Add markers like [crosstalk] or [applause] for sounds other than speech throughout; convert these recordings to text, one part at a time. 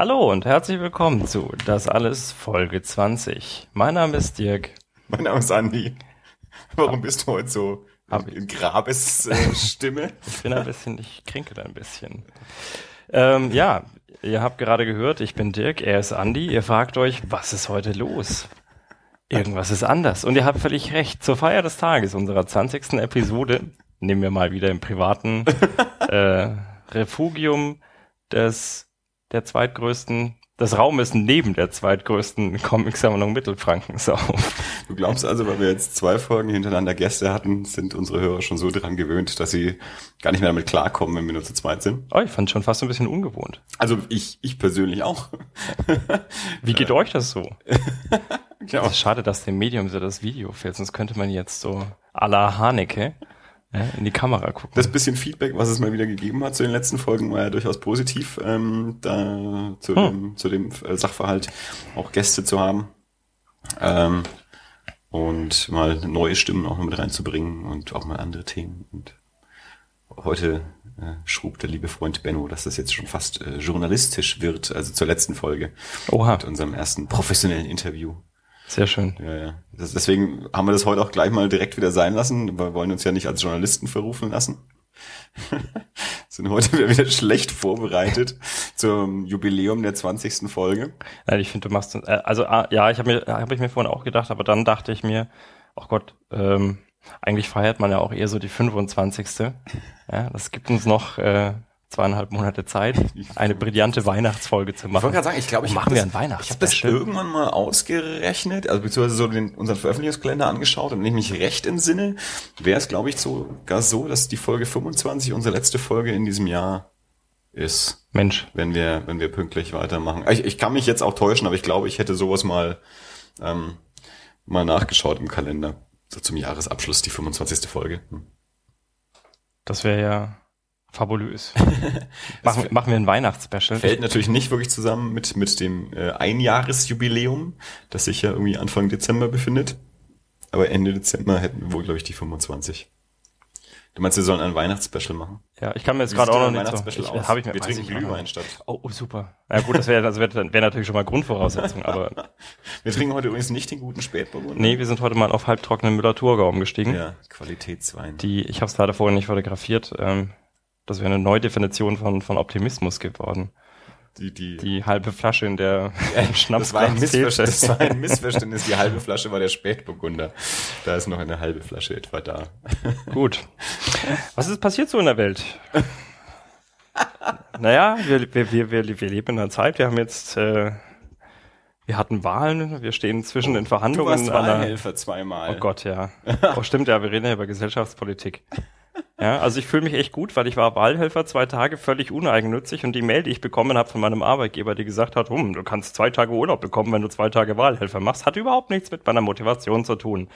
Hallo und herzlich willkommen zu Das alles Folge 20. Mein Name ist Dirk. Mein Name ist Andi. Warum bist du heute so in Grabesstimme? Äh, [laughs] ich bin ein bisschen, ich kränke ein bisschen. Ähm, ja, ihr habt gerade gehört, ich bin Dirk, er ist Andi. Ihr fragt euch, was ist heute los? Irgendwas ist anders. Und ihr habt völlig recht. Zur Feier des Tages unserer 20. Episode nehmen wir mal wieder im privaten [laughs] äh, Refugium des der zweitgrößten des Raumes neben der zweitgrößten Comic-Sammlung Mittelfrankens auf. Du glaubst also, weil wir jetzt zwei Folgen hintereinander Gäste hatten, sind unsere Hörer schon so dran gewöhnt, dass sie gar nicht mehr damit klarkommen, wenn wir nur zu zweit sind? Oh, ich fand schon fast ein bisschen ungewohnt. Also ich, ich persönlich auch. Wie geht euch das so? [laughs] ja. Es ist schade, dass dem Medium so das Video fehlt, sonst könnte man jetzt so à la Haneke ja, in die Kamera gucken. Das bisschen Feedback, was es mal wieder gegeben hat zu den letzten Folgen, war ja durchaus positiv, ähm, da zu, hm. dem, zu dem äh, Sachverhalt auch Gäste zu haben. Ähm, und mal neue Stimmen auch noch mit reinzubringen und auch mal andere Themen. Und heute äh, schrub der liebe Freund Benno, dass das jetzt schon fast äh, journalistisch wird, also zur letzten Folge. Oha. Mit unserem ersten professionellen Interview. Sehr schön. Ja, ja. Das, deswegen haben wir das heute auch gleich mal direkt wieder sein lassen. Wir wollen uns ja nicht als Journalisten verrufen lassen. [laughs] Sind heute [laughs] wieder schlecht vorbereitet zum Jubiläum der 20. Folge. Ja, ich finde, du machst, äh, also ah, ja, ich habe mir, habe ich mir vorhin auch gedacht, aber dann dachte ich mir, ach Gott, ähm, eigentlich feiert man ja auch eher so die 25. Ja, das gibt uns noch äh, zweieinhalb Monate Zeit, eine brillante Weihnachtsfolge zu machen. Ich wollte gerade sagen, ich glaube, ich machen wir ein Weihnachts. Ich habe das irgendwann mal ausgerechnet, also beziehungsweise so den, unseren Veröffentlichungskalender angeschaut und wenn ich mich recht entsinne, wäre es, glaube ich, sogar so, dass die Folge 25 unsere letzte Folge in diesem Jahr ist. Mensch. Wenn wir, wenn wir pünktlich weitermachen. Ich, ich kann mich jetzt auch täuschen, aber ich glaube, ich hätte sowas mal, ähm, mal nachgeschaut im Kalender. So zum Jahresabschluss, die 25. Folge. Hm. Das wäre ja Fabulös. [laughs] [laughs] machen, machen wir ein Weihnachtsspecial. Fällt natürlich nicht wirklich zusammen mit, mit dem äh, Einjahresjubiläum, das sich ja irgendwie Anfang Dezember befindet. Aber Ende Dezember hätten wir wohl, glaube ich, die 25. Du meinst, wir sollen ein Weihnachtsspecial machen? Ja, ich kann mir jetzt gerade auch noch nicht so. Ich, hab ich mir, wir trinken Glühwein statt. Oh, oh, super. Ja gut, das wäre das wäre wär natürlich schon mal Grundvoraussetzung, [laughs] aber... wir trinken heute übrigens nicht den guten Spätburgunder. Nee, wir sind heute mal auf halbtrockenen Müller-Thurgau umgestiegen. Ja, Qualitätswein. Die, ich habe es leider vorher nicht fotografiert. Ähm, das wäre eine Neudefinition von, von Optimismus geworden. Die, die, die halbe Flasche in der [laughs] ja, Schnaps. Das war, ein Missverständnis, das war ein Missverständnis. Die halbe Flasche war der Spätburgunder. Da ist noch eine halbe Flasche etwa da. Gut. Was ist passiert so in der Welt? naja, wir, wir, wir, wir, wir leben in einer Zeit. Wir haben jetzt, äh, wir hatten Wahlen. Wir stehen zwischen den Verhandlungen. Du warst Wahlhelfer zweimal. Oh Gott, ja. Oh, stimmt, ja. Wir reden ja über Gesellschaftspolitik. Ja, also ich fühle mich echt gut, weil ich war Wahlhelfer zwei Tage völlig uneigennützig und die Mail, die ich bekommen habe von meinem Arbeitgeber, die gesagt hat, hm, du kannst zwei Tage Urlaub bekommen, wenn du zwei Tage Wahlhelfer machst, hat überhaupt nichts mit meiner Motivation zu tun.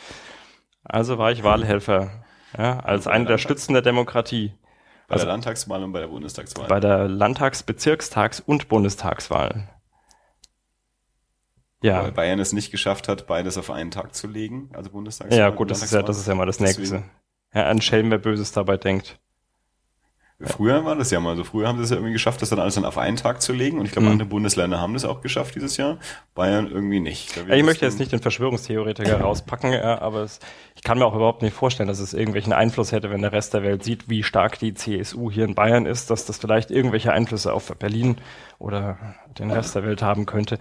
Also war ich Wahlhelfer, ja, als eine der Stützen der Demokratie. Bei also, der Landtagswahl und bei der Bundestagswahl. Bei der Landtags-, Bezirkstags- und Bundestagswahl. Ja. Weil Bayern es nicht geschafft hat, beides auf einen Tag zu legen, also Bundestagswahl. Ja, gut, das ist ja, das ist ja mal das Deswegen. nächste ja, an Schelm, wer Böses dabei denkt. Früher war das ja mal so. Früher haben sie es ja irgendwie geschafft, das dann alles dann auf einen Tag zu legen. Und ich glaube, mhm. andere Bundesländer haben das auch geschafft dieses Jahr. Bayern irgendwie nicht. Ich möchte jetzt nicht den Verschwörungstheoretiker [laughs] rauspacken, ja, aber es, ich kann mir auch überhaupt nicht vorstellen, dass es irgendwelchen Einfluss hätte, wenn der Rest der Welt sieht, wie stark die CSU hier in Bayern ist, dass das vielleicht irgendwelche Einflüsse auf Berlin oder den Rest der Welt haben könnte.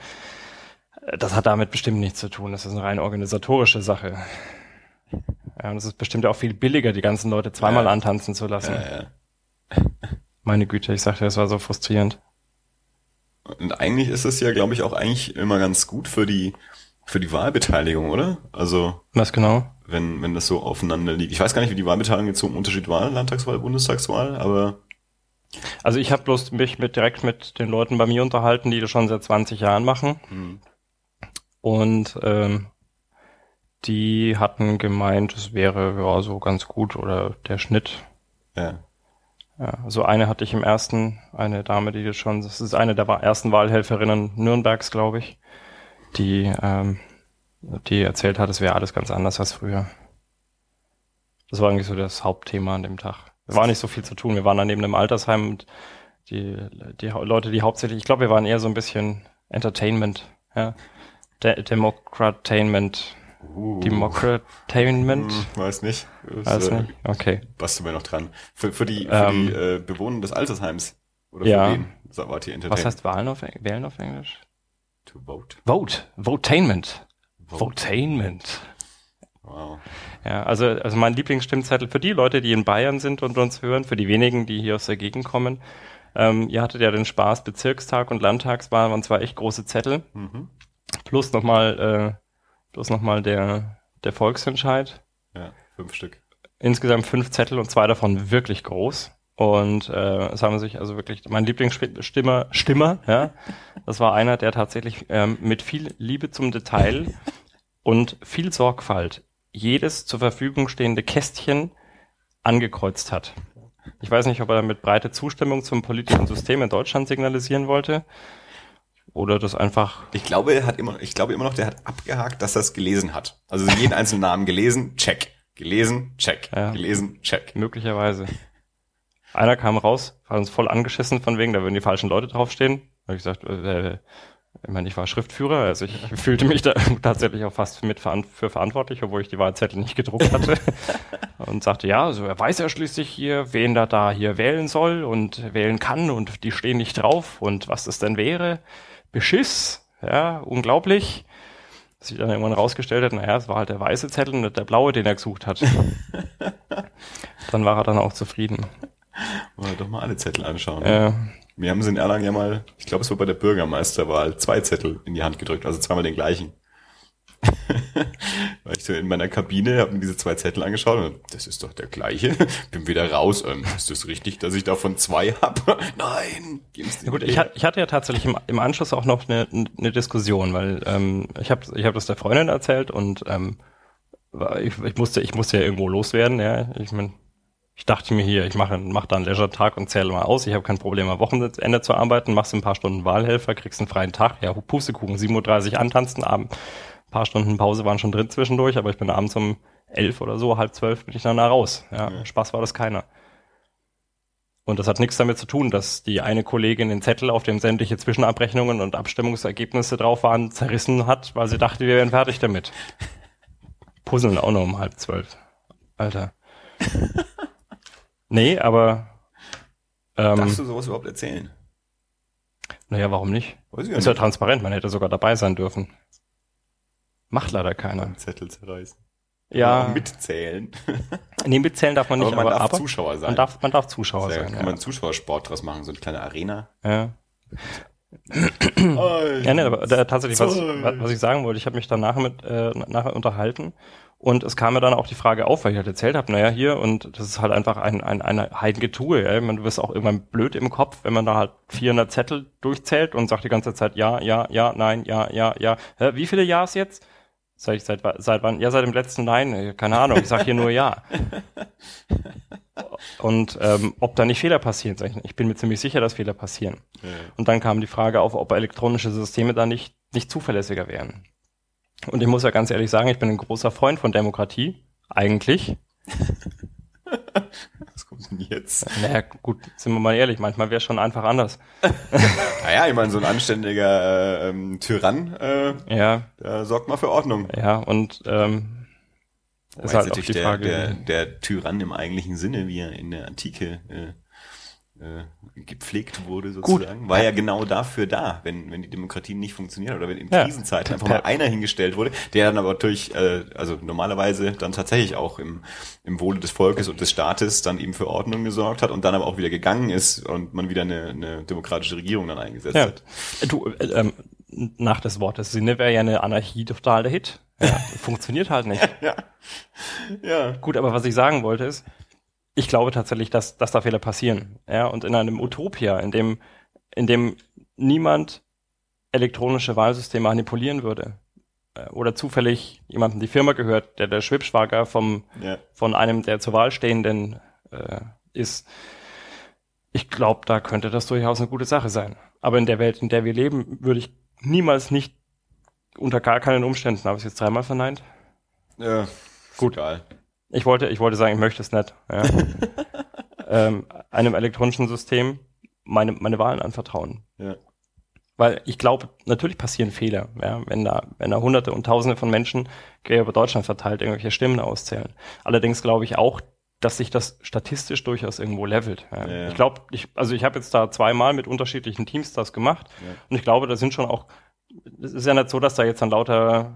Das hat damit bestimmt nichts zu tun. Das ist eine rein organisatorische Sache. Ja, und es ist bestimmt auch viel billiger, die ganzen Leute zweimal ja. antanzen zu lassen. Ja, ja. [laughs] Meine Güte, ich sagte, das war so frustrierend. Und eigentlich ist es ja, glaube ich, auch eigentlich immer ganz gut für die für die Wahlbeteiligung, oder? Also was genau? Wenn wenn das so aufeinander liegt. Ich weiß gar nicht, wie die Wahlbeteiligung jetzt zum Unterschied war, Landtagswahl, Bundestagswahl, aber also ich habe bloß mich mit direkt mit den Leuten bei mir unterhalten, die das schon seit 20 Jahren machen. Hm. Und ähm, die hatten gemeint, es wäre ja so ganz gut oder der Schnitt. Ja. Ja, also eine hatte ich im ersten, eine Dame, die das schon, das ist eine der ersten Wahlhelferinnen Nürnbergs, glaube ich, die, ähm, die erzählt hat, es wäre alles ganz anders als früher. Das war eigentlich so das Hauptthema an dem Tag. Es war nicht so viel zu tun. Wir waren dann neben einem Altersheim und die, die Leute, die hauptsächlich, ich glaube, wir waren eher so ein bisschen Entertainment, ja. De Democratainment. Uh. Democratainment? Hm, weiß nicht. Weiß äh, nicht. Okay. Basteln wir noch dran. Für, für die, für Ähm. die äh, Bewohner des Altersheims. Oder Ja. für wen? Ihr Was heißt Wahlen auf, Wählen auf Englisch? To vote. Vote. Votainment. Vote. Votainment. Wow. Ja, also, also mein Lieblingsstimmzettel für die Leute, die in Bayern sind und uns hören, für die wenigen, die hier aus der Gegend kommen. Ähm, ihr hattet ja den Spaß, Bezirkstag und Landtagswahl waren zwar echt große Zettel, Mhm. plus nochmal, äh, plus nochmal der, der Volksentscheid. Ja, fünf Stück. Insgesamt fünf Zettel und zwei davon wirklich groß. Und äh, es haben sich also wirklich mein Lieblingsstimmer, Stimmer, ja, das war einer, der tatsächlich ähm, mit viel Liebe zum Detail [laughs] und viel Sorgfalt jedes zur Verfügung stehende Kästchen angekreuzt hat. Ich weiß nicht, ob er damit breite Zustimmung zum politischen System in Deutschland signalisieren wollte oder das einfach Ich glaube, er hat immer, ich glaube immer noch, der hat abgehakt, dass er es gelesen hat. Also jeden einzelnen Namen gelesen, check. Gelesen, check. Ja. Gelesen, check. Möglicherweise. Einer kam raus, hat uns voll angeschissen von wegen, da würden die falschen Leute draufstehen. Da hab ich gesagt, äh, ich meine, ich war Schriftführer, also ich [laughs] fühlte mich da tatsächlich auch fast mit für verantwortlich, obwohl ich die Wahlzettel nicht gedruckt hatte. [laughs] und sagte, ja, also er weiß ja schließlich hier, wen da da hier wählen soll und wählen kann und die stehen nicht drauf und was das denn wäre. Beschiss, ja, unglaublich. Dass sich dann irgendwann rausgestellt hat, naja, es war halt der weiße Zettel und nicht der blaue, den er gesucht hat. [laughs] dann war er dann auch zufrieden. Wollen wir doch mal alle Zettel anschauen. Äh, Wir haben sie in Erlangen ja mal, ich glaube, es war bei der Bürgermeisterwahl, zwei Zettel in die Hand gedrückt, also zweimal den gleichen. [laughs] War ich so in meiner Kabine, habe mir diese zwei Zettel angeschaut und das ist doch der gleiche. [laughs] Bin wieder raus. Ähm, ist das richtig, dass ich davon zwei habe? [laughs] Nein. Ja gut, ich, ich hatte ja tatsächlich im, im Anschluss auch noch eine, eine Diskussion, weil ähm, ich habe ich hab das der Freundin erzählt und ähm, ich, ich musste ich musste ja irgendwo loswerden. Ja, ich mein, ich dachte mir hier, ich mache mach da einen Leisure-Tag und zähle mal aus. Ich habe kein Problem, am Wochenende zu arbeiten. Machst ein paar Stunden Wahlhelfer, kriegst einen freien Tag. Ja, Pustekuchen, 7.30 Uhr antanzen, Abend. Paar Stunden Pause waren schon drin zwischendurch, aber ich bin abends um elf oder so, halb zwölf bin ich dann da raus. Ja, Ja. Spaß war das keiner. Und das hat nichts damit zu tun, dass die eine Kollegin den Zettel, auf dem sämtliche Zwischenabrechnungen und Abstimmungsergebnisse drauf waren, zerrissen hat, weil sie dachte, wir wären fertig damit. [laughs] Puzzeln auch noch um halb zwölf. Alter. nee, aber ähm, Darfst du sowas überhaupt erzählen? naja, warum nicht? Weiß ich Ist ja nicht. transparent, man hätte sogar dabei sein dürfen. Macht leider keiner. Zettel zerreißen. Ja, mitzählen. [laughs] nee, mitzählen darf man nicht, aber man aber, darf aber Zuschauer sein. man darf, man darf Zuschauer da sein. kann Ja. man Zuschauersport draus machen, so eine kleine Arena. ja. Ja, ne, aber da, tatsächlich, was, was ich sagen wollte, ich habe mich danach mit äh, nachher unterhalten und es kam mir dann auch die Frage auf, weil ich halt erzählt habe, naja, hier, und das ist halt einfach ein, ein, eine Heidengetue, ja. Man, du wirst auch irgendwann blöd im Kopf, wenn man da halt 400 Zettel durchzählt und sagt die ganze Zeit ja, ja, ja, nein, ja, ja, ja. Hä, wie viele Ja's jetzt? Sag ich, seit, seit wann? Ja, seit dem letzten Nein. Äh, Keine Ahnung, ich sag hier nur ja. [laughs] Und ähm, ob da nicht Fehler passieren, sag ich, ich bin mir ziemlich sicher, dass Fehler passieren. Ja. Und dann kam die Frage auf, ob elektronische Systeme da nicht, nicht zuverlässiger wären. Und ich muss ja ganz ehrlich sagen, ich bin ein großer Freund von Demokratie. Eigentlich. [laughs] Denn [laughs] jetzt? Naja, gut, sind wir mal ehrlich, manchmal wäre es schon einfach anders. [laughs] Naja, ich meine, so ein anständiger äh, ähm, Tyrann, äh, Ja, der sorgt mal für Ordnung. ja, und ähm, ist halt auch die der, Frage. der, der Tyrann im eigentlichen Sinne, wie er in der Antike äh, äh, gepflegt wurde sozusagen, war ja genau dafür da, wenn, wenn die Demokratie nicht funktioniert oder wenn in Ja. Krisenzeiten einfach mal einer hingestellt wurde, der dann aber natürlich, äh, also normalerweise dann tatsächlich auch im, im Wohle des Volkes und des Staates dann eben für Ordnung gesorgt hat und dann aber auch wieder gegangen ist und man wieder eine, eine demokratische Regierung dann eingesetzt ja, hat. du, äh, ähm, nach des Wortes Sinne wäre ja eine Anarchie total der Hit. Ja, funktioniert halt nicht. [laughs] Ja. Ja. Gut, aber was ich sagen wollte ist, ich glaube tatsächlich, dass, dass da Fehler passieren. Ja, und in einem Utopia, in dem, in dem niemand elektronische Wahlsysteme manipulieren würde, äh, oder zufällig jemandem die Firma gehört, der der Schwibschwager vom, Ja. von einem der zur Wahl stehenden äh, ist. Ich glaube, da könnte das durchaus eine gute Sache sein. Aber in der Welt, in der wir leben, würde ich niemals nicht unter gar keinen Umständen, habe ich es jetzt dreimal verneint, Ja. Gut. Egal. Ich wollte, ich wollte sagen, ich möchte es nicht. Ja. [laughs] ähm, einem elektronischen System meine, meine Wahlen anvertrauen. Ja. Weil ich glaube, natürlich passieren Fehler, ja, wenn da, wenn da hunderte und tausende von Menschen quer über Deutschland verteilt irgendwelche Stimmen auszählen. Allerdings glaube ich auch, dass sich das statistisch durchaus irgendwo levelt. Ja. Ja, ja. Ich glaube, ich, also ich habe jetzt da zweimal mit unterschiedlichen Teams das gemacht und ich glaube, da sind schon auch, es ist ja nicht so, dass da jetzt dann lauter,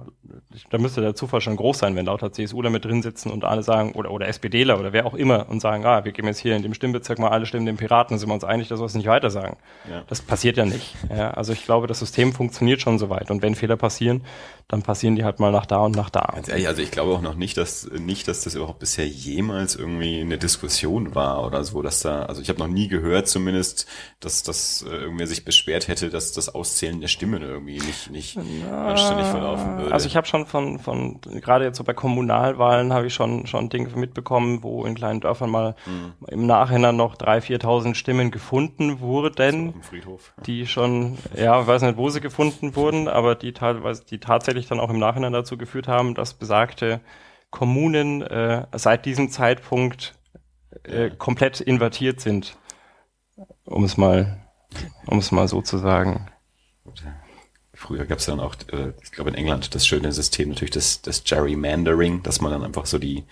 da müsste der Zufall schon groß sein, wenn lauter CSUler mit drin sitzen und alle sagen, oder, oder SPDler oder wer auch immer und sagen, ah, wir geben jetzt hier in dem Stimmbezirk mal alle Stimmen den Piraten, dann sind wir uns einig, dass wir es nicht weiter sagen. Ja. Das passiert ja nicht. Ja, also ich glaube, das System funktioniert schon soweit. Und wenn Fehler passieren, dann passieren die halt mal nach da und nach da. Ganz ehrlich, also ich glaube auch noch nicht, dass nicht, dass das überhaupt bisher jemals irgendwie eine Diskussion war oder so, dass da, also ich habe noch nie gehört zumindest, dass das äh, irgendwer sich beschwert hätte, dass das Auszählen der Stimmen irgendwie nicht nicht anständig verlaufen würde. Also ich habe schon von, von gerade jetzt so bei Kommunalwahlen habe ich schon schon Dinge mitbekommen, wo in kleinen Dörfern mal Mhm. im Nachhinein noch 3.000, 4.000 Stimmen gefunden wurden. Friedhof. die schon, ja, ich weiß nicht, wo sie gefunden wurden, aber die teilweise, die tatsächlich dann auch im Nachhinein dazu geführt haben, dass besagte Kommunen äh, seit diesem Zeitpunkt äh, komplett invertiert sind. Um es mal, um es mal so zu sagen. Früher gab es dann auch, äh, ich glaube in England, das schöne System natürlich das, das Gerrymandering, dass man dann einfach so die,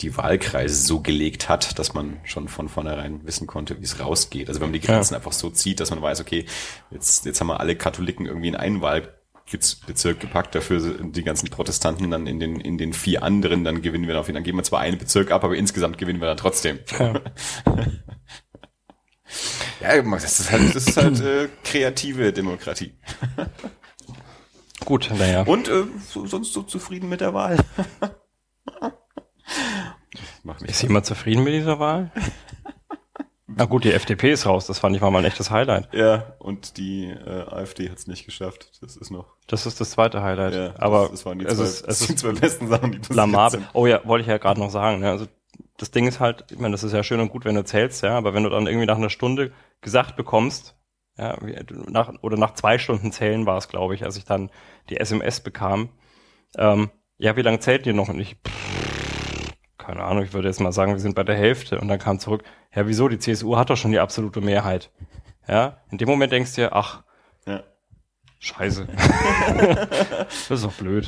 die Wahlkreise so gelegt hat, dass man schon von vornherein wissen konnte, wie es rausgeht. Also wenn man die Grenzen einfach so zieht, dass man weiß, okay, jetzt, jetzt haben wir alle Katholiken irgendwie in einen Wahlbezirk gepackt, dafür die ganzen Protestanten dann in den, in den vier anderen, dann gewinnen wir auf dann geben wir zwar einen Bezirk ab, aber insgesamt gewinnen wir dann trotzdem. Ja. [laughs] Ja, das ist halt, das ist halt äh, kreative Demokratie. Gut, naja. Und äh, so, sonst so zufrieden mit der Wahl. [laughs] Ist jemand zufrieden mit dieser Wahl? Na gut, die FDP ist raus, das fand ich mal ein echtes Highlight. Ja, und die äh, AfD hat es nicht geschafft. Das ist noch. Das ist das zweite Highlight. Ja, Aber das, das waren die es zwei, ist, das es sind ist die zwei besten Sachen, die passiert blamabel. sind. Oh ja, wollte ich ja gerade noch sagen. Ne? Also das Ding ist halt, ich meine, das ist ja schön und gut, wenn du zählst, ja, aber wenn du dann irgendwie nach einer Stunde gesagt bekommst, ja, nach, oder nach zwei Stunden zählen war es, glaube ich, als ich dann die SMS bekam, ähm, ja, wie lange zählt ihr noch? Und ich, pff, keine Ahnung, ich würde jetzt mal sagen, wir sind bei der Hälfte. Und dann kam zurück, ja, wieso? Die CSU hat doch schon die absolute Mehrheit. Ja, in dem Moment denkst du dir, ach, Ja. scheiße. [laughs] das ist doch blöd.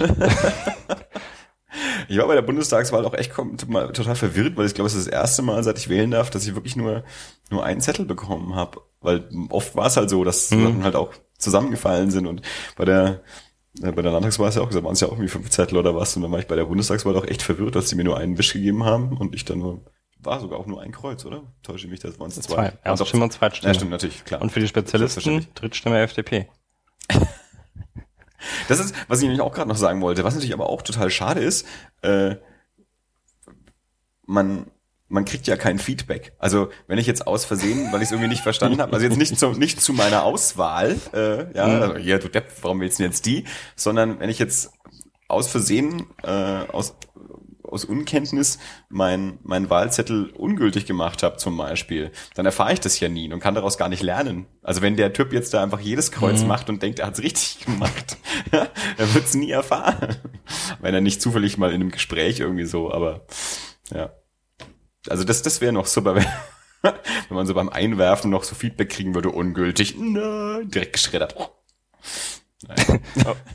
Ich war bei der Bundestagswahl auch echt total verwirrt, weil ich glaube, es ist das erste Mal, seit ich wählen darf, dass ich wirklich nur, nur einen Zettel bekommen habe. Weil oft war es halt so, dass Mhm. Sachen halt auch zusammengefallen sind. Und bei der äh, bei der Landtagswahl ist ja auch gesagt, waren es ja auch irgendwie fünf Zettel oder was. Und dann war ich bei der Bundestagswahl auch echt verwirrt, dass sie mir nur einen Wisch gegeben haben und ich dann nur, war sogar auch nur ein Kreuz, oder? Täusche ich mich, das waren es zwei. Zwei. Waren Erste doch- Stimme und Zweitstimme. Ja, stimmt, natürlich, klar. Und für die Spezialisten. Drittstimme FDP. [laughs] Das ist, was ich nämlich auch gerade noch sagen wollte, was natürlich aber auch total schade ist, äh, man, man kriegt ja kein Feedback. Also wenn ich jetzt aus Versehen, weil ich es irgendwie nicht verstanden habe, also jetzt nicht zu, nicht zu meiner Auswahl, äh, ja, also, ja, du Depp, warum willst du denn jetzt die, sondern wenn ich jetzt aus Versehen, äh, aus, aus Unkenntnis mein, mein Wahlzettel ungültig gemacht habe zum Beispiel, dann erfahre ich das ja nie und kann daraus gar nicht lernen. Also wenn der Typ jetzt da einfach jedes Kreuz macht und denkt, er hat's richtig [laughs] gemacht, [laughs] er wird's nie erfahren. Wenn er nicht zufällig mal in einem Gespräch irgendwie so, aber ja. Also das, das wäre noch super, [laughs] wenn, wenn man so beim Einwerfen noch so Feedback kriegen würde, ungültig, nein, direkt geschreddert. [laughs]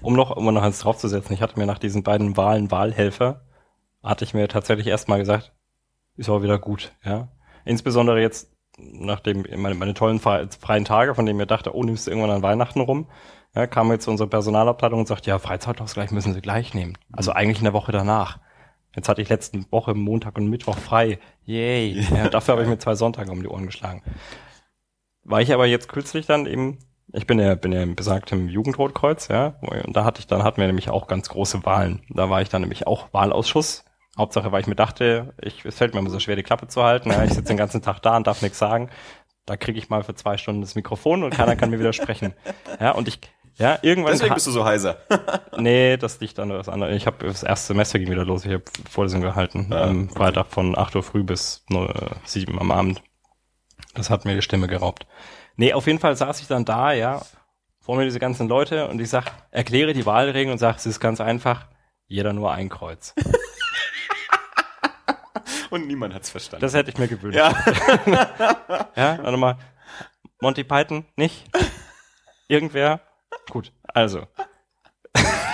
Um noch, um noch eins draufzusetzen, ich hatte mir nach diesen beiden Wahlen Wahlhelfer, hatte ich mir tatsächlich erstmal gesagt, ist auch wieder gut, ja. Insbesondere jetzt, nachdem meine, meine tollen fre- freien Tage, von denen ich mir dachte, oh, nimmst du irgendwann an Weihnachten rum, ja, kam jetzt unsere Personalabteilung und sagt, ja, Freizeitausgleich müssen sie gleich nehmen. Also eigentlich in der Woche danach. Jetzt hatte ich letzten Woche Montag und Mittwoch frei. Yay. Ja, dafür habe ich mir zwei Sonntage um die Ohren geschlagen. War ich aber jetzt kürzlich dann eben, ich bin ja, bin ja im besagtem Jugendrotkreuz, ja, und da hatte ich, dann hatten wir nämlich auch ganz große Wahlen. Da war ich dann nämlich auch Wahlausschuss. Hauptsache, weil ich mir dachte, ich, es fällt mir immer so schwer, die Klappe zu halten. Ja, ich sitze den ganzen Tag da und darf nichts sagen. Da kriege ich mal für zwei Stunden das Mikrofon und keiner kann mir widersprechen. Ja, und ich, ja, irgendwann. Deswegen bist du so heiser. [laughs] Nee, das liegt an was anderes. Ich habe das erste Semester ging wieder los. Ich habe Vorlesung gehalten. Ah, am Freitag von 8 Uhr früh bis äh, 7 am Abend. Das hat mir die Stimme geraubt. Nee, auf jeden Fall saß ich dann da, ja, vor mir diese ganzen Leute und ich sag, erkläre die Wahlregeln und sag, es ist ganz einfach, jeder nur ein Kreuz. [laughs] Und niemand hat's verstanden. Das hätte ich mir gewünscht. ja. [laughs] Ja, warte mal. Monty Python? Nicht? Irgendwer? Gut, also. [laughs]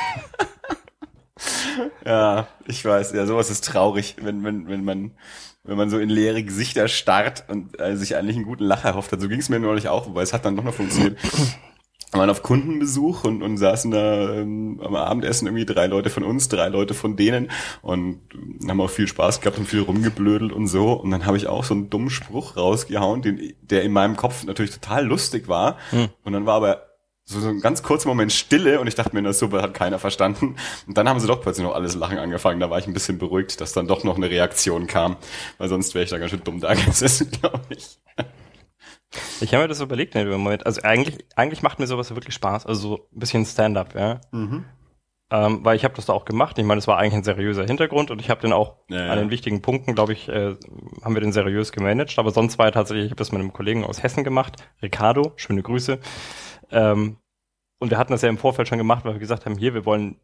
Ja, ich weiß, ja, sowas ist traurig, wenn, wenn, wenn man, wenn man so in leere Gesichter starrt und äh, sich eigentlich einen guten Lacher erhofft hat. So ging es mir neulich auch, wobei es hat dann doch noch funktioniert. Wir waren auf Kundenbesuch und, und saßen da ähm, am Abendessen irgendwie drei Leute von uns, drei Leute von denen und haben auch viel Spaß gehabt und viel rumgeblödelt und so. Und dann habe ich auch so einen dummen Spruch rausgehauen, den, der in meinem Kopf natürlich total lustig war. Hm. Und dann war aber so, so ein ganz kurzer Moment Stille und ich dachte mir, na super, hat keiner verstanden. Und dann haben sie doch plötzlich noch alles Lachen angefangen. Da war ich ein bisschen beruhigt, dass dann doch noch eine Reaktion kam, weil sonst wäre ich da ganz schön dumm da [laughs] gesessen, glaube ich. Ich habe mir das überlegt in dem Moment. Also eigentlich, eigentlich macht mir sowas wirklich Spaß. Also so ein bisschen Stand-up, ja. Mhm. Ähm, weil ich habe das da auch gemacht. Ich meine, es war eigentlich ein seriöser Hintergrund und ich habe den auch ja, ja. an den wichtigen Punkten, glaube ich, äh, haben wir den seriös gemanagt. Aber sonst war er tatsächlich, ich habe das mit einem Kollegen aus Hessen gemacht, Ricardo, schöne Grüße. Ähm, und wir hatten das ja im Vorfeld schon gemacht, weil wir gesagt haben, hier, wir wollen,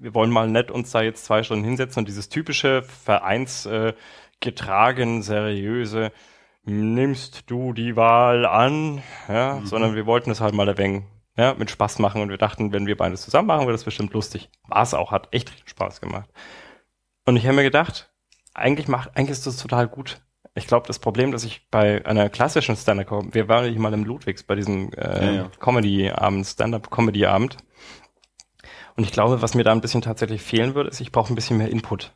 wir wollen mal nett uns da jetzt zwei Stunden hinsetzen und dieses typische Vereins äh, seriöse, nimmst du die Wahl an, ja, mhm. sondern wir wollten es halt mal wenig, ja, mit Spaß machen und wir dachten, wenn wir beides zusammen machen, wäre das bestimmt lustig. War es auch, hat echt Spaß gemacht. Und ich habe mir gedacht, eigentlich macht, eigentlich ist das total gut, ich glaube, das Problem, dass ich bei einer klassischen Stand-up, wir waren nicht mal im Ludwigs bei diesem äh, ja, ja. Comedy-Abend, Stand-up-Comedy-Abend. Und ich glaube, was mir da ein bisschen tatsächlich fehlen würde, ist, ich brauche ein bisschen mehr Input.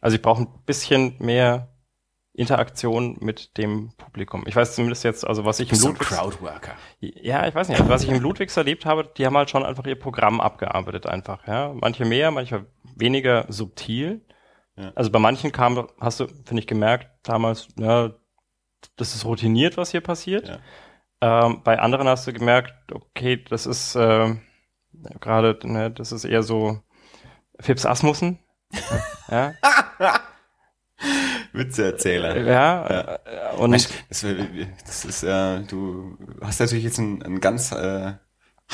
Also ich brauche ein bisschen mehr Interaktion mit dem Publikum. Ich weiß zumindest jetzt, also was ich im Ludwigs... Crowdworker. Ja, ich weiß nicht, also was ich im Ludwigs erlebt habe, die haben halt schon einfach ihr Programm abgearbeitet einfach, ja. Manche mehr, manche weniger subtil. Ja. Also bei manchen kam, hast du, finde ich, gemerkt damals, ja, das ist routiniert, was hier passiert. Ja. Ähm, bei anderen hast du gemerkt, okay, das ist äh, gerade, ne, das ist eher so Fips Asmussen. [laughs] ja. Witzeerzähler. Ja, ja. Äh, und das, das, ist ja, äh, du hast natürlich jetzt einen, einen ganz äh,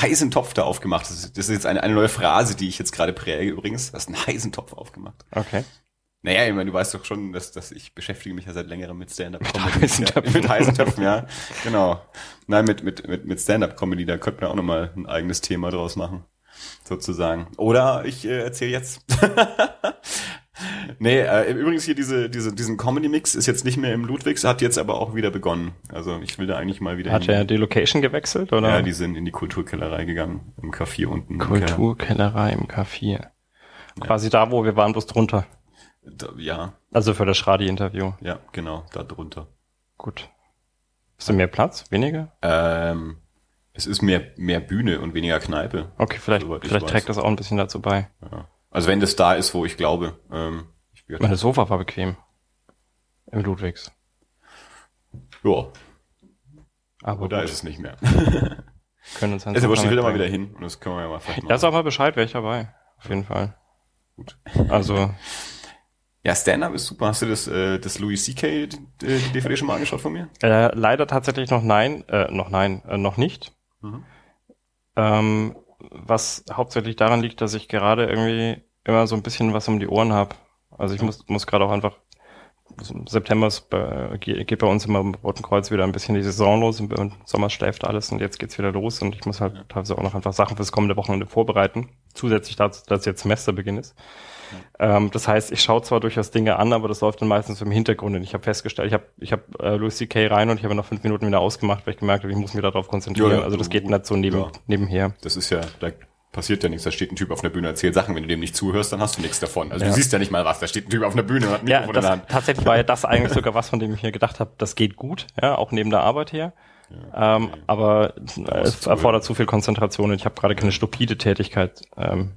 heißen Topf da aufgemacht. Das ist, das ist jetzt eine, eine neue Phrase, die ich jetzt gerade präge übrigens. Du hast einen heißen Topf aufgemacht. Okay. Naja, ich meine, du weißt doch schon, dass, dass ich beschäftige mich ja seit längerem mit Stand-Up-Comedy. Ja, mit heißen Töpfen, ja. Genau. Nein, mit, mit, mit, mit Stand-Up-Comedy, da könnte man auch nochmal ein eigenes Thema draus machen. Sozusagen. Oder ich äh, erzähle jetzt. [laughs] nee, äh, übrigens hier diese, diese, diesen Comedy-Mix ist jetzt nicht mehr im Ludwigs, hat jetzt aber auch wieder begonnen. Also ich will da eigentlich mal wieder Hat hin. er die Location gewechselt, oder? Ja, die sind in die Kulturkellerei gegangen, im K4 unten. Kulturkellerei im K4. Quasi ja. da, wo wir waren, bloß drunter. Da, ja. Also für das Schradi-Interview. Ja, genau, da drunter. Gut. Ist da mehr Platz? Weniger? Ähm, es ist mehr, mehr Bühne und weniger Kneipe. Okay, vielleicht, vielleicht trägt das auch ein bisschen dazu bei. Ja. Also wenn das da ist, wo ich glaube. Ähm, ich Meine Sofa war bequem. Im Ludwigs. Ja. Aber da ist es nicht mehr. [laughs] können uns [laughs] dann ist aber will da mal wieder hin und das können wir ja mal vielleicht machen. Ja, sag mal Bescheid, wäre ich dabei. Auf jeden Fall. Gut. Also [laughs] ja, Stand-Up ist super. Hast du das, äh, das Louis C.K. Die, die DVD schon mal angeschaut von mir? Äh, leider tatsächlich noch nein, äh, noch nein, äh, noch nicht. Mhm. Ähm, was hauptsächlich daran liegt, dass ich gerade irgendwie immer so ein bisschen was um die Ohren habe. Also ich ja. muss, muss gerade auch einfach September ist bei, geht bei uns immer im Roten Kreuz wieder ein bisschen die Saison los. Im Sommer schläft alles und jetzt geht's wieder los und ich muss halt ja. teilweise auch noch einfach Sachen fürs kommende Wochenende vorbereiten. Zusätzlich dazu, dass jetzt Semesterbeginn ist. Ähm, das heißt, ich schaue zwar durchaus Dinge an, aber das läuft dann meistens im Hintergrund. Und ich habe festgestellt, ich habe ich hab, äh, Louis C.K. rein und ich habe nach fünf Minuten wieder ausgemacht, weil ich gemerkt habe, ich muss mich darauf konzentrieren. Ja, ja, also das geht nicht so neben, ja. nebenher. Das ist ja, da passiert ja nichts. Da steht ein Typ auf einer Bühne, erzählt Sachen. Wenn du dem nicht zuhörst, dann hast du nichts davon. Also du siehst ja nicht mal was. Da steht ein Typ auf einer Bühne und hat ein Mikrofon ja, das, in der Hand. Tatsächlich war ja das eigentlich sogar was, von dem ich mir gedacht habe, das geht gut, ja, auch neben der Arbeit her. Ja, ähm, okay. aber es erfordert zu viel Konzentration und ich habe gerade keine stupide Tätigkeit. Ähm,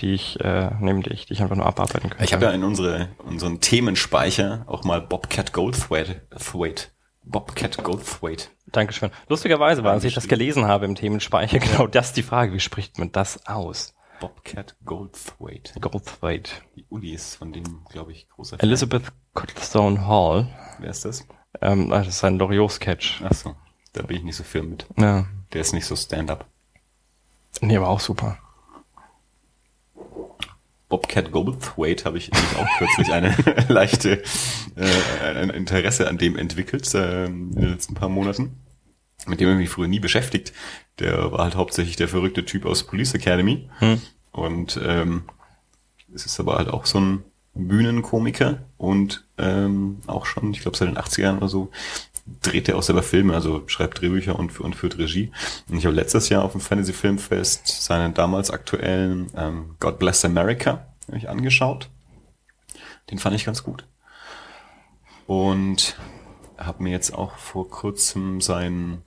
die ich, äh, neben die ich, die ich einfach nur abarbeiten kann. Ich habe ja in unsere, unseren Themenspeicher auch mal Bobcat Goldthwait, Thwait, Bobcat Goldthwait. Dankeschön. Lustigerweise war, als ich das gelesen habe im Themenspeicher, [laughs] genau das die Frage, wie spricht man das aus? Bobcat Goldthwait. Goldthwait. Die Uli ist von dem, glaube ich, großer Fan. Elizabeth Cottlestone Hall. Wer ist das? Ähm, das ist ein Loriot-Sketch. Ach so, da bin ich nicht so viel mit. Ja. Der ist nicht so Stand-up. Nee, aber auch super. Bobcat Goldthwait habe ich auch kürzlich eine [laughs] leichte äh, ein Interesse an dem entwickelt äh, in den letzten paar Monaten. mit dem habe ich mich früher nie beschäftigt. Der war halt hauptsächlich der verrückte Typ aus Police Academy. Hm. Und ähm, es ist aber halt auch so ein Bühnenkomiker und ähm, auch schon, ich glaube seit den 80ern oder so, dreht er auch selber Filme, also schreibt Drehbücher und, und führt Regie. Und ich habe letztes Jahr auf dem Fantasy Filmfest seinen damals aktuellen ähm, God Bless America ich angeschaut. Den fand ich ganz gut. Und habe mir jetzt auch vor kurzem sein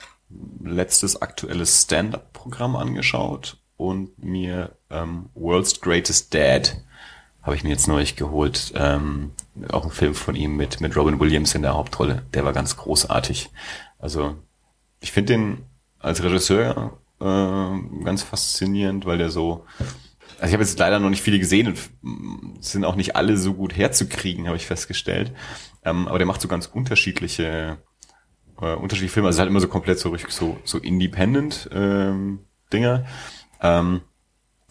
letztes aktuelles Stand-up-Programm angeschaut und mir ähm, World's Greatest Dad habe ich mir jetzt neulich geholt. Ähm, auch ein Film von ihm mit, mit Robin Williams in der Hauptrolle. Der war ganz großartig. Also ich finde den als Regisseur äh, ganz faszinierend, weil der so also ich habe jetzt leider noch nicht viele gesehen und sind auch nicht alle so gut herzukriegen, habe ich festgestellt. Ähm, aber der macht so ganz unterschiedliche, äh, unterschiedliche Filme. Also halt immer so komplett so so, so independent ähm, Dinger. Ähm,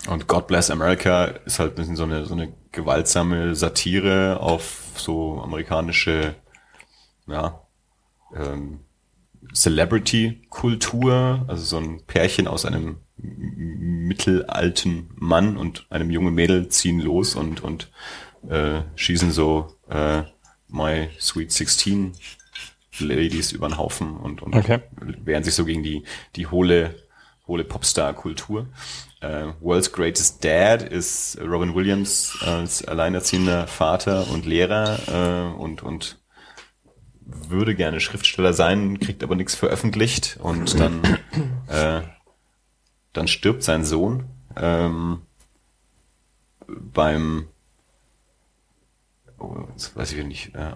und God Bless America ist halt ein bisschen so eine, so eine gewaltsame Satire auf so amerikanische, ja, ähm, Celebrity-Kultur, also so ein Pärchen aus einem mittelalten Mann und einem jungen Mädel ziehen los und, und äh, schießen so äh, My Sweet 16 Ladies über den Haufen und, und okay. wehren sich so gegen die, die hohle, hohle Popstar-Kultur. Uh, World's Greatest Dad ist Robin Williams als alleinerziehender Vater und Lehrer uh, und, und würde gerne Schriftsteller sein, kriegt aber nichts veröffentlicht und dann, äh, dann stirbt sein Sohn ähm, beim, oh, jetzt weiß ich nicht, äh,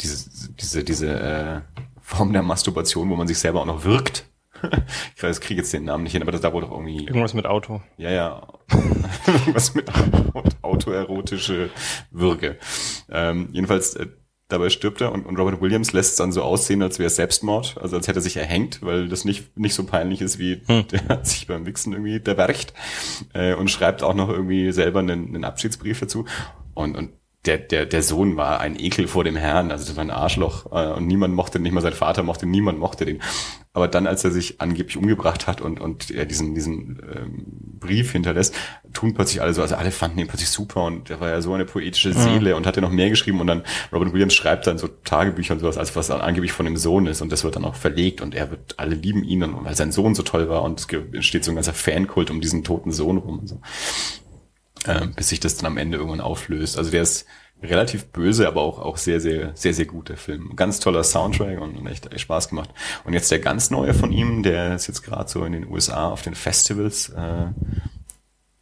diese, diese, diese äh, Form der Masturbation, wo man sich selber auch noch wirkt. Ich weiß, kriege jetzt den Namen nicht hin, aber das da wohl doch irgendwie. Irgendwas mit Auto. Ja, ja. [laughs] Irgendwas mit autoerotische Würge. Ähm, jedenfalls, äh, dabei stirbt er und, und Robert Williams lässt es dann so aussehen, als wäre es Selbstmord, also als hätte er sich erhängt, weil das nicht, nicht so peinlich ist, wie hm. der hat sich beim Wichsen irgendwie der wercht äh, und schreibt auch noch irgendwie selber einen, einen Abschiedsbrief dazu. Und, und der, der, der Sohn war ein Ekel vor dem Herrn, also das war ein Arschloch äh, und niemand mochte, nicht mal sein Vater mochte, niemand mochte den. Aber dann, als er sich angeblich umgebracht hat und, und er diesen, diesen ähm, Brief hinterlässt, tun plötzlich alle so, also alle fanden ihn plötzlich super und er war ja so eine poetische Seele ja. und hat ja noch mehr geschrieben und dann Robin Williams schreibt dann so Tagebücher und sowas, als was angeblich von dem Sohn ist und das wird dann auch verlegt und er wird, alle lieben ihn und weil sein Sohn so toll war und es entsteht so ein ganzer Fankult um diesen toten Sohn rum und so. Ähm, bis sich das dann am Ende irgendwann auflöst. Also der ist relativ böse, aber auch, auch sehr, sehr, sehr, sehr gut, der Film. Ganz toller Soundtrack und echt, echt Spaß gemacht. Und jetzt der ganz neue von ihm, der ist jetzt gerade so in den USA auf den Festivals, äh,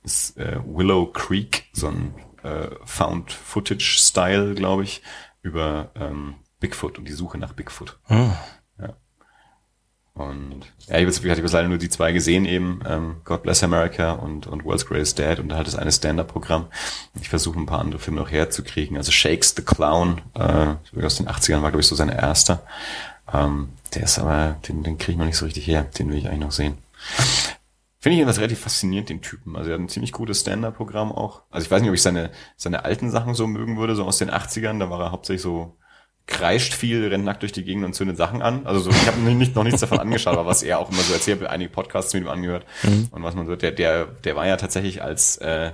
ist äh, Willow Creek, so ein äh, Found-Footage-Style, glaube ich, über ähm, Bigfoot und die Suche nach Bigfoot. Hm. Und ja, ich habe jetzt leider nur die zwei gesehen eben, ähm, God Bless America und, und World's Greatest Dad und da halt das eine Stand-Up-Programm. Ich versuche ein paar andere Filme noch herzukriegen. Also Shakes the Clown, äh, aus den 80ern war, glaube ich, so sein erster. Ähm, der ist aber, den, den kriege ich noch nicht so richtig her. Den will ich eigentlich noch sehen. Finde ich jedenfalls relativ faszinierend, den Typen. Also er hat ein ziemlich gutes Stand-Up-Programm auch. Also ich weiß nicht, ob ich seine, seine alten Sachen so mögen würde, so aus den 80ern. Da war er hauptsächlich so kreischt viel, rennt nackt durch die Gegend und zündet Sachen an. Also so, ich habe nicht, noch nichts davon angeschaut, aber was er auch immer so erzählt, einige Podcasts mit ihm angehört mhm. und was man so, der, der, der war ja tatsächlich als äh,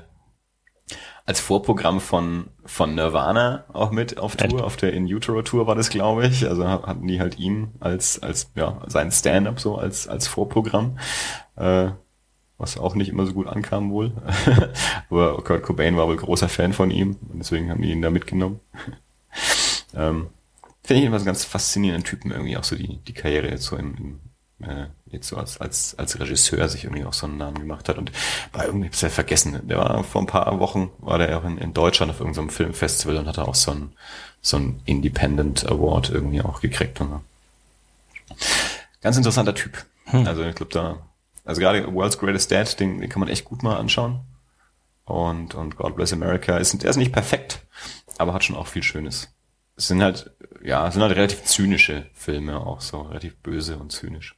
als Vorprogramm von von Nirvana auch mit auf Tour, auf der In Utero Tour war das, glaube ich. Also hatten die halt ihn als als ja sein Stand-up so als als Vorprogramm. Äh, was auch nicht immer so gut ankam wohl. [laughs] Aber Kurt Cobain war wohl großer Fan von ihm und deswegen haben die ihn da mitgenommen. [laughs] ähm, Finde ich immer so ganz faszinierenden Typen irgendwie auch so die, die Karriere jetzt so im, im äh, jetzt so als, als, als Regisseur sich irgendwie auch so einen Namen gemacht hat. Und war irgendwie, hab's ja vergessen, der war vor ein paar Wochen, war der auch in, in Deutschland auf irgendeinem Filmfestival und hat auch so ein so ein Independent Award irgendwie auch gekriegt. Und, ganz interessanter Typ. Hm. Also ich glaube da, also gerade World's Greatest Dad, den, den kann man echt gut mal anschauen. Und, und God Bless America ist, der ist nicht perfekt, aber hat schon auch viel Schönes es sind halt, ja, es sind halt relativ zynische Filme auch so, relativ böse und zynisch.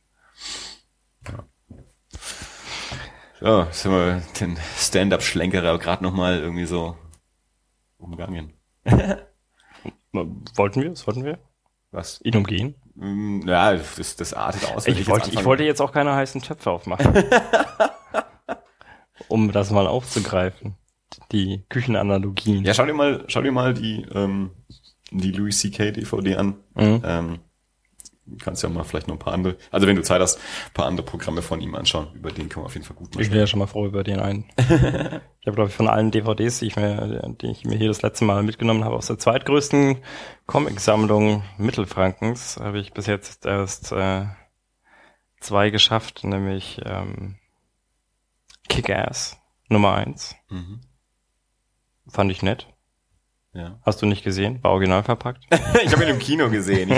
Ja. So, jetzt haben wir den Stand-Up-Schlenkerer gerade nochmal irgendwie so umgangen. [laughs] Wollten wir? Was wollten wir? Was? Ihn umgehen? Mm, Ja, das, das artet aus. Ich jetzt wollte, ich wollte jetzt auch keine heißen Töpfe aufmachen. [laughs] um das mal aufzugreifen. Die Küchenanalogien. Ja, schau dir mal, schau dir mal die, ähm, die Louis C.K. DVD an. Mhm. Ähm, du kannst ja mal vielleicht noch ein paar andere, also wenn du Zeit hast, ein paar andere Programme von ihm anschauen. Über den kann man auf jeden Fall gut Ich wäre ja schon mal froh über den einen. [laughs] ich habe, glaube ich, von allen DVDs, die ich, mir, die ich mir hier das letzte Mal mitgenommen habe, aus der zweitgrößten Comic-Sammlung Mittelfrankens, habe ich bis jetzt erst äh, zwei geschafft, nämlich ähm, Kick-Ass Nummer eins. Mhm. Fand ich nett. Ja. Hast du nicht gesehen? War original verpackt. [laughs] ich habe [laughs] ihn im Kino gesehen.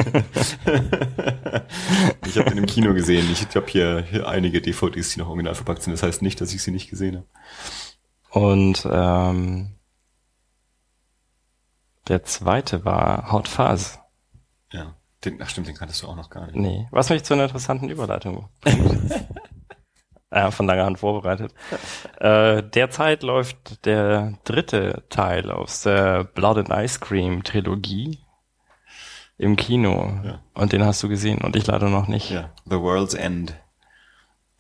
ich habe ihn im Kino gesehen. Ich habe hier, hier einige DVDs, die noch original verpackt sind. Das heißt nicht, dass ich sie nicht gesehen habe. Und ähm, der zweite war Hot Fuzz. Ja. Den, ach stimmt, den kanntest du auch noch gar nicht. Nee, was mich zu einer interessanten Überleitung bringt. [laughs] [laughs] ja, von langer Hand vorbereitet. Äh, derzeit läuft der dritte Teil aus der Blood and Ice Cream Trilogie im Kino. Ja. Und den hast du gesehen und ich leider noch nicht. Ja. The World's End.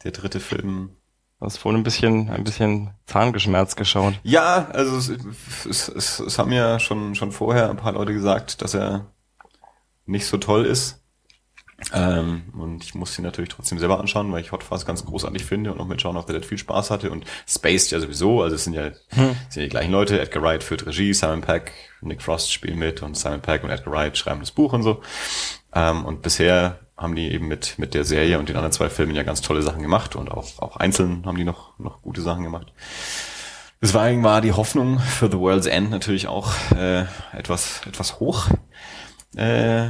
Der dritte Film. Du hast vorhin ein bisschen, ein bisschen zahngeschmerzt geschaut. Ja, also es, es, es, es haben ja schon, schon vorher ein paar Leute gesagt, dass er nicht so toll ist. Ähm, und ich muss ihn natürlich trotzdem selber anschauen, weil ich Hot Fuzz ganz großartig finde und auch mit Shaun of the Dead viel Spaß hatte und Spaced ja sowieso, also es sind ja, sind ja die gleichen Leute, Edgar Wright führt Regie, Simon Peck, Nick Frost spielen mit und Simon Peck und Edgar Wright schreiben das Buch und so. Ähm, und bisher haben die eben mit, mit der Serie und den anderen zwei Filmen ja ganz tolle Sachen gemacht und auch, auch einzeln haben die noch, noch gute Sachen gemacht. Deswegen war die Hoffnung für The World's End natürlich auch äh, etwas, etwas hoch. Äh,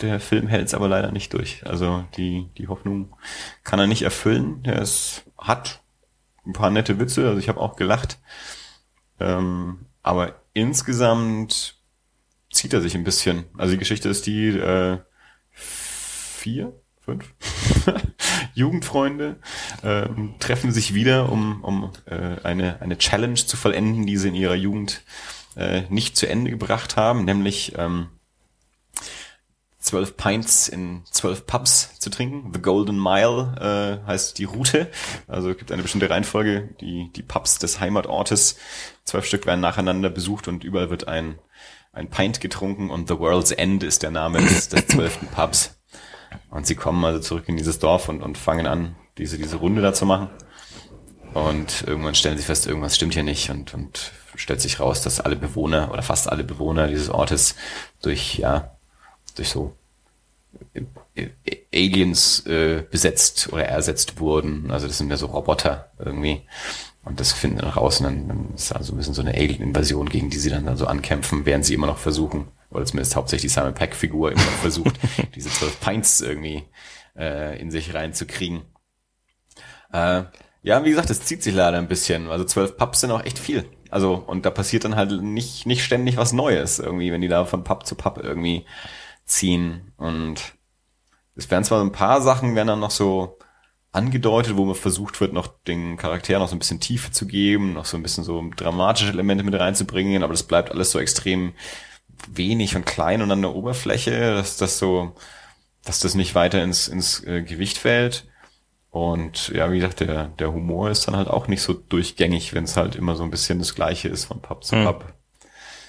der Film hält es aber leider nicht durch. Also die, die Hoffnung kann er nicht erfüllen. Er ist, hat ein paar nette Witze, also ich habe auch gelacht. Ähm, aber insgesamt zieht er sich ein bisschen. Also die Geschichte ist die äh, vier, fünf [laughs] Jugendfreunde ähm, treffen sich wieder, um, um äh, eine, eine Challenge zu vollenden, die sie in ihrer Jugend äh, nicht zu Ende gebracht haben, nämlich ähm, zwölf Pints in zwölf Pubs zu trinken. The Golden Mile äh, heißt die Route. Also es gibt eine bestimmte Reihenfolge, die, die Pubs des Heimatortes. Zwölf Stück werden nacheinander besucht und überall wird ein, ein Pint getrunken und The World's End ist der Name des, des zwölften Pubs. Und sie kommen also zurück in dieses Dorf und, und fangen an, diese, diese Runde da zu machen. Und irgendwann stellen sie fest, irgendwas stimmt hier nicht und, und stellt sich raus, dass alle Bewohner oder fast alle Bewohner dieses Ortes durch, ja, durch so Aliens äh, besetzt oder ersetzt wurden. Also das sind ja so Roboter irgendwie. Und das finden wir raus und dann, dann ist also ein bisschen so eine Alien-Invasion, gegen die sie dann, dann so ankämpfen, während sie immer noch versuchen, oder zumindest hauptsächlich die Simon Peck-Figur immer noch versucht, [laughs] diese zwölf Pints irgendwie äh, in sich reinzukriegen. Äh, ja, wie gesagt, es zieht sich leider ein bisschen. Also zwölf Pubs sind auch echt viel. Also, und da passiert dann halt nicht, nicht ständig was Neues irgendwie, wenn die da von Pub zu Pub irgendwie ziehen. Und es werden zwar so ein paar Sachen, werden dann noch so angedeutet, wo man versucht wird, noch den Charakteren noch so ein bisschen Tiefe zu geben, noch so ein bisschen so dramatische Elemente mit reinzubringen, aber das bleibt alles so extrem wenig und klein und an der Oberfläche, dass das so, dass das nicht weiter ins, ins äh, Gewicht fällt. Und ja, wie gesagt, der, der Humor ist dann halt auch nicht so durchgängig, wenn es halt immer so ein bisschen das Gleiche ist von Pub zu Hm. Pub.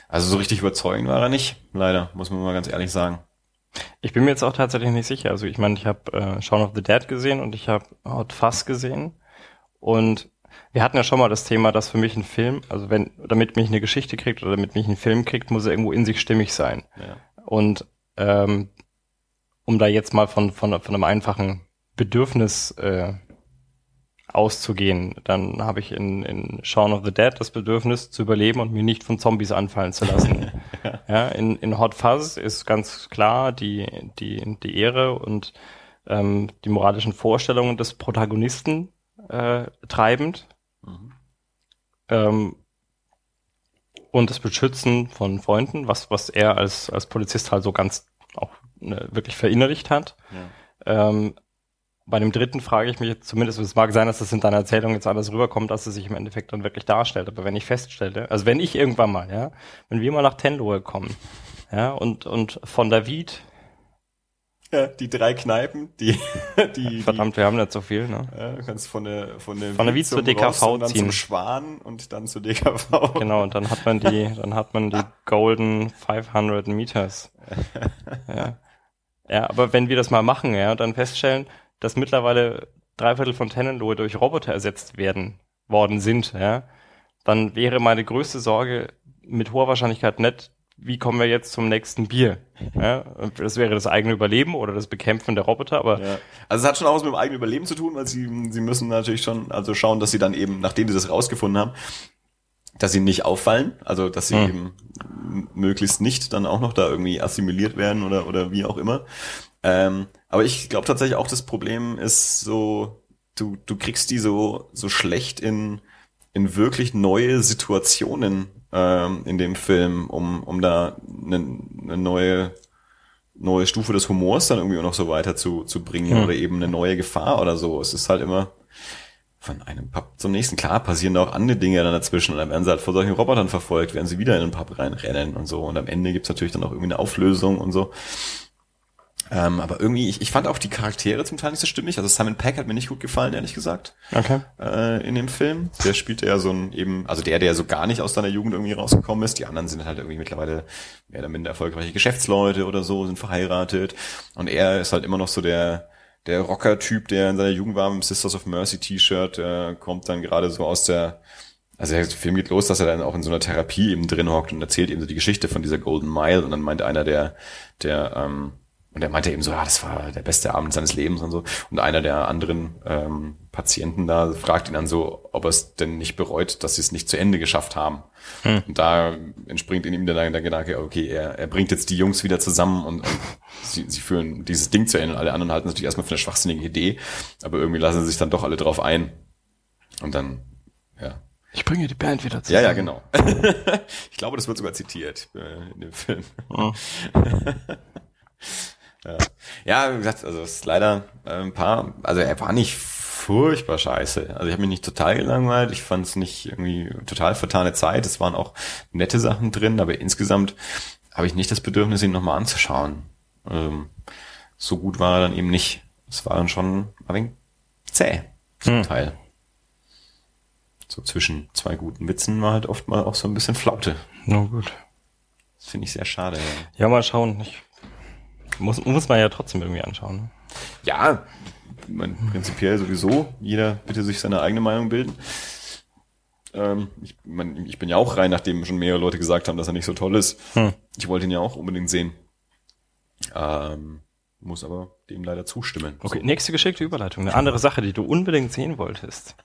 Also so richtig überzeugend war er nicht, leider, muss man mal ganz ehrlich sagen. Ich bin mir jetzt auch tatsächlich nicht sicher. Also ich meine, ich habe äh, Shaun of the Dead gesehen und ich habe Hot Fuzz gesehen. Und wir hatten ja schon mal das Thema, dass für mich ein Film, also wenn, damit mich eine Geschichte kriegt oder damit mich ein Film kriegt, muss er irgendwo in sich stimmig sein. Ja. Und ähm, um da jetzt mal von, von, von einem einfachen Bedürfnis äh, auszugehen, dann habe ich in, in Shaun of the Dead das Bedürfnis zu überleben und mir nicht von Zombies anfallen zu lassen. [laughs] ja, in, in Hot Fuzz ist ganz klar die, die, die Ehre und ähm, die moralischen Vorstellungen des Protagonisten äh, treibend. Mhm. Ähm, und das Beschützen von Freunden, was, was er als, als Polizist halt so ganz auch ne, wirklich verinnerlicht hat. Ja. Ähm, bei dem dritten frage ich mich jetzt zumindest, es mag sein, dass das in deiner Erzählung jetzt anders rüberkommt, dass es sich im Endeffekt dann wirklich darstellt. Aber wenn ich feststelle, also wenn ich irgendwann mal, ja, wenn wir mal nach Tenlohe kommen, ja, und, und von David Ja, die drei Kneipen, die, [laughs] die Verdammt, wir haben nicht so viel, ne? Ja, du kannst von der von der, Von der Wied zur DKV und dann ziehen. zum Schwan und dann zur DKV. Genau, und dann hat man die, dann hat man die Golden 500 Meters. [laughs] Ja. ja, aber wenn wir das mal machen, ja, und dann feststellen, dass mittlerweile drei Viertel von Tennenlohe durch Roboter ersetzt werden, worden sind, ja, dann wäre meine größte Sorge mit hoher Wahrscheinlichkeit nicht, wie kommen wir jetzt zum nächsten Bier? Ja, das wäre das eigene Überleben oder das Bekämpfen der Roboter, aber Ja. Also es hat schon auch was mit dem eigenen Überleben zu tun, weil sie, sie müssen natürlich schon also schauen, dass sie dann eben, nachdem sie das rausgefunden haben, dass sie nicht auffallen, also dass sie Hm. eben möglichst nicht dann auch noch da irgendwie assimiliert werden oder, oder wie auch immer. Ähm, aber ich glaube tatsächlich auch, das Problem ist so, du, du kriegst die so, so schlecht in, in wirklich neue Situationen ähm, in dem Film, um, um da eine, eine neue neue Stufe des Humors dann irgendwie auch noch so weiter zu, zu bringen Hm. oder eben eine neue Gefahr oder so. Es ist halt immer von einem Pub zum nächsten. Klar passieren da auch andere Dinge dann dazwischen und dann werden sie halt vor solchen Robotern verfolgt, werden sie wieder in den Pub reinrennen und so. Und am Ende gibt's natürlich dann auch irgendwie eine Auflösung und so. Ähm, aber irgendwie, ich, ich fand auch die Charaktere zum Teil nicht so stimmig. Also Simon Peck hat mir nicht gut gefallen, ehrlich gesagt okay. äh, in dem Film. Der spielt ja so ein eben, also der, der so gar nicht aus deiner Jugend irgendwie rausgekommen ist. Die anderen sind halt irgendwie mittlerweile mehr oder minder erfolgreiche Geschäftsleute oder so, sind verheiratet. Und er ist halt immer noch so der, der Rocker-Typ, der in seiner Jugend war mit dem Sisters of Mercy T-Shirt, äh, kommt dann gerade so aus der, also der Film geht los, dass er dann auch in so einer Therapie eben drin hockt und erzählt eben so die Geschichte von dieser Golden Mile und dann meint einer der, der, ähm, und er meinte eben so, ja, das war der beste Abend seines Lebens und so. Und einer der anderen ähm, Patienten da fragt ihn dann so, ob er es denn nicht bereut, dass sie es nicht zu Ende geschafft haben. Und da entspringt in ihm dann der Gedanke, okay, er, er bringt jetzt die Jungs wieder zusammen und, und [laughs] sie, sie führen dieses Ding zu Ende. Und alle anderen halten es natürlich erstmal für eine schwachsinnige Idee, aber irgendwie lassen sie sich dann doch alle drauf ein. Und dann, ja. Ich bringe die Band wieder Ja, ja, genau. [laughs] ich glaube, das wird sogar zitiert äh, in dem Film. Mhm. [laughs] ja. ja, wie gesagt, also es ist leider äh, ein paar, also er war nicht furchtbar scheiße. Also ich habe mich nicht total gelangweilt, ich fand es nicht irgendwie total vertane Zeit. Es waren auch nette Sachen drin, aber insgesamt habe ich nicht das Bedürfnis, ihn nochmal anzuschauen. Ähm, so gut war er dann eben nicht. Es war dann schon ein wenig zäh zum Hm. Teil. So zwischen zwei guten Witzen war halt oft mal auch so ein bisschen Flaute. Na gut. Das finde ich sehr schade. Ja. Ja, mal schauen. Ich, muss, muss man ja trotzdem irgendwie anschauen. Ne? Ja, man, prinzipiell sowieso. Jeder bitte sich seine eigene Meinung bilden. Ähm, ich, man, ich bin ja auch rein, nachdem schon mehrere Leute gesagt haben, dass er nicht so toll ist. Hm. Ich wollte ihn ja auch unbedingt sehen. Ähm, muss aber dem leider zustimmen. Okay, nächste geschickte Überleitung. Eine andere Sache, die du unbedingt sehen wolltest,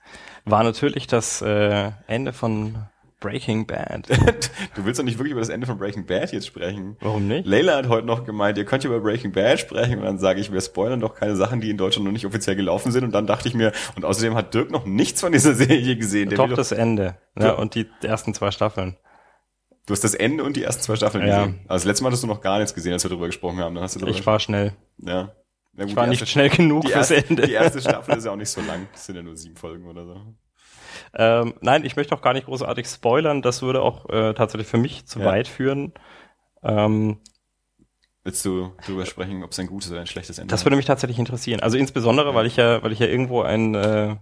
war natürlich das äh, Ende von Breaking Bad. [laughs] Du willst doch nicht wirklich über das Ende von Breaking Bad jetzt sprechen. Warum nicht? Leila hat heute noch gemeint, ihr könnt ja über Breaking Bad sprechen und dann sage ich, wir spoilern doch keine Sachen, die in Deutschland noch nicht offiziell gelaufen sind und dann dachte ich mir, und außerdem hat Dirk noch nichts von dieser [laughs] Serie gesehen. Der Doch das Ende. Ja. Ja, und die ersten zwei Staffeln. Du hast das Ende und die ersten zwei Staffeln Ja. gesehen. Also das letzte Mal hattest du noch gar nichts gesehen, als wir darüber gesprochen haben. Dann hast du darüber Ich war schnell. ja. Gut, Ich war nicht schnell genug fürs erste, Ende. Die erste Staffel [laughs] ist ja auch nicht so lang. Das sind ja nur sieben Folgen oder so. Ähm, nein, ich möchte auch gar nicht großartig spoilern. Das würde auch äh, tatsächlich für mich zu Ja. weit führen. Ähm, Willst du darüber sprechen, ob es ein gutes oder ein schlechtes Ende das hat? würde mich tatsächlich interessieren. Also insbesondere, weil ich ja, weil ich ja irgendwo ein, äh,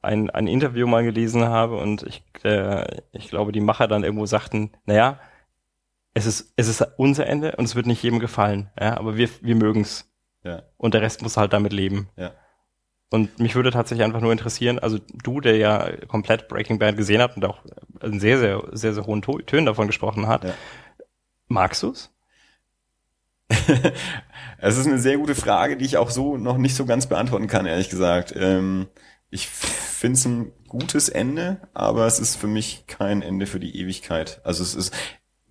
ein, ein Interview mal gelesen habe und ich, äh, ich glaube, die Macher dann irgendwo sagten, naja, es ist, es ist unser Ende und es wird nicht jedem gefallen, ja, aber wir, wir mögen's. Ja. Und der Rest muss halt damit leben. Ja. Und mich würde tatsächlich einfach nur interessieren, also du, der ja komplett Breaking Bad gesehen hat und auch in sehr, sehr, sehr, sehr hohen Tönen davon gesprochen hat, Ja. magst du's? [laughs] Es ist eine sehr gute Frage, die ich auch so noch nicht so ganz beantworten kann, ehrlich gesagt. Ähm, ich finde es ein gutes Ende, aber es ist für mich kein Ende für die Ewigkeit. Also es ist,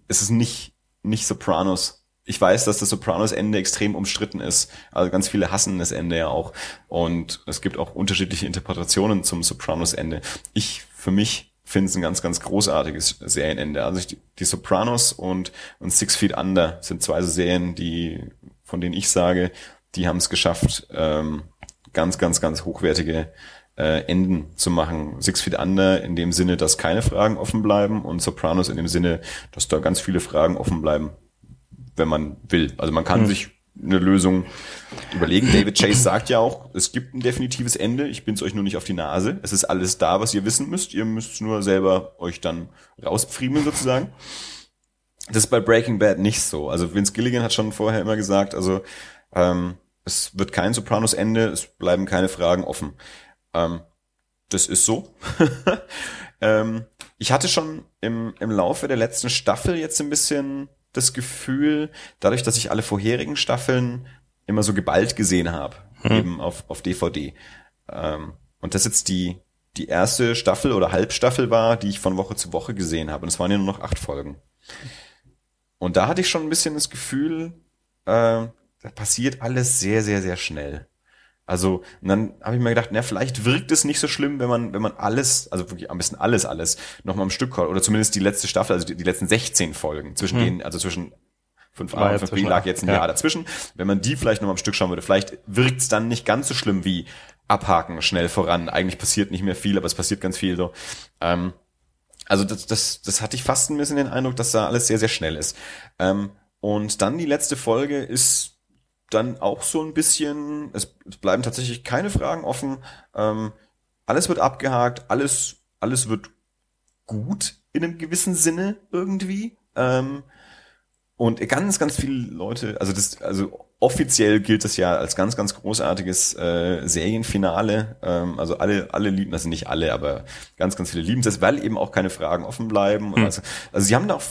es ist nicht, nicht Sopranos. Ich weiß, dass das Sopranos-Ende extrem umstritten ist. Also ganz viele hassen das Ende ja auch. Und es gibt auch unterschiedliche Interpretationen zum Sopranos-Ende. Ich, für mich, finde es ein ganz, ganz großartiges Serienende. Also ich, die Sopranos und, und Six Feet Under sind zwei so Serien, die, von denen ich sage, die haben es geschafft, ähm, ganz, ganz, ganz hochwertige äh, Enden zu machen. Six Feet Under in dem Sinne, dass keine Fragen offen bleiben und Sopranos in dem Sinne, dass da ganz viele Fragen offen bleiben, wenn man will. Also man kann Hm. sich eine Lösung überlegen. David Chase sagt ja auch, es gibt ein definitives Ende. Ich bin's euch nur nicht auf die Nase. Es ist alles da, was ihr wissen müsst. Ihr müsst nur selber euch dann rauspfriemeln sozusagen. Das ist bei Breaking Bad nicht so. Also Vince Gilligan hat schon vorher immer gesagt, also ähm, es wird kein Sopranos-Ende, es bleiben keine Fragen offen. Ähm, das ist so. [laughs] ähm, ich hatte schon im, im Laufe der letzten Staffel jetzt ein bisschen das Gefühl, dadurch, dass ich alle vorherigen Staffeln immer so geballt gesehen habe, hm. eben auf, auf DVD. Ähm, und das jetzt die, die erste Staffel oder Halbstaffel war, die ich von Woche zu Woche gesehen habe. Und es waren ja nur noch acht Folgen. Und da hatte ich schon ein bisschen das Gefühl, äh, da passiert alles sehr, sehr, sehr schnell. Also, und dann habe ich mir gedacht, na, vielleicht wirkt es nicht so schlimm, wenn man, wenn man alles, also wirklich am besten alles, alles nochmal im Stück oder zumindest die letzte Staffel, also die, die letzten 16 Folgen, zwischen hm. denen, also zwischen 5a und 5b lag jetzt ein ja. Jahr dazwischen. Wenn man die vielleicht nochmal am Stück schauen würde, vielleicht wirkt es dann nicht ganz so schlimm wie abhaken, schnell voran. Eigentlich passiert nicht mehr viel, aber es passiert ganz viel so. Ähm, also das, das, das hatte ich fast ein bisschen den Eindruck, dass da alles sehr, sehr schnell ist. Ähm, und dann die letzte Folge ist dann auch so ein bisschen, es, bleiben tatsächlich keine Fragen offen. Ähm, alles wird abgehakt, alles, alles wird gut in einem gewissen Sinne irgendwie. Ähm, und ganz, ganz viele Leute, also das, also offiziell gilt das ja als ganz, ganz großartiges äh, Serienfinale. Ähm, also alle, alle lieben, also nicht alle, aber ganz, ganz viele lieben es, weil eben auch keine Fragen offen bleiben. Mhm. Also, also sie haben da auch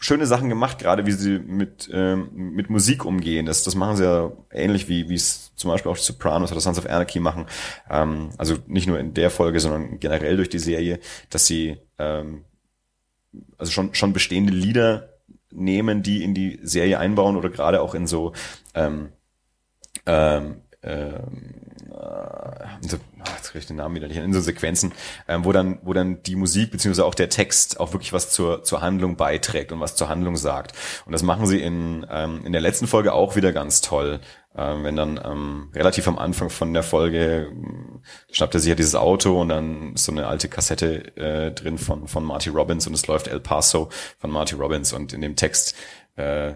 schöne Sachen gemacht, gerade wie sie mit, ähm, mit Musik umgehen. Das, das machen sie ja ähnlich wie wie es zum Beispiel auch die Sopranos oder Sons of Anarchy machen. Ähm, also nicht nur in der Folge, sondern generell durch die Serie, dass sie ähm, also schon, schon bestehende Lieder nehmen, die in die Serie einbauen oder gerade auch in so ähm, ähm, ähm, äh, so, jetzt kriege ich den Namen wieder nicht in so Sequenzen, ähm, wo dann, wo dann die Musik beziehungsweise auch der Text auch wirklich was zur, zur Handlung beiträgt und was zur Handlung sagt. Und das machen sie in, ähm, in der letzten Folge auch wieder ganz toll. Ähm, wenn dann ähm, relativ am Anfang von der Folge ähm, schnappt er sich ja dieses Auto und dann ist so eine alte Kassette äh, drin von, von Marty Robbins und es läuft El Paso von Marty Robbins und in dem Text äh,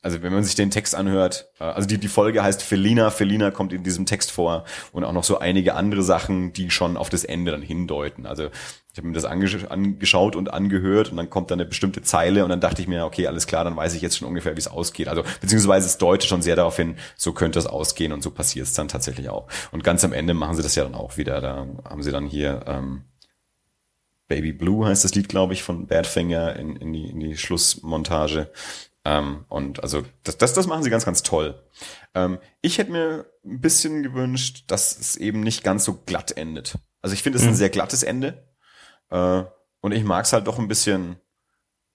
also wenn man sich den Text anhört, äh, also die, die Folge heißt Felina, Felina kommt in diesem Text vor und auch noch so einige andere Sachen, die schon auf das Ende dann hindeuten. Also ich habe mir das angesch angeschaut und angehört und dann kommt dann eine bestimmte Zeile und dann dachte ich mir, okay, alles klar, dann weiß ich jetzt schon ungefähr, wie es ausgeht. Also beziehungsweise es deutet schon sehr darauf hin, so könnte es ausgehen und so passiert es dann tatsächlich auch. Und ganz am Ende machen sie das ja dann auch wieder. Da haben sie dann hier ähm, Baby Blue heißt das Lied, glaube ich, von Badfinger in, in, die, in die Schlussmontage. Ähm, und also das, das, das machen sie ganz, ganz toll. Ähm, ich hätte mir ein bisschen gewünscht, dass es eben nicht ganz so glatt endet. Also ich finde es mhm. ein sehr glattes Ende. Äh, und ich mag es halt doch ein bisschen,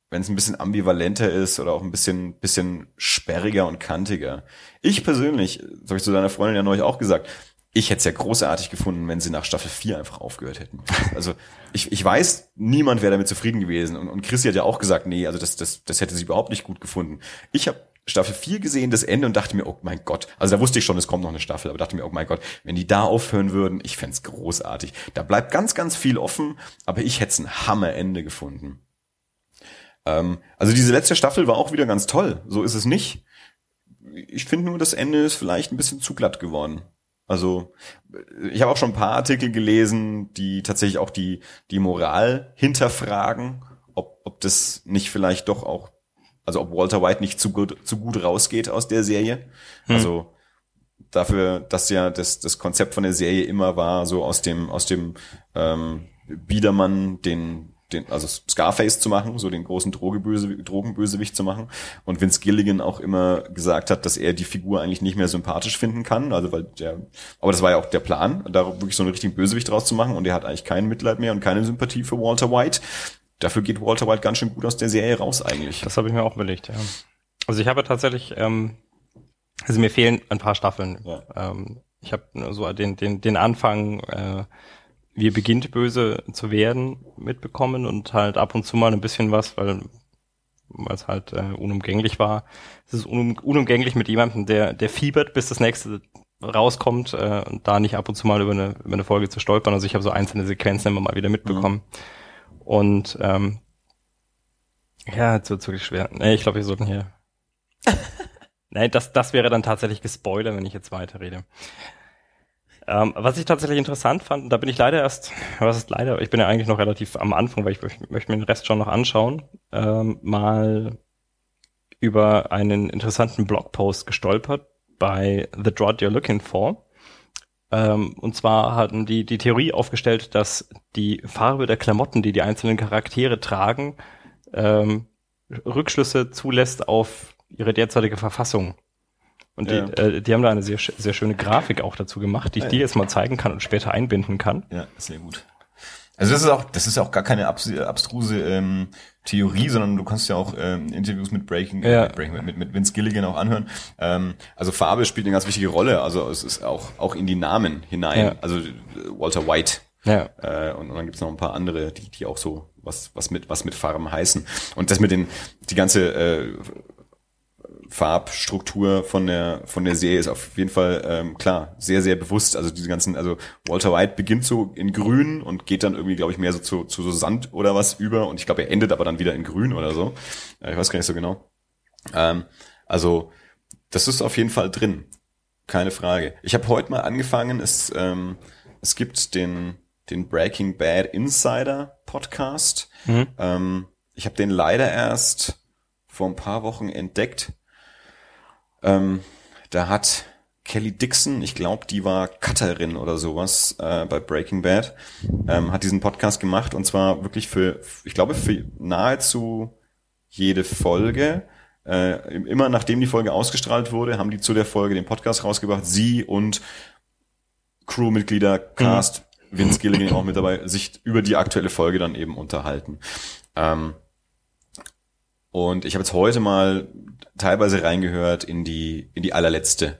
wenn es ein bisschen ambivalenter ist oder auch ein bisschen, bisschen sperriger und kantiger. Ich persönlich, das habe ich zu deiner Freundin ja neulich auch gesagt, ich hätte es ja großartig gefunden, wenn sie nach Staffel 4 einfach aufgehört hätten. Also ich, ich weiß, niemand wäre damit zufrieden gewesen. Und, und Chrissy hat ja auch gesagt, nee, also das, das, das hätte sie überhaupt nicht gut gefunden. Ich habe Staffel 4 gesehen, das Ende, und dachte mir, oh mein Gott, also da wusste ich schon, es kommt noch eine Staffel, aber dachte mir, oh mein Gott, wenn die da aufhören würden, ich fände großartig. Da bleibt ganz, ganz viel offen, aber ich hätte ein Hammerende gefunden. Ähm, also diese letzte Staffel war auch wieder ganz toll, so ist es nicht. Ich finde nur, das Ende ist vielleicht ein bisschen zu glatt geworden. Also ich habe auch schon ein paar Artikel gelesen, die tatsächlich auch die, die Moral hinterfragen, ob, ob das nicht vielleicht doch auch, also ob Walter White nicht zu gut, zu gut rausgeht aus der Serie. Hm. Also dafür, dass ja das, das Konzept von der Serie immer war, so aus dem, aus dem ähm, Biedermann den den, also Scarface zu machen, so den großen Drogeböse, Drogenbösewicht zu machen. Und Vince Gilligan auch immer gesagt hat, dass er die Figur eigentlich nicht mehr sympathisch finden kann. Also weil der, aber das war ja auch der Plan, da wirklich so einen richtigen Bösewicht draus zu machen. Und er hat eigentlich kein Mitleid mehr und keine Sympathie für Walter White. Dafür geht Walter White ganz schön gut aus der Serie raus eigentlich. Das habe ich mir auch überlegt, ja. Also ich habe tatsächlich, ähm, also mir fehlen ein paar Staffeln. Ja. Ähm, ich habe so den, den, den Anfang äh, wie er beginnt böse zu werden mitbekommen und halt ab und zu mal ein bisschen was, weil weil es halt äh, unumgänglich war. Es ist unum, unumgänglich mit jemandem, der der fiebert, bis das nächste rauskommt äh, und da nicht ab und zu mal über eine über eine Folge zu stolpern. Also ich habe so einzelne Sequenzen immer mal wieder mitbekommen. Mhm. Und ähm, ja, jetzt wird's wirklich schwer. Nee, ich glaube, wir sollten hier [laughs] Nein, das, das wäre dann tatsächlich gespoilert, wenn ich jetzt weiterrede. Ähm, was ich tatsächlich interessant fand, da bin ich leider erst, was ist leider, ich bin ja eigentlich noch relativ am Anfang, weil ich möchte, mir den Rest schon noch anschauen, ähm, mal über einen interessanten Blogpost gestolpert bei The Drod You're Looking For. Ähm, und zwar hatten die die Theorie aufgestellt, dass die Farbe der Klamotten, die die einzelnen Charaktere tragen, ähm, Rückschlüsse zulässt auf ihre derzeitige Verfassung. Und ja. die, äh, die haben da eine sehr, sehr schöne Grafik auch dazu gemacht, die ich ja, dir jetzt mal zeigen kann und später einbinden kann. Ja, sehr gut. Also das ist auch, das ist auch gar keine abstruse ähm, Theorie, sondern du kannst ja auch ähm, Interviews mit Breaking, äh, ja. mit, Breaking mit, mit Vince Gilligan auch anhören. Ähm, also Farbe spielt eine ganz wichtige Rolle. Also es ist auch auch in die Namen hinein. Ja. Also Walter White. Ja. Äh, und, und dann gibt's noch ein paar andere, die die auch so was was mit was mit Farben heißen. Und das mit den die ganze äh, Farbstruktur von der von der Serie ist auf jeden Fall ähm, klar sehr sehr bewusst. Also diese ganzen, also Walter White beginnt so in Grün und geht dann irgendwie, glaube ich, mehr so zu, zu so Sand oder was über und ich glaube, er endet aber dann wieder in Grün oder so. Äh, ich weiß gar nicht so genau. Ähm, also das ist auf jeden Fall drin, keine Frage. Ich habe heute mal angefangen. Es ähm, es gibt den den Breaking Bad Insider Podcast. Mhm. Ähm, ich habe den leider erst vor ein paar Wochen entdeckt ähm, da hat Kelly Dixon, ich glaube, die war Cutterin oder sowas äh, bei Breaking Bad, ähm, hat diesen Podcast gemacht und zwar wirklich für, ich glaube, für nahezu jede Folge. Äh, immer nachdem die Folge ausgestrahlt wurde, haben die zu der Folge den Podcast rausgebracht. Sie und Crewmitglieder, Cast, mhm. Vince Gilligan auch mit dabei, sich über die aktuelle Folge dann eben unterhalten. Ähm, und ich habe jetzt heute mal teilweise reingehört in die, in die allerletzte,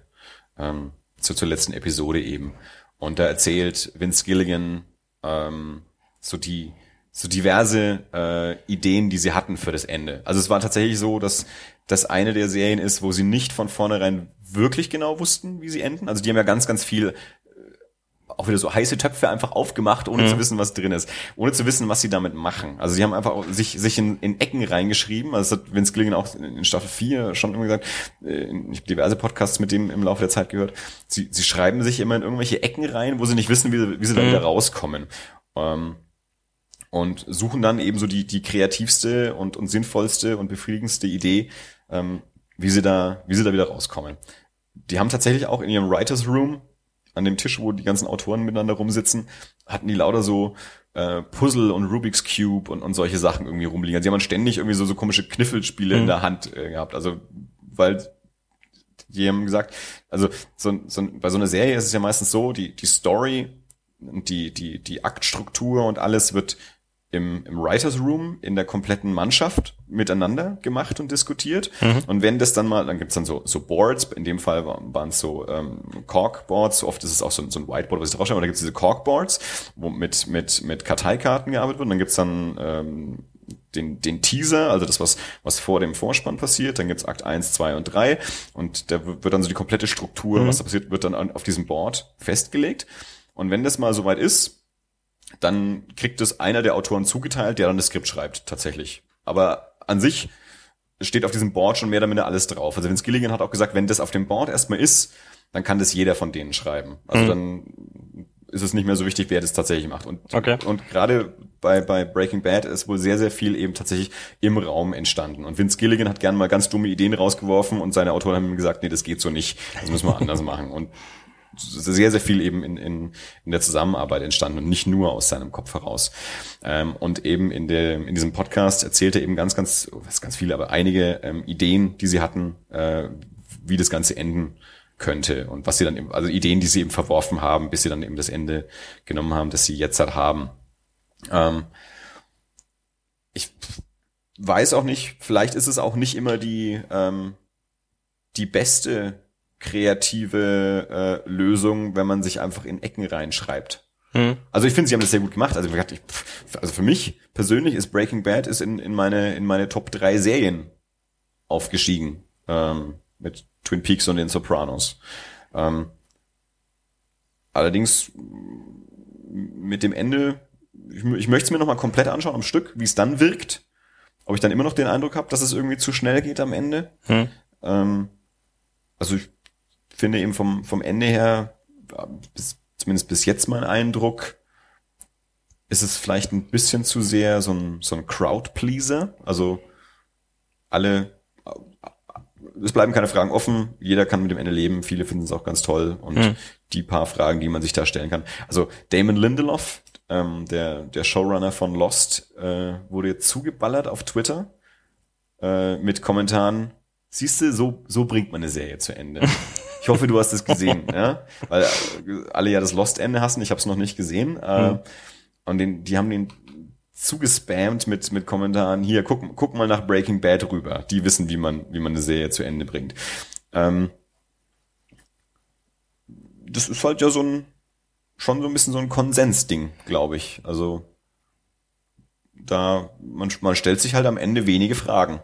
ähm, zur, zur letzten Episode eben. Und da erzählt Vince Gilligan ähm, so die so diverse äh, Ideen, die sie hatten für das Ende. Also es war tatsächlich so, dass das eine der Serien ist, wo sie nicht von vornherein wirklich genau wussten, wie sie enden. Also die haben ja ganz, ganz viel auch wieder so heiße Töpfe einfach aufgemacht, ohne mhm. zu wissen, was drin ist. Ohne zu wissen, was sie damit machen. Also sie haben einfach sich, sich in, in Ecken reingeschrieben. Also das hat Vince Gilligan auch in Staffel 4 schon immer gesagt. Äh, ich habe diverse Podcasts mit dem im Laufe der Zeit gehört. Sie, sie schreiben sich immer in irgendwelche Ecken rein, wo sie nicht wissen, wie sie, wie sie mhm. da wieder rauskommen. Ähm, und suchen dann eben so die, die kreativste und, und sinnvollste und befriedigendste Idee, ähm, wie sie da, wie sie da wieder rauskommen. Die haben tatsächlich auch in ihrem Writers Room an dem Tisch, wo die ganzen Autoren miteinander rumsitzen, hatten die lauter so äh, Puzzle und Rubik's Cube und, und solche Sachen irgendwie rumliegen. Also die haben ständig irgendwie so, so komische Kniffelspiele mhm. in der Hand äh, gehabt. Also, weil die haben gesagt, also so, so, bei so einer Serie ist es ja meistens so, die, die Story die, die, die Aktstruktur und alles wird im, im Writers Room in der kompletten Mannschaft miteinander gemacht und diskutiert. Mhm. Und wenn das dann mal, dann gibt's dann so, so Boards, in dem Fall waren es so ähm, Corkboards, oft ist es auch so, so ein Whiteboard, was ich draufschreibe, aber da gibt's diese Corkboards, wo mit, mit, mit Karteikarten gearbeitet wird. Und dann gibt's dann ähm, den, den Teaser, also das, was, was vor dem Vorspann passiert, dann gibt's Akt 1, 2 und 3 und da wird dann so die komplette Struktur, mhm. was da passiert, wird dann auf diesem Board festgelegt. Und wenn das mal soweit ist, dann kriegt es einer der Autoren zugeteilt, der dann das Skript schreibt, tatsächlich. Aber an sich steht auf diesem Board schon mehr oder minder alles drauf. Also Vince Gilligan hat auch gesagt, wenn das auf dem Board erstmal ist, dann kann das jeder von denen schreiben. Also mhm. dann ist es nicht mehr so wichtig, wer das tatsächlich macht. Und, okay. und gerade bei, bei Breaking Bad ist wohl sehr, sehr viel eben tatsächlich im Raum entstanden. Und Vince Gilligan hat gern mal ganz dumme Ideen rausgeworfen und seine Autoren haben ihm gesagt, nee, das geht so nicht. Das müssen wir [laughs] anders machen. Und sehr, sehr viel eben in, in, in der Zusammenarbeit entstanden und nicht nur aus seinem Kopf heraus. Ähm, und eben in, der, in diesem Podcast erzählte eben ganz, ganz, was ganz viele, aber einige ähm, Ideen, die sie hatten, äh, wie das Ganze enden könnte und was sie dann eben, also Ideen, die sie eben verworfen haben, bis sie dann eben das Ende genommen haben, das sie jetzt halt haben. Ähm, ich weiß auch nicht, vielleicht ist es auch nicht immer die, ähm, die beste kreative äh, Lösung, wenn man sich einfach in Ecken reinschreibt. Hm. Also ich finde, sie haben das sehr gut gemacht. Also, ich, also für mich persönlich ist Breaking Bad ist in, in meine in meine Top 3 Serien aufgestiegen ähm, mit Twin Peaks und den Sopranos. Ähm, allerdings mit dem Ende, ich, ich möchte es mir nochmal komplett anschauen am Stück, wie es dann wirkt. Ob ich dann immer noch den Eindruck habe, dass es irgendwie zu schnell geht am Ende. Hm. Ähm, also ich finde eben vom, vom Ende her, bis, zumindest bis jetzt mein Eindruck, ist es vielleicht ein bisschen zu sehr so ein, so ein Crowd-Pleaser. Also alle, es bleiben keine Fragen offen, jeder kann mit dem Ende leben, viele finden es auch ganz toll und mhm. die paar Fragen, die man sich da stellen kann. Also Damon Lindelof, ähm, der, der Showrunner von Lost, äh, wurde jetzt zugeballert auf Twitter äh, mit Kommentaren, siehst du, so, so bringt man eine Serie zu Ende. [laughs] Ich hoffe, du hast es gesehen, [laughs] ja, weil äh, alle ja das Lost-Ende hassen, ich habe es noch nicht gesehen. Mhm. Und den, die haben den zugespammt mit, mit Kommentaren, hier, guck, guck mal nach Breaking Bad rüber. Die wissen, wie man, wie man eine Serie zu Ende bringt. Ähm, das ist halt ja so ein, schon so ein bisschen so ein Konsensding, glaube ich. Also, da, man, man stellt sich halt am Ende wenige Fragen.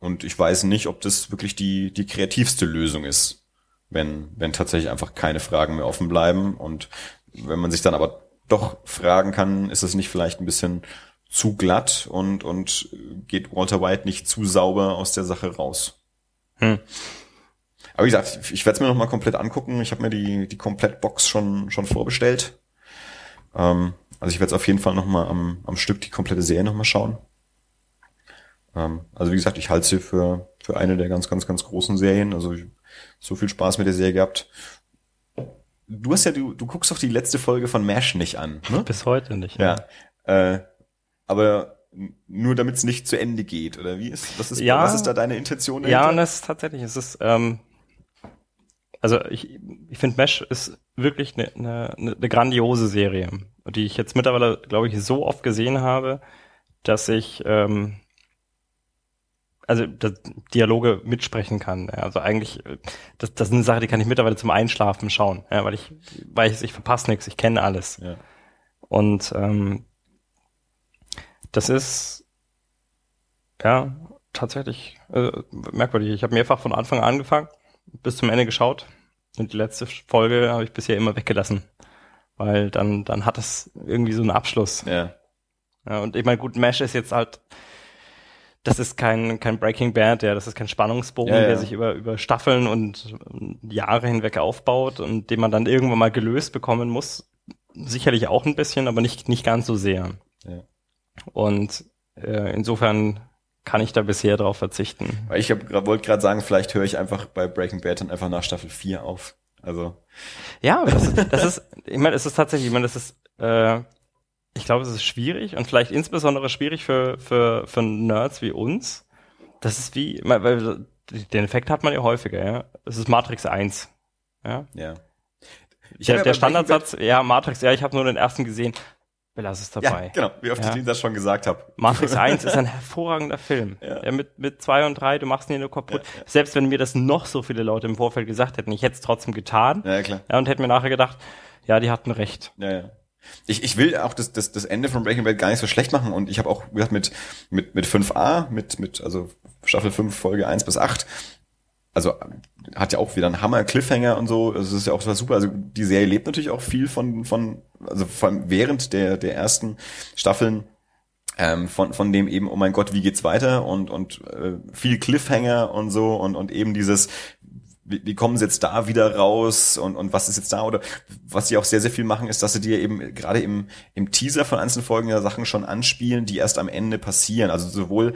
Und ich weiß nicht, ob das wirklich die, die kreativste Lösung ist, wenn, wenn tatsächlich einfach keine Fragen mehr offen bleiben und wenn man sich dann aber doch fragen kann, ist es nicht vielleicht ein bisschen zu glatt und, und geht Walter White nicht zu sauber aus der Sache raus. Hm. Aber wie gesagt, ich, werde es mir nochmal komplett angucken. Ich habe mir die, die Komplettbox schon, schon vorbestellt. Ähm, also ich werde es auf jeden Fall nochmal am, am Stück die komplette Serie nochmal schauen. Ähm, also wie gesagt, ich halte sie für, für eine der ganz, ganz, ganz großen Serien. Also ich, so viel Spaß mit der Serie gehabt. Du hast ja, du, du guckst doch die letzte Folge von MASH nicht an. Ne? [laughs] Bis heute nicht. Ja. ja. Äh, aber nur damit es nicht zu Ende geht, oder wie ist, was ist, ja, was ist da deine Intention? Dahinter? Ja, und das ist tatsächlich, es ist, ähm, also ich, ich finde Mesh ist wirklich eine, eine, eine grandiose Serie, die ich jetzt mittlerweile, glaube ich, so oft gesehen habe, dass ich ähm, also Dialoge mitsprechen kann. Ja, also eigentlich, das, das ist eine Sache, die kann ich mittlerweile zum Einschlafen schauen, ja, weil ich weiß, ich verpasse nichts, ich kenne alles. Ja. Und ähm, das ist ja tatsächlich äh, merkwürdig. Ich habe mehrfach von Anfang an angefangen, bis zum Ende geschaut und die letzte Folge habe ich bisher immer weggelassen, weil dann dann hat es irgendwie so einen Abschluss. Ja. ja und ich meine, gut, Mesh ist jetzt halt das ist kein, kein Breaking Bad, ja, das ist kein Spannungsbogen, ja, ja. der sich über, über Staffeln und Jahre hinweg aufbaut und den man dann irgendwann mal gelöst bekommen muss. Sicherlich auch ein bisschen, aber nicht, nicht ganz so sehr. Ja. Und äh, insofern kann ich da bisher drauf verzichten. Ich wollte gerade sagen, vielleicht höre ich einfach bei Breaking Bad dann einfach nach Staffel 4 auf. Also. Ja, das, das ist, ich meine, es ist tatsächlich, ich meine, das ist, äh, ich glaube, es ist schwierig und vielleicht insbesondere schwierig für, für, für Nerds wie uns. Das ist wie, weil den Effekt hat man ja häufiger, ja. Es ist Matrix 1. Ja. ja. Der, der Standardsatz, ja, Matrix, ja, ich habe nur den ersten gesehen. Belass es dabei. Ja, genau, wie oft ja. ich das schon gesagt habe. Matrix [laughs] 1 ist ein hervorragender Film. Ja. ja. mit, mit zwei und drei, du machst ihn nur kaputt. Ja, Selbst wenn mir das noch so viele Leute im Vorfeld gesagt hätten, ich hätte es trotzdem getan. Ja, klar. Ja, und hätte mir nachher gedacht, ja, die hatten recht. Ja, ja. Ich, ich will auch das, das, das Ende von Breaking Bad gar nicht so schlecht machen und ich habe auch gesagt mit, mit, mit 5a, mit, mit, also Staffel 5, Folge 1 bis 8, also hat ja auch wieder einen Hammer Cliffhanger und so, also das ist ja auch super, also die Serie lebt natürlich auch viel von, von, also vor allem während der, der ersten Staffeln ähm, von, von dem eben, oh mein Gott, wie geht's weiter und, und äh, viel Cliffhanger und so und, und eben dieses, wie, wie kommen sie jetzt da wieder raus und, und was ist jetzt da? Oder was sie auch sehr, sehr viel machen, ist, dass sie dir eben gerade im, im Teaser von einzelnen Folgen ja Sachen schon anspielen, die erst am Ende passieren. Also sowohl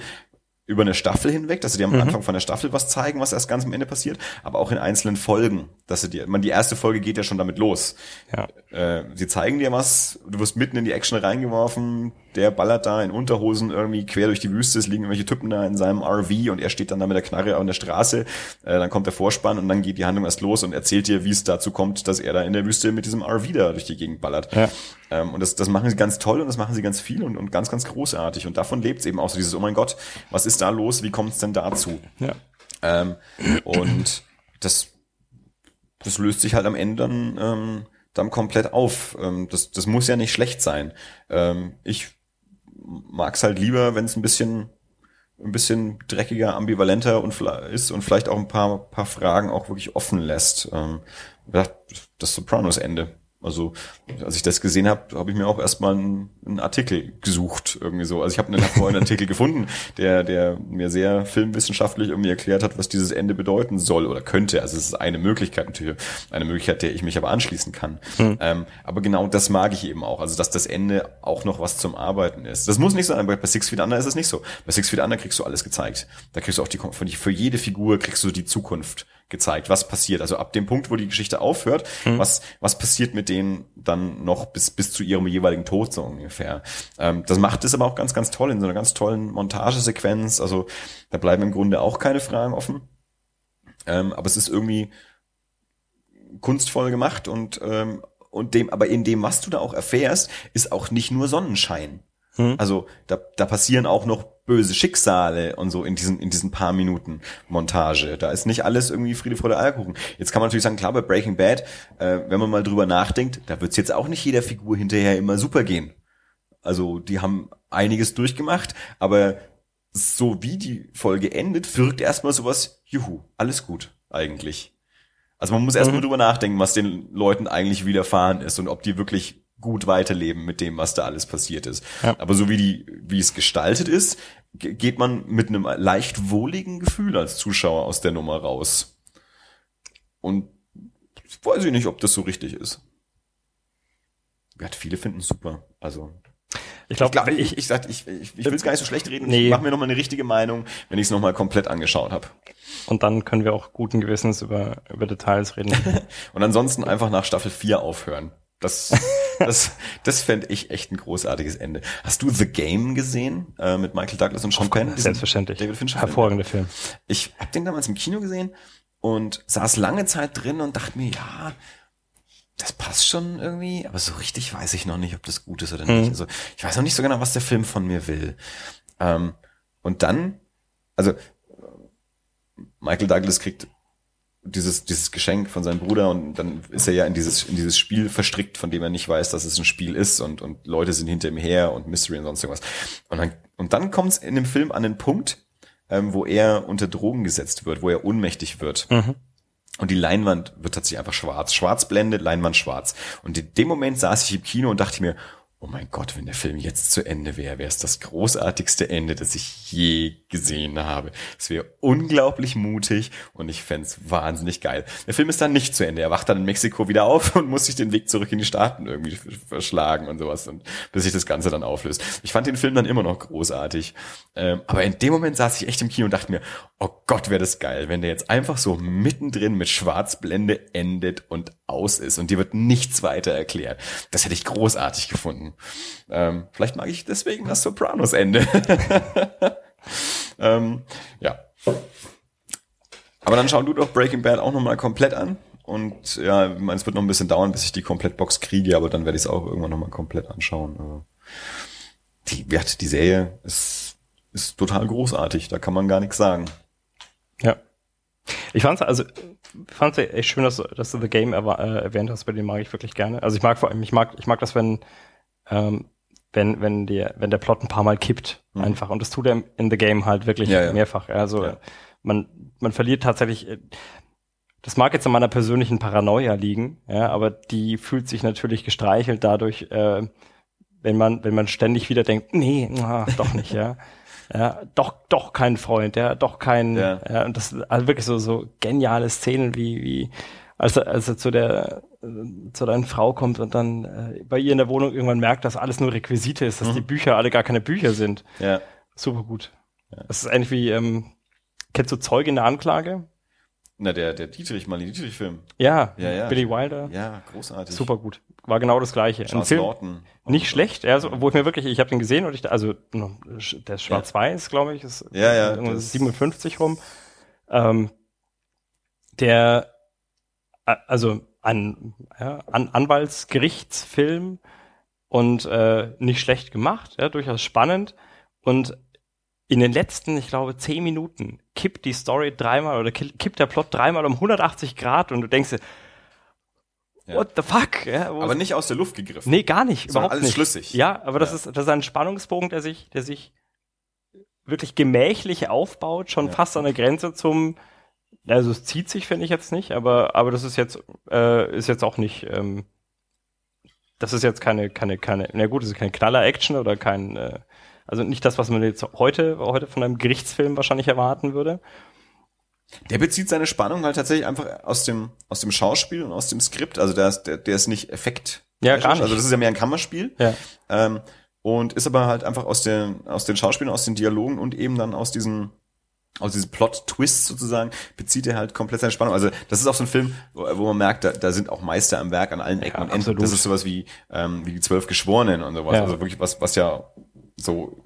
über eine Staffel hinweg, dass sie dir am mhm. Anfang von der Staffel was zeigen, was erst ganz am Ende passiert, aber auch in einzelnen Folgen, dass sie dir, man die erste Folge geht ja schon damit los. Ja. Äh, sie zeigen dir was, du wirst mitten in die Action reingeworfen, der ballert da in Unterhosen irgendwie quer durch die Wüste, es liegen irgendwelche Typen da in seinem RV und er steht dann da mit der Knarre an der Straße, äh, dann kommt der Vorspann und dann geht die Handlung erst los und erzählt dir, wie es dazu kommt, dass er da in der Wüste mit diesem RV da durch die Gegend ballert. Ja. Ähm, und das, das machen sie ganz toll und das machen sie ganz viel und, und ganz, ganz großartig und davon lebt es eben auch so dieses, oh mein Gott, was ist da los, wie kommt es denn dazu? Ja. Ähm, und das, das löst sich halt am Ende dann, ähm, dann komplett auf. Ähm, das, das muss ja nicht schlecht sein. Ähm, ich mag es halt lieber, wenn es ein bisschen ein bisschen dreckiger, ambivalenter und ist und vielleicht auch ein paar, paar Fragen auch wirklich offen lässt. Ähm, das Sopranos-Ende. Also als ich das gesehen habe, habe ich mir auch erstmal einen, einen Artikel gesucht irgendwie so. Also ich habe einen vorhin Artikel gefunden, der der mir sehr filmwissenschaftlich irgendwie erklärt hat, was dieses Ende bedeuten soll oder könnte. Also es ist eine Möglichkeit natürlich, eine Möglichkeit, der ich mich aber anschließen kann. Hm. Ähm, aber genau das mag ich eben auch. Also dass das Ende auch noch was zum Arbeiten ist. Das muss nicht sein. Bei Six Feet Under ist es nicht so. Bei Six Feet Under kriegst du alles gezeigt. Da kriegst du auch die für jede Figur kriegst du die Zukunft gezeigt, was passiert. Also ab dem Punkt, wo die Geschichte aufhört, hm. was, was passiert mit denen dann noch bis, bis zu ihrem jeweiligen Tod so ungefähr. Ähm, das macht es aber auch ganz, ganz toll in so einer ganz tollen Montagesequenz. Also da bleiben im Grunde auch keine Fragen offen. Ähm, aber es ist irgendwie kunstvoll gemacht und, ähm, und dem, aber in dem, was du da auch erfährst, ist auch nicht nur Sonnenschein. Hm. Also da, da passieren auch noch böse Schicksale und so in diesen, in diesen paar Minuten Montage. Da ist nicht alles irgendwie Friede, Freude, Eierkuchen. Jetzt kann man natürlich sagen, klar, bei Breaking Bad, äh, wenn man mal drüber nachdenkt, da wird's jetzt auch nicht jeder Figur hinterher immer super gehen. Also die haben einiges durchgemacht, aber so wie die Folge endet, wirkt erstmal sowas, juhu, alles gut eigentlich. Also man muss erstmal mhm. drüber nachdenken, was den Leuten eigentlich widerfahren ist und ob die wirklich gut weiterleben mit dem, was da alles passiert ist. Ja. Aber so wie die, wie es gestaltet ist, geht man mit einem leicht wohligen Gefühl als Zuschauer aus der Nummer raus. Und weiß ich nicht, ob das so richtig ist. Ja, viele finden es super. Also ich glaube, ich, glaub, ich, ich, sag, ich, ich, ich will es gar nicht so schlecht reden. Nee. Ich mache mir nochmal eine richtige Meinung, wenn ich es nochmal komplett angeschaut habe. Und dann können wir auch guten Gewissens über, über Details reden. [laughs] Und ansonsten einfach nach Staffel 4 aufhören. Das, [laughs] das, das fände ich echt ein großartiges Ende. Hast du The Game gesehen äh, mit Michael Douglas und Sean Penn? Selbstverständlich. David Fincher. Hervorragender Film. Ich habe den damals im Kino gesehen und saß lange Zeit drin und dachte mir, ja, das passt schon irgendwie, aber so richtig weiß ich noch nicht, ob das gut ist oder nicht. Mhm. Also ich weiß noch nicht so genau, was der Film von mir will. Ähm, und dann, also Michael Douglas kriegt dieses, dieses Geschenk von seinem Bruder und dann ist er ja in dieses, in dieses Spiel verstrickt, von dem er nicht weiß, dass es ein Spiel ist und, und Leute sind hinter ihm her und Mystery und sonst irgendwas. Und dann, und dann kommt es in dem Film an den Punkt, ähm, wo er unter Drogen gesetzt wird, wo er ohnmächtig wird. Mhm. Und die Leinwand wird tatsächlich einfach schwarz. Schwarzblende, Leinwand schwarz. Und in dem Moment saß ich im Kino und dachte mir, oh mein Gott, wenn der Film jetzt zu Ende wäre, wäre es das großartigste Ende, das ich je gesehen habe. Es wäre unglaublich mutig und ich fände wahnsinnig geil. Der Film ist dann nicht zu Ende. Er wacht dann in Mexiko wieder auf [laughs] und muss sich den Weg zurück in die Staaten irgendwie verschlagen und sowas, und bis sich das Ganze dann auflöst. Ich fand den Film dann immer noch großartig. Ähm, aber in dem Moment saß ich echt im Kino und dachte mir, oh Gott, wäre das geil, wenn der jetzt einfach so mittendrin mit Schwarzblende endet und aus ist und dir wird nichts weiter erklärt. Das hätte ich großartig gefunden. Ähm, vielleicht mag ich deswegen das Sopranos-Ende. [laughs] ähm, ja. Aber dann schau du doch Breaking Bad auch nochmal komplett an. Und ja, ich meine, es wird noch ein bisschen dauern, bis ich die Komplettbox kriege, aber dann werde ich es auch irgendwann nochmal komplett anschauen. Also, die, die Serie ist, ist total großartig, da kann man gar nichts sagen. Ja. Ich fand's also fand's echt schön, dass, dass du The Game erwäh äh, erwähnt hast, bei dem mag ich wirklich gerne. Also ich mag vor allem, ich mag, ich mag das, wenn ähm, wenn, wenn, der, wenn der Plot ein paar Mal kippt, mhm. einfach. Und das tut er in The Game halt wirklich ja, ja. mehrfach. Also ja. man, man verliert tatsächlich, äh, das mag jetzt an meiner persönlichen Paranoia liegen, ja, aber die fühlt sich natürlich gestreichelt dadurch, äh, wenn man, wenn man ständig wieder denkt, nee, na, doch nicht, ja. [laughs] Ja, doch, doch kein Freund, ja, doch kein, ja, ja und das, also wirklich so, so geniale Szenen wie, wie, als er, als er zu der zu deiner Frau kommt und dann äh, bei ihr in der Wohnung irgendwann merkt, dass alles nur Requisite ist, dass mhm. die Bücher alle gar keine Bücher sind. Ja. Super gut. Ja. Das ist eigentlich wie, ähm, kennst du Zeuge in der Anklage? Na, der, der Dietrich, mal Dietrich-Film. Ja, ja, ja, Billy Wilder. Ja, großartig. Super gut. War genau das gleiche. Charles Film. Nicht schlecht, ja, so, wo ich mir wirklich, ich habe den gesehen und ich, also der schwarz-weiß, glaube ich, ist ja, ja, 57 rum. Ähm, der also ein ja, An Anwaltsgerichtsfilm und äh, nicht schlecht gemacht, ja, durchaus spannend. Und in den letzten, ich glaube, zehn Minuten kippt die Story dreimal oder kippt der Plot dreimal um 180 Grad und du denkst dir, ja. What the fuck? Ja, aber nicht aus der Luft gegriffen. Nee, gar nicht. Überhaupt alles nicht. schlüssig. Ja, aber das ja. ist das ist ein Spannungsbogen, der sich, der sich wirklich gemächlich aufbaut, schon fast an der Grenze zum also es zieht sich, finde ich jetzt nicht, aber, aber das ist jetzt, äh, ist jetzt auch nicht, ähm, das ist jetzt keine, keine, keine, na gut, das ist kein Knaller-Action oder kein, äh, also nicht das, was man jetzt heute, heute von einem Gerichtsfilm wahrscheinlich erwarten würde. Der bezieht seine Spannung halt tatsächlich einfach aus dem, aus dem Schauspiel und aus dem Skript. Also der ist, der, der ist nicht Effekt. Ja, gar nicht. Also das ist ja mehr ein Kammerspiel. Ja. Ähm, und ist aber halt einfach aus den, aus den Schauspielen, aus den Dialogen und eben dann aus diesen, aus diesem Plot-Twist sozusagen, bezieht er halt komplett seine Spannung. Also das ist auch so ein Film, wo, wo man merkt, da, da sind auch Meister am Werk an allen Ecken Ja, und Enden. Das ist sowas wie, ähm, wie die Zwölf Geschworenen und sowas. Ja. Also wirklich was, was ja so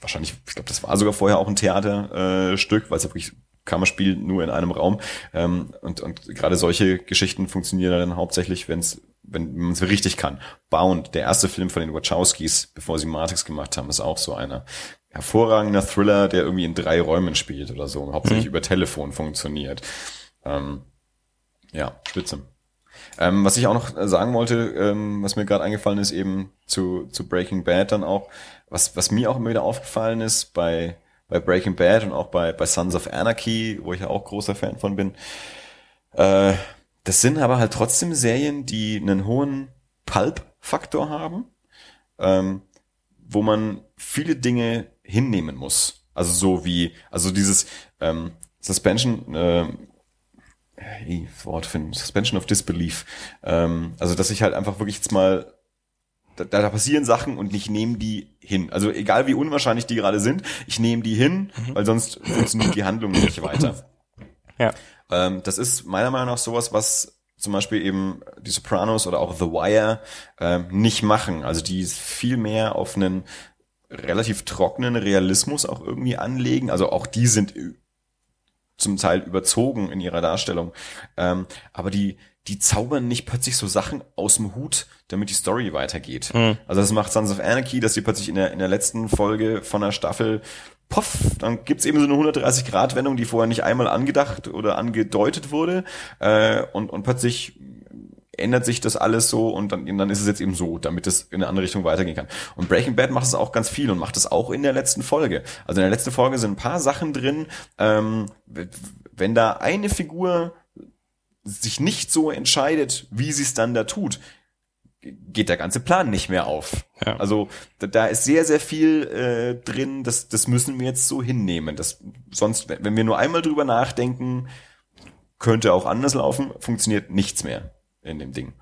wahrscheinlich, ich glaube, das war sogar vorher auch ein Theaterstück, äh, weil es ja wirklich Kammerspiel nur in einem Raum. Ähm, und, und gerade solche Geschichten funktionieren dann hauptsächlich, wenn's, wenn man es richtig kann. Bound, der erste Film von den Wachowskis, bevor sie Matrix gemacht haben, ist auch so einer hervorragender Thriller, der irgendwie in drei Räumen spielt oder so, hauptsächlich über Telefon funktioniert. Ähm, ja, spitze. Ähm, was ich auch noch sagen wollte, ähm, was mir gerade eingefallen ist, eben zu, zu Breaking Bad dann auch, was, was mir auch immer wieder aufgefallen ist bei, bei Breaking Bad und auch bei, bei Sons of Anarchy, wo ich ja auch großer Fan von bin, äh, das sind aber halt trotzdem Serien, die einen hohen Pulp-Faktor haben, ähm, wo man viele Dinge hinnehmen muss. Also so wie, also dieses ähm, Suspension, äh, hey, Wort finden, Suspension of Disbelief. Ähm, also dass ich halt einfach wirklich jetzt mal da, da passieren Sachen und ich nehme die hin. Also egal wie unwahrscheinlich die gerade sind, ich nehme die hin, weil sonst funktioniert die Handlung nicht weiter. Ja. Ähm, das ist meiner Meinung nach sowas, was zum Beispiel eben die Sopranos oder auch The Wire ähm, nicht machen. Also die viel mehr auf einen relativ trockenen Realismus auch irgendwie anlegen. Also auch die sind ü- zum Teil überzogen in ihrer Darstellung. Ähm, aber die, die zaubern nicht plötzlich so Sachen aus dem Hut, damit die Story weitergeht. Also das macht Sons of Anarchy, dass sie plötzlich in der, in der letzten Folge von der Staffel Poff, dann gibt's eben so eine 130-Grad-Wendung, die vorher nicht einmal angedacht oder angedeutet wurde. Äh, und, und plötzlich ändert sich das alles so und dann, dann ist es jetzt eben so, damit es in eine andere Richtung weitergehen kann. Und Breaking Bad macht es auch ganz viel und macht es auch in der letzten Folge. Also in der letzten Folge sind ein paar Sachen drin, ähm, wenn da eine Figur sich nicht so entscheidet, wie sie es dann da tut, geht der ganze Plan nicht mehr auf. Ja. Also da, da ist sehr, sehr viel äh, drin, das, das müssen wir jetzt so hinnehmen. Das, sonst, wenn wir nur einmal drüber nachdenken, könnte auch anders laufen, funktioniert nichts mehr in dem Ding.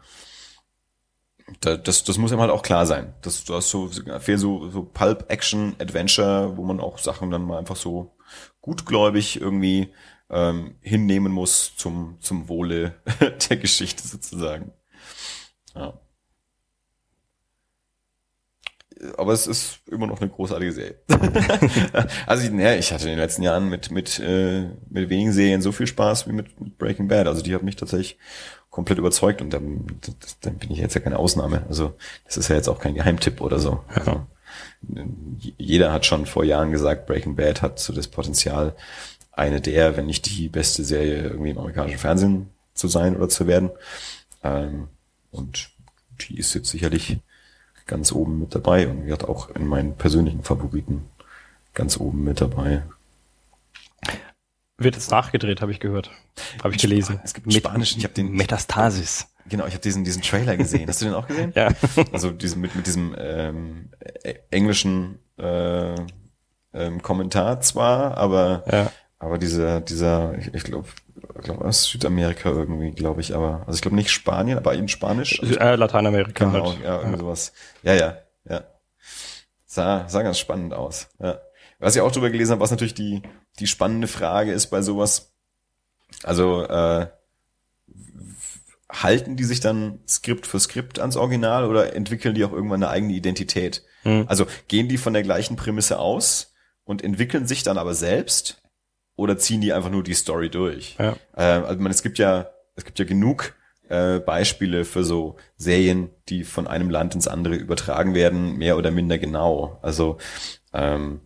Da, das, das muss einem halt auch klar sein. Das, du hast so viel so, so Pulp Action Adventure, wo man auch Sachen dann mal einfach so gutgläubig irgendwie ähm, hinnehmen muss zum, zum Wohle [laughs] der Geschichte sozusagen. Ja. Aber es ist immer noch eine großartige Serie. [laughs] also ja, ich hatte in den letzten Jahren mit mit äh, mit wenigen Serien so viel Spaß wie mit, mit Breaking Bad. Also die hat mich tatsächlich komplett überzeugt und dann, dann bin ich jetzt ja keine Ausnahme. Also das ist ja jetzt auch kein Geheimtipp oder so. Also, j- jeder hat schon vor Jahren gesagt, Breaking Bad hat so das Potenzial, eine der, wenn nicht die beste Serie irgendwie im amerikanischen Fernsehen zu sein oder zu werden. Ähm, und die ist jetzt sicherlich ganz oben mit dabei und wird auch in meinen persönlichen Favoriten ganz oben mit dabei. Wird jetzt nachgedreht, habe ich gehört. Habe ich gelesen. Es gibt einen spanischen, ich habe den, Metastasis. genau, ich habe diesen, diesen Trailer gesehen. Hast du den auch gesehen? [laughs] Ja. Also diesen, mit, mit diesem ähm, äh, englischen äh, ähm, Kommentar zwar, aber Ja. Aber dieser dieser ich, ich glaube glaub, aus Südamerika irgendwie, glaube ich, aber also ich glaube nicht Spanien, aber in Spanisch. Also, Äh, Lateinamerika. genau, halt. ja, irgendwie sowas. Ja, ja, ja. Sah, sah ganz spannend aus. Ja. Was ich auch drüber gelesen habe, was natürlich die die spannende Frage ist bei sowas. Also äh, halten die sich dann Skript für Skript ans Original oder entwickeln die auch irgendwann eine eigene Identität? Hm. Also gehen die von der gleichen Prämisse aus und entwickeln sich dann aber selbst oder ziehen die einfach nur die Story durch? Ja. Äh, also man, es gibt ja, es gibt ja genug äh, Beispiele für so Serien, die von einem Land ins andere übertragen werden, mehr oder minder genau. Also ähm,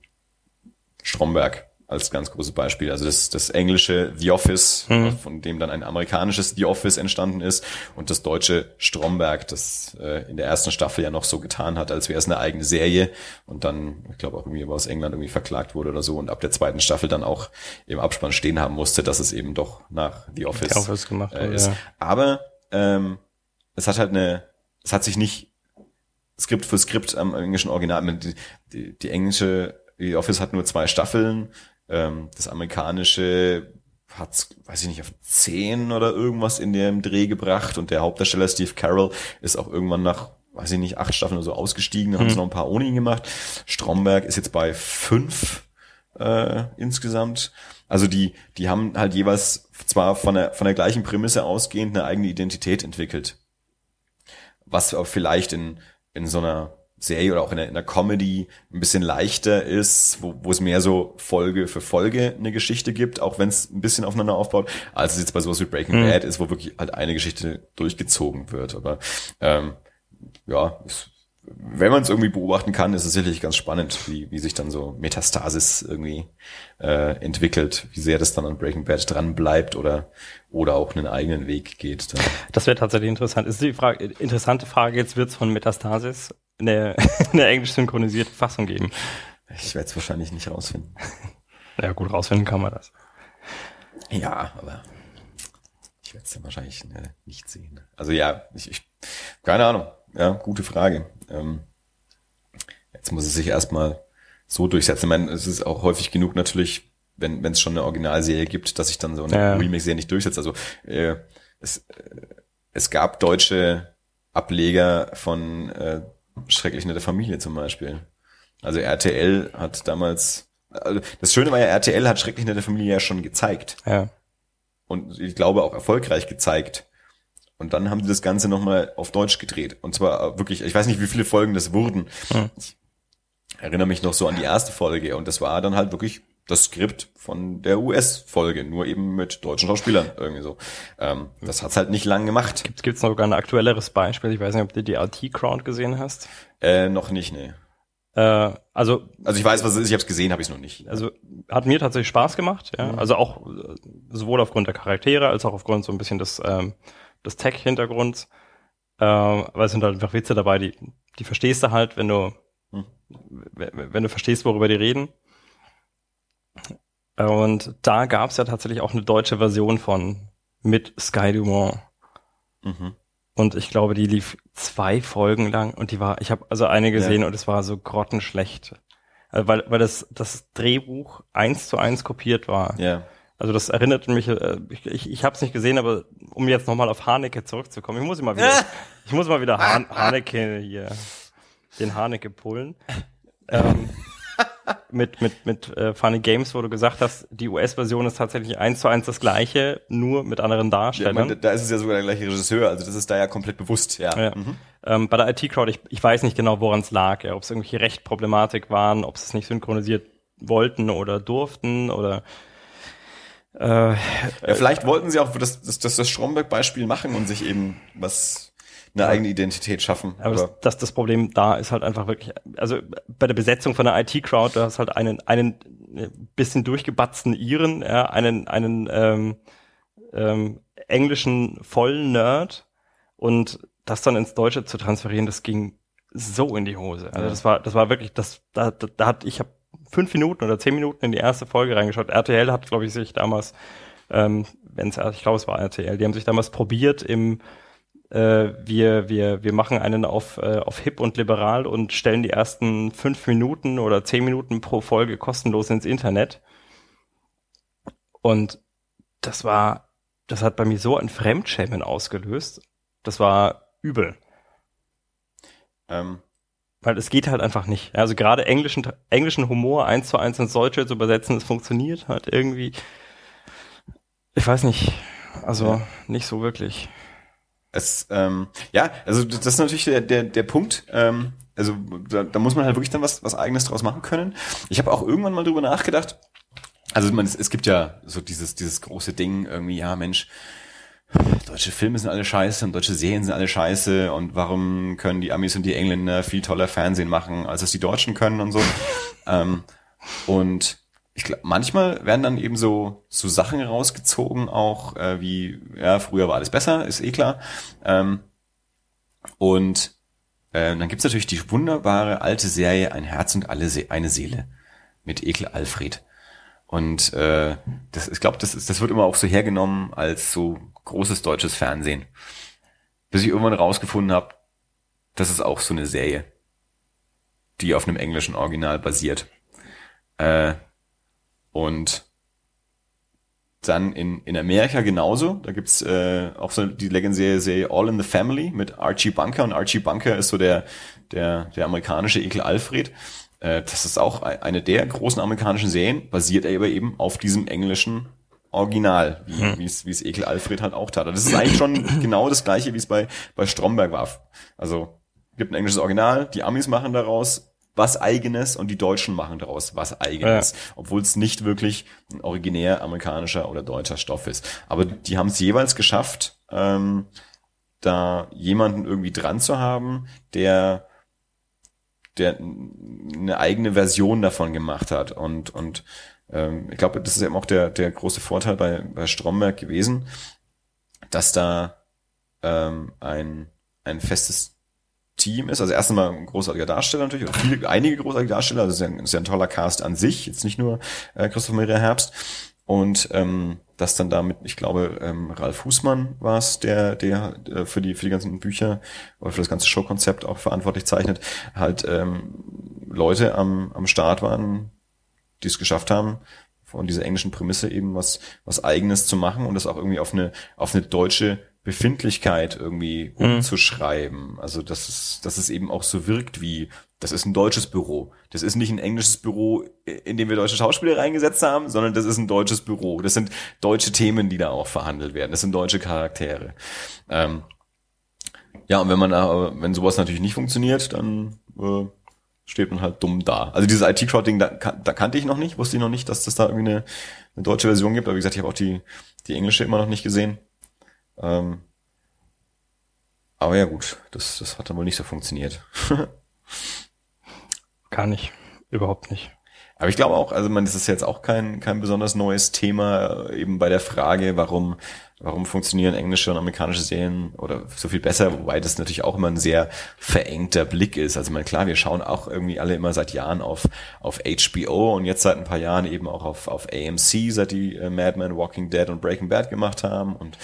Stromberg als ganz großes Beispiel. Also das, das englische The Office, Mhm. von dem dann ein amerikanisches The Office entstanden ist und das deutsche Stromberg, das äh, in der ersten Staffel ja noch so getan hat, als wäre es eine eigene Serie und dann, ich glaube auch irgendwie aus England irgendwie verklagt wurde oder so und ab der zweiten Staffel dann auch im Abspann stehen haben musste, dass es eben doch nach The Office, The Office gemacht äh, ist. ja. Aber ähm, es hat halt eine es hat sich nicht Skript für Skript am englischen Original. Die, die, die englische The Office hat nur zwei Staffeln. Ähm, das amerikanische hat weiß ich nicht, auf zehn oder irgendwas in dem Dreh gebracht und der Hauptdarsteller Steve Carroll ist auch irgendwann nach, weiß ich nicht, acht Staffeln oder so ausgestiegen, da haben sie mhm. noch ein paar ohne ihn gemacht. Stromberg ist jetzt bei fünf äh, insgesamt. Also die, die haben halt jeweils zwar von der, von der gleichen Prämisse ausgehend eine eigene Identität entwickelt. Was auch vielleicht in, in so einer Serie oder auch in der, in der Comedy ein bisschen leichter ist, wo, wo es mehr so Folge für Folge eine Geschichte gibt, auch wenn es ein bisschen aufeinander aufbaut, als es jetzt bei sowas wie Breaking mhm. Bad ist, wo wirklich halt eine Geschichte durchgezogen wird. Aber ähm, ja, es, wenn man es irgendwie beobachten kann, ist es sicherlich ganz spannend, wie, wie sich dann so Metastasis irgendwie äh, entwickelt, wie sehr das dann an Breaking Bad dran bleibt oder oder auch einen eigenen Weg geht. Dann. Das wäre tatsächlich interessant. Ist die Frage, interessante Frage, jetzt wird's von Metastasis eine, eine [laughs] englisch synchronisierte Fassung geben. Ich werde es wahrscheinlich nicht rausfinden. [laughs] Ja gut, rausfinden kann man das. Ja, aber ich werde es dann wahrscheinlich äh, nicht sehen. Also ja, ich, ich keine Ahnung. Ja, gute Frage. Ähm, jetzt muss es sich erstmal so durchsetzen. Ich meine, es ist auch häufig genug natürlich, wenn es schon eine Originalserie gibt, dass sich dann so eine ja. Remake-Serie nicht durchsetzt. Also äh, es, äh, es gab deutsche Ableger von äh, Schrecklich nette Familie zum Beispiel. Also RTL hat damals, also das Schöne war ja, RTL hat Schrecklich nette Familie ja schon gezeigt. Ja. Und ich glaube auch erfolgreich gezeigt. Und dann haben die das Ganze nochmal auf Deutsch gedreht. Und zwar wirklich, ich weiß nicht, wie viele Folgen das wurden. Mhm. Ich erinnere mich noch so an die erste Folge. Und das war dann halt wirklich das Skript von der US-Folge, nur eben mit deutschen Schauspielern irgendwie so. Ähm, das hat's halt nicht lang gemacht. Gibt es noch sogar ein aktuelleres Beispiel? Ich weiß nicht, ob du die RT-Crowd gesehen hast. Äh, noch nicht, nee. Äh, also, also ich weiß, was es ist, ich habe es gesehen, habe ich es noch nicht. Also hat mir tatsächlich Spaß gemacht, ja. Mhm. Also auch äh, sowohl aufgrund der Charaktere als auch aufgrund so ein bisschen des, ähm, des Tech-Hintergrunds. Äh, weil es sind halt einfach Witze dabei, die, die verstehst du halt, wenn du, mhm. wenn du verstehst, worüber die reden. Und da gab es ja tatsächlich auch eine deutsche Version von mit Sky Dumont. Mhm. Und ich glaube, die lief zwei Folgen lang und die war, ich habe also eine gesehen ja. und es war so grottenschlecht. Also weil, weil das, das Drehbuch eins zu eins kopiert war. Ja. Also das erinnert mich, äh, ich, ich, ich habe es nicht gesehen, aber um jetzt nochmal auf Haneke zurückzukommen, ich muss immer wieder, [laughs] ich muss mal wieder Han Haneke hier, den Haneke pullen. Ähm, mit, mit, mit äh, Funny Games, wo du gesagt hast, die US-Version ist tatsächlich eins zu eins das gleiche, nur mit anderen Darstellern. Ja, meine, da ist es ja sogar der gleiche Regisseur, also das ist da ja komplett bewusst, ja. ja. Mhm. Ähm, bei der IT-Crowd, ich, ich weiß nicht genau, woran es lag, ja, ob es irgendwelche Rechtproblematik waren, ob sie es nicht synchronisiert wollten oder durften oder äh, ja, vielleicht wollten sie auch das, das, das, das Stromberg-Beispiel machen und sich eben was eine eigene Identität schaffen. Aber das, das, das Problem da ist halt einfach wirklich, also bei der Besetzung von der IT-Crowd, du hast halt einen, einen äh, bisschen durchgebatzten Iren, ja, einen, einen ähm, ähm, englischen vollen Nerd und das dann ins Deutsche zu transferieren, das ging so in die Hose. Also das war, das war wirklich, das, da, da, da hat, ich habe fünf Minuten oder zehn Minuten in die erste Folge reingeschaut. RTL hat, glaube ich, sich damals, ähm, wenn es, ich glaube, es war RTL, die haben sich damals probiert im wir, wir, wir machen einen auf, äh, auf hip und liberal und stellen die ersten fünf Minuten oder zehn Minuten pro Folge kostenlos ins Internet. Und das war, das hat bei mir so ein Fremdschämen ausgelöst. Das war übel. Ähm. Weil es geht halt einfach nicht. Also gerade englischen, englischen Humor eins zu eins ins Deutsche zu übersetzen, es funktioniert halt irgendwie. Ich weiß nicht. Also ja. nicht so wirklich. Es, ähm, ja, also das ist natürlich der, der, der Punkt. Ähm, also da, da muss man halt wirklich dann was, was eigenes draus machen können. Ich habe auch irgendwann mal drüber nachgedacht. Also man, es, es gibt ja so dieses, dieses große Ding, irgendwie, ja, Mensch, deutsche Filme sind alle scheiße und deutsche Serien sind alle scheiße und warum können die Amis und die Engländer viel toller Fernsehen machen, als es die Deutschen können und so. [laughs] ähm, und ich glaube, manchmal werden dann eben so, so Sachen rausgezogen, auch äh, wie, ja, früher war alles besser, ist eh klar. Ähm, und äh, dann gibt's natürlich die wunderbare alte Serie Ein Herz und alle Se eine Seele mit Ekel Alfred. Und äh, das, ich glaube, das, ist, das wird immer auch so hergenommen als so großes deutsches Fernsehen. Bis ich irgendwann rausgefunden habe, Das ist auch so eine Serie, die auf einem englischen Original basiert. Äh, und dann in, in Amerika genauso. Da gibt's äh, auch so die legendäre Serie All in the Family mit Archie Bunker. Und Archie Bunker ist so der, der, der amerikanische Ekel Alfred. Äh, das ist auch eine der großen amerikanischen Serien, basiert aber eben auf diesem englischen Original, wie hm. es wie es Ekel Alfred halt auch tat. Das ist eigentlich schon [clears throat] genau das gleiche, wie es bei, bei Stromberg war. Also gibt ein englisches Original, die Amis machen daraus was eigenes und die Deutschen machen daraus was eigenes, ja. obwohl es nicht wirklich ein originär amerikanischer oder deutscher Stoff ist. Aber die haben es jeweils geschafft, ähm, da jemanden irgendwie dran zu haben, der der eine eigene Version davon gemacht hat und und ähm, ich glaube, das ist eben auch der der große Vorteil bei bei Stromberg gewesen, dass da ähm, ein ein festes Team ist. Also erst einmal ein großartiger Darsteller natürlich, oder viele, einige großartige Darsteller, also ist ja, ist ja ein toller Cast an sich, jetzt nicht nur äh, Christoph Maria Herbst. Und ähm, das dann damit, ich glaube, ähm, Ralf Fußmann war es, der, der äh, für die für die ganzen Bücher oder für das ganze Showkonzept auch verantwortlich zeichnet, halt ähm, Leute am, am Start waren, die es geschafft haben, von dieser englischen Prämisse eben was was eigenes zu machen und das auch irgendwie auf eine auf eine deutsche Befindlichkeit irgendwie mhm. umzuschreiben. Also dass es, dass es eben auch so wirkt wie, das ist ein deutsches Büro. Das ist nicht ein englisches Büro, in dem wir deutsche Schauspieler reingesetzt haben, sondern das ist ein deutsches Büro. Das sind deutsche Themen, die da auch verhandelt werden. Das sind deutsche Charaktere. Ähm, ja, und wenn man, äh, wenn sowas natürlich nicht funktioniert, dann äh, steht man halt dumm da. Also dieses IT-Crowd-Ding, da, da kannte ich noch nicht, wusste ich noch nicht, dass das da irgendwie eine, eine deutsche Version gibt. Aber wie gesagt, ich habe auch die, die englische immer noch nicht gesehen. Ähm, aber ja gut, das, das hat dann wohl nicht so funktioniert. [laughs] Gar nicht, überhaupt nicht. Aber ich glaube auch, also man, das ist jetzt auch kein, kein besonders neues Thema, äh, eben bei der Frage, warum, warum funktionieren englische und amerikanische Serien oder so viel besser, wobei das natürlich auch immer ein sehr verengter Blick ist. Also man, klar, wir schauen auch irgendwie alle immer seit Jahren auf, auf HBO und jetzt seit ein paar Jahren eben auch auf, auf AMC, seit die äh, Mad Men, Walking Dead und Breaking Bad gemacht haben und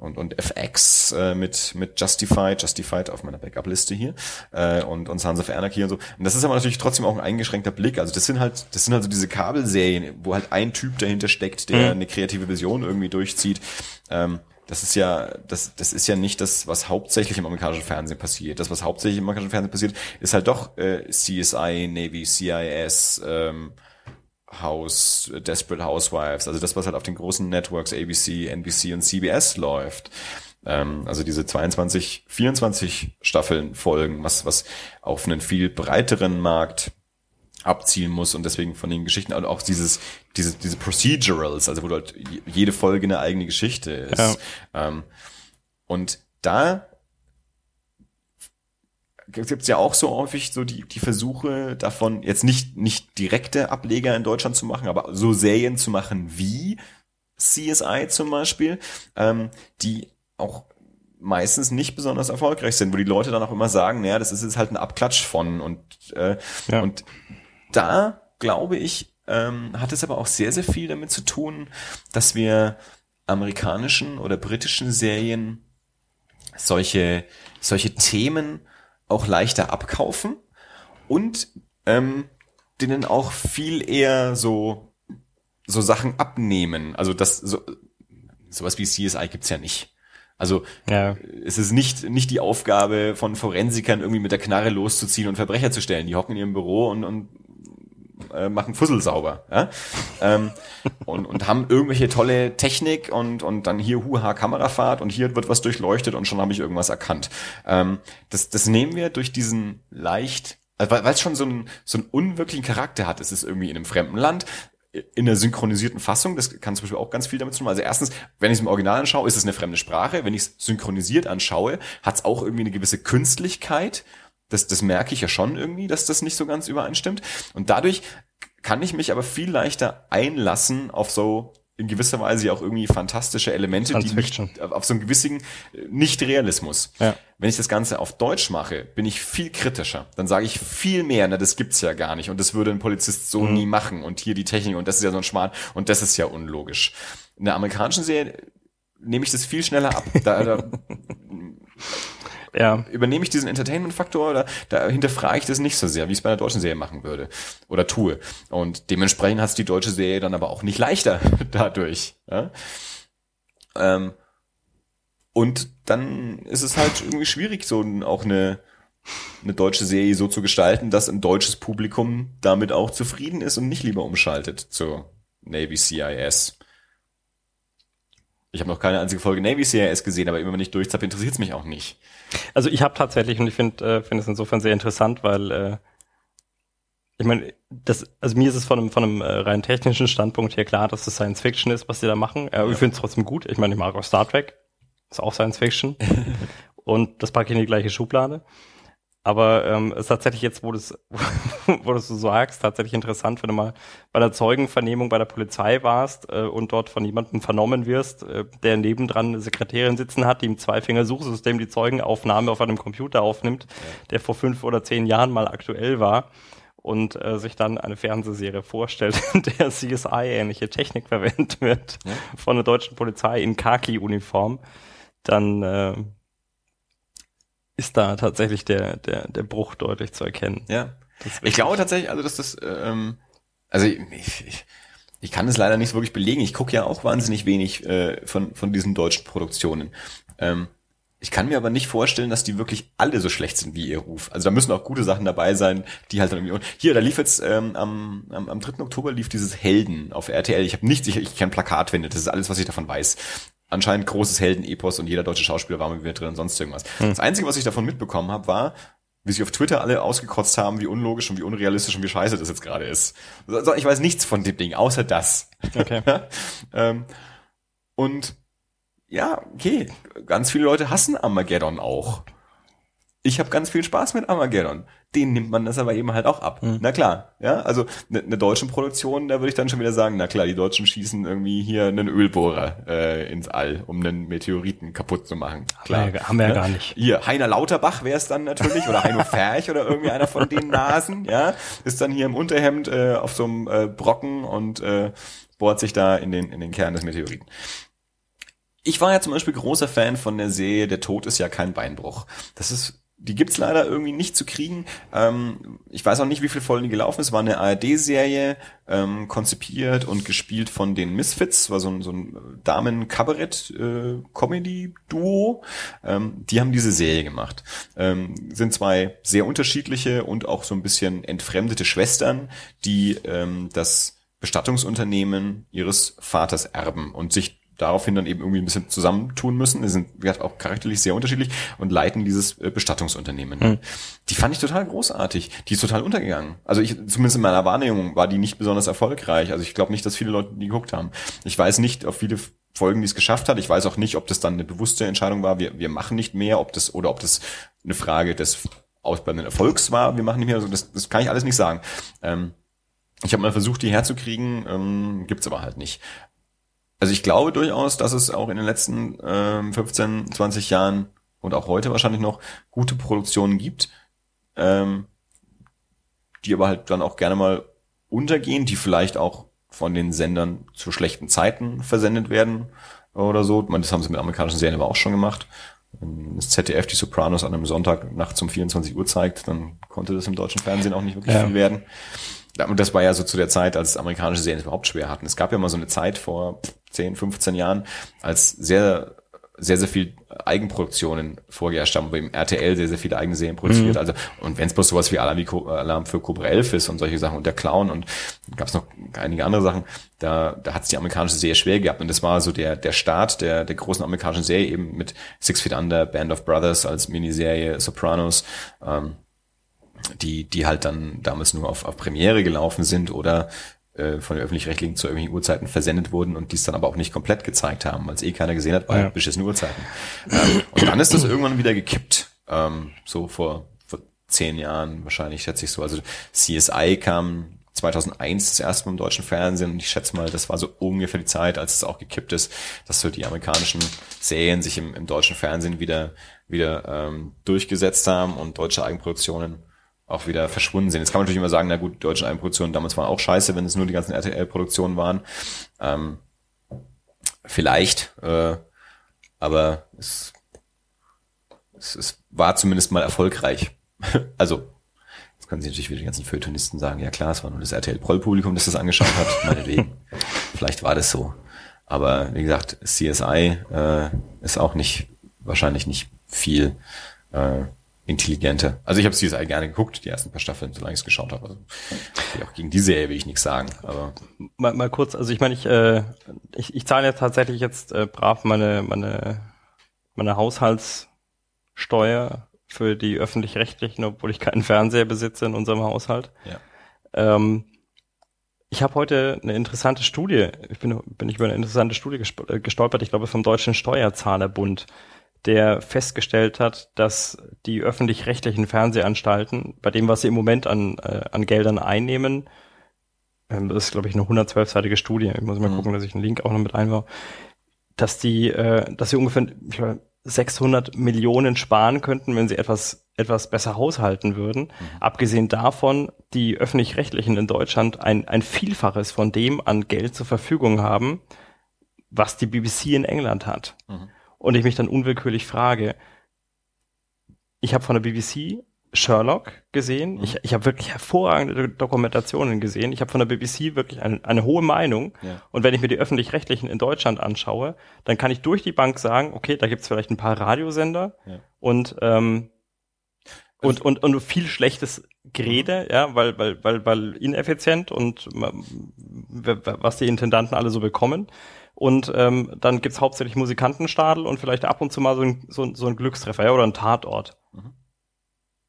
und, und FX äh, mit, mit Justified, Justified auf meiner Backup-Liste hier äh, und, und Sons of Anarchy und so. Und das ist aber natürlich trotzdem auch ein eingeschränkter Blick. Also das sind halt, das sind halt so diese Kabelserien, wo halt ein Typ dahinter steckt, der mhm. eine kreative Vision irgendwie durchzieht. Ähm, das ist ja, das, das ist ja nicht das, was hauptsächlich im amerikanischen Fernsehen passiert. Das, was hauptsächlich im amerikanischen Fernsehen passiert, ist halt doch äh, CSI, Navy, CIS, ähm, House, Desperate Housewives, also das, was halt auf den großen Networks ABC, NBC und CBS läuft. Ähm, also diese 22, 24 Staffeln Folgen, was, was auf einen viel breiteren Markt abzielen muss und deswegen von den Geschichten und auch dieses diese diese Procedurals, also wo halt jede Folge eine eigene Geschichte ist. Ja. Ähm, und da gibt es ja auch so häufig so die, die Versuche davon, jetzt nicht, nicht direkte Ableger in Deutschland zu machen, aber so Serien zu machen wie CSI zum Beispiel, ähm, die auch meistens nicht besonders erfolgreich sind, wo die Leute dann auch immer sagen, naja, das ist jetzt halt ein Abklatsch von und, äh, ja. und da glaube ich, ähm, hat es aber auch sehr, sehr viel damit zu tun, dass wir amerikanischen oder britischen Serien solche, solche Themen auch leichter abkaufen und ähm, denen auch viel eher so so Sachen abnehmen. Also das so sowas wie CSI gibt's ja nicht. Also ja. es ist nicht nicht die Aufgabe von Forensikern irgendwie mit der Knarre loszuziehen und Verbrecher zu stellen. Die hocken in ihrem Büro und, und äh, machen Fussel sauber. Ja? ähm, und, und haben irgendwelche tolle Technik und, und dann hier Huha Kamerafahrt und hier wird was durchleuchtet und schon habe ich irgendwas erkannt. Ähm, das, das nehmen wir durch diesen leicht also weil es schon so einen, so einen unwirklichen Charakter hat. Es ist irgendwie in einem fremden Land, in der synchronisierten Fassung, das kann zum Beispiel auch ganz viel damit tun. Also erstens, wenn ich es im Original anschaue, ist es eine fremde Sprache. Wenn ich es synchronisiert anschaue, hat es auch irgendwie eine gewisse Künstlichkeit. Das, das merke ich ja schon irgendwie, dass das nicht so ganz übereinstimmt. Und dadurch kann ich mich aber viel leichter einlassen auf so in gewisser Weise auch irgendwie fantastische Elemente, die mich auf so einen gewissen äh, Nicht-Realismus. Ja. Wenn ich das Ganze auf Deutsch mache, bin ich viel kritischer. Dann sage ich viel mehr, na, das gibt's ja gar nicht und das würde ein Polizist so mhm. nie machen und hier die Technik und das ist ja so ein Schmarrn und das ist ja unlogisch. In der amerikanischen Serie nehme ich das viel schneller ab. Da, da [laughs] ja. übernehme ich diesen Entertainment-Faktor oder da hinterfrage ich das nicht so sehr, wie ich es bei einer deutschen Serie machen würde oder tue. Und dementsprechend hat es die deutsche Serie dann aber auch nicht leichter [laughs] dadurch. Ja? Ähm, und dann ist es halt irgendwie schwierig, so auch eine, eine deutsche Serie so zu gestalten, dass ein deutsches Publikum damit auch zufrieden ist und nicht lieber umschaltet zur Navy CIS. Ich habe noch keine einzige Folge Navy CIS gesehen, aber immer wenn ich durchzappe, interessiert es mich auch nicht. Also ich habe tatsächlich, und ich finde äh, find es insofern sehr interessant, weil äh, ich meine, das, also mir ist es von einem, von einem äh, rein technischen Standpunkt her klar, dass es Science Fiction ist, was sie da machen. Äh, ja. Ich finde es trotzdem gut. Ich meine, ich mag auch Star Trek. Ist auch Science Fiction. [laughs] und das packe ich in die gleiche Schublade. Aber ähm, ist tatsächlich jetzt, wo [laughs] du es wo du so sagst, tatsächlich interessant, wenn du mal bei der Zeugenvernehmung bei der Polizei warst äh, und dort von jemandem vernommen wirst, äh, der nebendran eine Sekretärin sitzen hat, die im Zweifinger-Suchsystem die Zeugenaufnahme auf einem Computer aufnimmt, ja. der vor fünf oder zehn Jahren mal aktuell war und äh, sich dann eine Fernsehserie vorstellt, [laughs] in der CSI-ähnliche Technik verwendet wird ja. von der deutschen Polizei in Khaki-Uniform, dann äh, ist da tatsächlich der, der, der Bruch deutlich zu erkennen. Ja. Ich glaube tatsächlich, also dass das, ähm, also ich, ich, ich kann es leider nicht so wirklich belegen. Ich gucke ja auch wahnsinnig wenig äh, von, von diesen deutschen Produktionen. Ähm, ich kann mir aber nicht vorstellen, dass die wirklich alle so schlecht sind wie ihr Ruf. Also da müssen auch gute Sachen dabei sein, die halt dann irgendwie. Hier, da lief jetzt ähm, am, am, am 3. Oktober lief dieses Helden auf RTL. Ich habe nichts, ich, ich kein Plakat finde. Das ist alles, was ich davon weiß anscheinend großes Heldenepos und jeder deutsche Schauspieler war mit mir drin und sonst irgendwas. Hm. Das Einzige, was ich davon mitbekommen habe, war, wie sich auf Twitter alle ausgekotzt haben, wie unlogisch und wie unrealistisch und wie scheiße das jetzt gerade ist. Also ich weiß nichts von dem Ding, außer das. Okay. [laughs] ähm, und ja, okay, ganz viele Leute hassen Armageddon auch ich habe ganz viel Spaß mit Armageddon. Den nimmt man das aber eben halt auch ab. Mhm. Na klar, ja, also eine ne deutsche Produktion, da würde ich dann schon wieder sagen, na klar, die Deutschen schießen irgendwie hier einen Ölbohrer äh, ins All, um einen Meteoriten kaputt zu machen. Klar, haben wir, haben wir ja gar nicht. Hier Heiner Lauterbach wäre es dann natürlich oder Heino Ferch oder irgendwie einer von den Nasen, ja, ist dann hier im Unterhemd äh, auf so einem äh, Brocken und äh, bohrt sich da in den in den Kern des Meteoriten. Ich war ja zum Beispiel großer Fan von der Serie Der Tod ist ja kein Beinbruch. Das ist die gibt's leider irgendwie nicht zu kriegen. Ähm, ich weiß auch nicht, wie viele Folgen die gelaufen ist. War eine ARD-Serie, ähm, konzipiert und gespielt von den Misfits. War so ein, so ein Damen-Kabarett-Comedy-Duo. Äh, ähm, die haben diese Serie gemacht. Ähm, sind zwei sehr unterschiedliche und auch so ein bisschen entfremdete Schwestern, die ähm, das Bestattungsunternehmen ihres Vaters erben und sich daraufhin dann eben irgendwie ein bisschen zusammentun müssen. Die sind wie auch charakterlich sehr unterschiedlich und leiten dieses äh, Bestattungsunternehmen. Mhm. Die fand ich total großartig. Die ist total untergegangen. Also ich, zumindest in meiner Wahrnehmung war die nicht besonders erfolgreich. Also ich glaube nicht, dass viele Leute die geguckt haben. Ich weiß nicht, auf viele Folgen, die es geschafft hat. Ich weiß auch nicht, ob das dann eine bewusste Entscheidung war. Wir, wir machen nicht mehr, ob das oder ob das eine Frage des ausbleibenden Erfolgs war. Wir machen nicht mehr. Also das, das kann ich alles nicht sagen. Ähm, ich habe mal versucht, die herzukriegen, ähm, gibt's aber halt nicht. Also ich glaube durchaus, dass es auch in den letzten ähm, 15, 20 Jahren und auch heute wahrscheinlich noch gute Produktionen gibt, ähm, die aber halt dann auch gerne mal untergehen, die vielleicht auch von den Sendern zu schlechten Zeiten versendet werden oder so. Ich meine, das haben sie mit amerikanischen Serien aber auch schon gemacht. Wenn das ZDF die Sopranos an einem Sonntag nachts um 24 Uhr zeigt, dann konnte das im deutschen Fernsehen auch nicht wirklich ja. viel werden. Und das war ja so zu der Zeit, als amerikanische Serien überhaupt schwer hatten. Es gab ja mal so eine Zeit vor 10, 15 Jahren, als sehr sehr, sehr viel Eigenproduktionen vorgeherrscht haben, beim RTL sehr, sehr viele eigene Serien produziert. Mhm. Also, und wenn es bloß sowas wie Alarm, Alarm für Cobra 11 ist und solche Sachen und der Clown und gab es noch einige andere Sachen, da, da hat es die amerikanische Serie schwer gehabt. Und das war so der, der Start der, der großen amerikanischen Serie eben mit Six Feet Under, Band of Brothers als Miniserie, Sopranos, ähm, die, die halt dann damals nur auf, auf Premiere gelaufen sind oder äh, von den öffentlich-rechtlichen zu irgendwelchen Uhrzeiten versendet wurden und dies dann aber auch nicht komplett gezeigt haben, weil es eh keiner gesehen hat bei ja. beschissenen Uhrzeiten. ähm, und dann ist das irgendwann wieder gekippt, ähm, so vor, vor zehn Jahren wahrscheinlich, schätze ich so. Also CSI kam 2001 das erste Mal im deutschen Fernsehen und ich schätze mal, das war so ungefähr die Zeit, als es auch gekippt ist, dass so die amerikanischen Serien sich im, im deutschen Fernsehen wieder wieder ähm, durchgesetzt haben und deutsche Eigenproduktionen auch wieder verschwunden sind. Jetzt kann man natürlich immer sagen, na gut, deutsche Eigenproduktionen damals waren auch scheiße, wenn es nur die ganzen RTL-Produktionen waren. Ähm, vielleicht, äh, aber es, es, es war zumindest mal erfolgreich. [laughs] also, jetzt können Sie natürlich wieder die ganzen Feuilletonisten sagen, ja klar, es war nur das RTL-Proll-Publikum, das das angeschaut hat, [laughs] meinetwegen. Vielleicht war das so. Aber wie gesagt, CSI äh, ist auch nicht, wahrscheinlich nicht viel äh, intelligenter. Also ich habe CSI gerne geguckt, die ersten paar Staffeln, solange ich es geschaut habe. Also, auch gegen die Serie will ich nichts sagen. Aber mal, mal kurz, also ich meine, ich, äh, ich, ich zahle ja tatsächlich jetzt äh, brav meine, meine, meine Haushaltssteuer für die öffentlich-rechtlichen, obwohl ich keinen Fernseher besitze in unserem Haushalt. Ja. Ähm, ich habe heute eine interessante Studie, ich bin, bin ich über eine interessante Studie äh, gestolpert, ich glaube vom Deutschen Steuerzahlerbund, der festgestellt hat, dass die öffentlich-rechtlichen Fernsehanstalten, bei dem, was sie im Moment an, äh, an Geldern einnehmen, ähm, das ist, glaube ich, eine 112-seitige Studie, ich muss mal mhm. gucken, dass ich einen Link auch noch mit einbaue, dass die, äh, dass sie ungefähr ich glaube, 600 Millionen sparen könnten, wenn sie etwas, etwas besser haushalten würden. Mhm. Abgesehen davon, die öffentlich-rechtlichen in Deutschland ein, ein Vielfaches von dem an Geld zur Verfügung haben, was die BBC in England hat. Mhm und ich mich dann unwillkürlich frage, ich habe von der BBC Sherlock gesehen. Mhm. Ich, ich habe wirklich hervorragende Dokumentationen gesehen. Ich habe von der BBC wirklich eine, eine hohe Meinung. Ja. Und wenn ich mir die öffentlich-rechtlichen in Deutschland anschaue, dann kann ich durch die Bank sagen, okay, da gibt's vielleicht ein paar Radiosender ja. und, ähm, und, und, und viel schlechtes Gerede, mhm. ja, weil, weil, weil, weil ineffizient und was die Intendanten alle so bekommen. Und ähm, dann gibt's hauptsächlich Musikantenstadel und vielleicht ab und zu mal so ein, so, so ein Glückstreffer ja, oder ein Tatort. Mhm.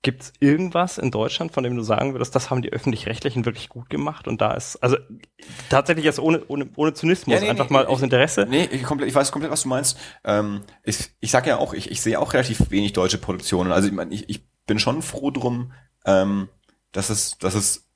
Gibt's irgendwas in Deutschland, von dem du sagen würdest, das haben die Öffentlich-Rechtlichen wirklich gut gemacht und da ist, also tatsächlich jetzt ohne, ohne, ohne Zynismus, ja, nee, einfach nee, mal ich, aus Interesse? Nee, ich, komplett, ich weiß komplett, was du meinst. Ähm, ich ich sag ja auch, ich, ich sehe auch relativ wenig deutsche Produktionen. Also ich, mein, ich, ich bin schon froh drum, ähm, dass es, dass es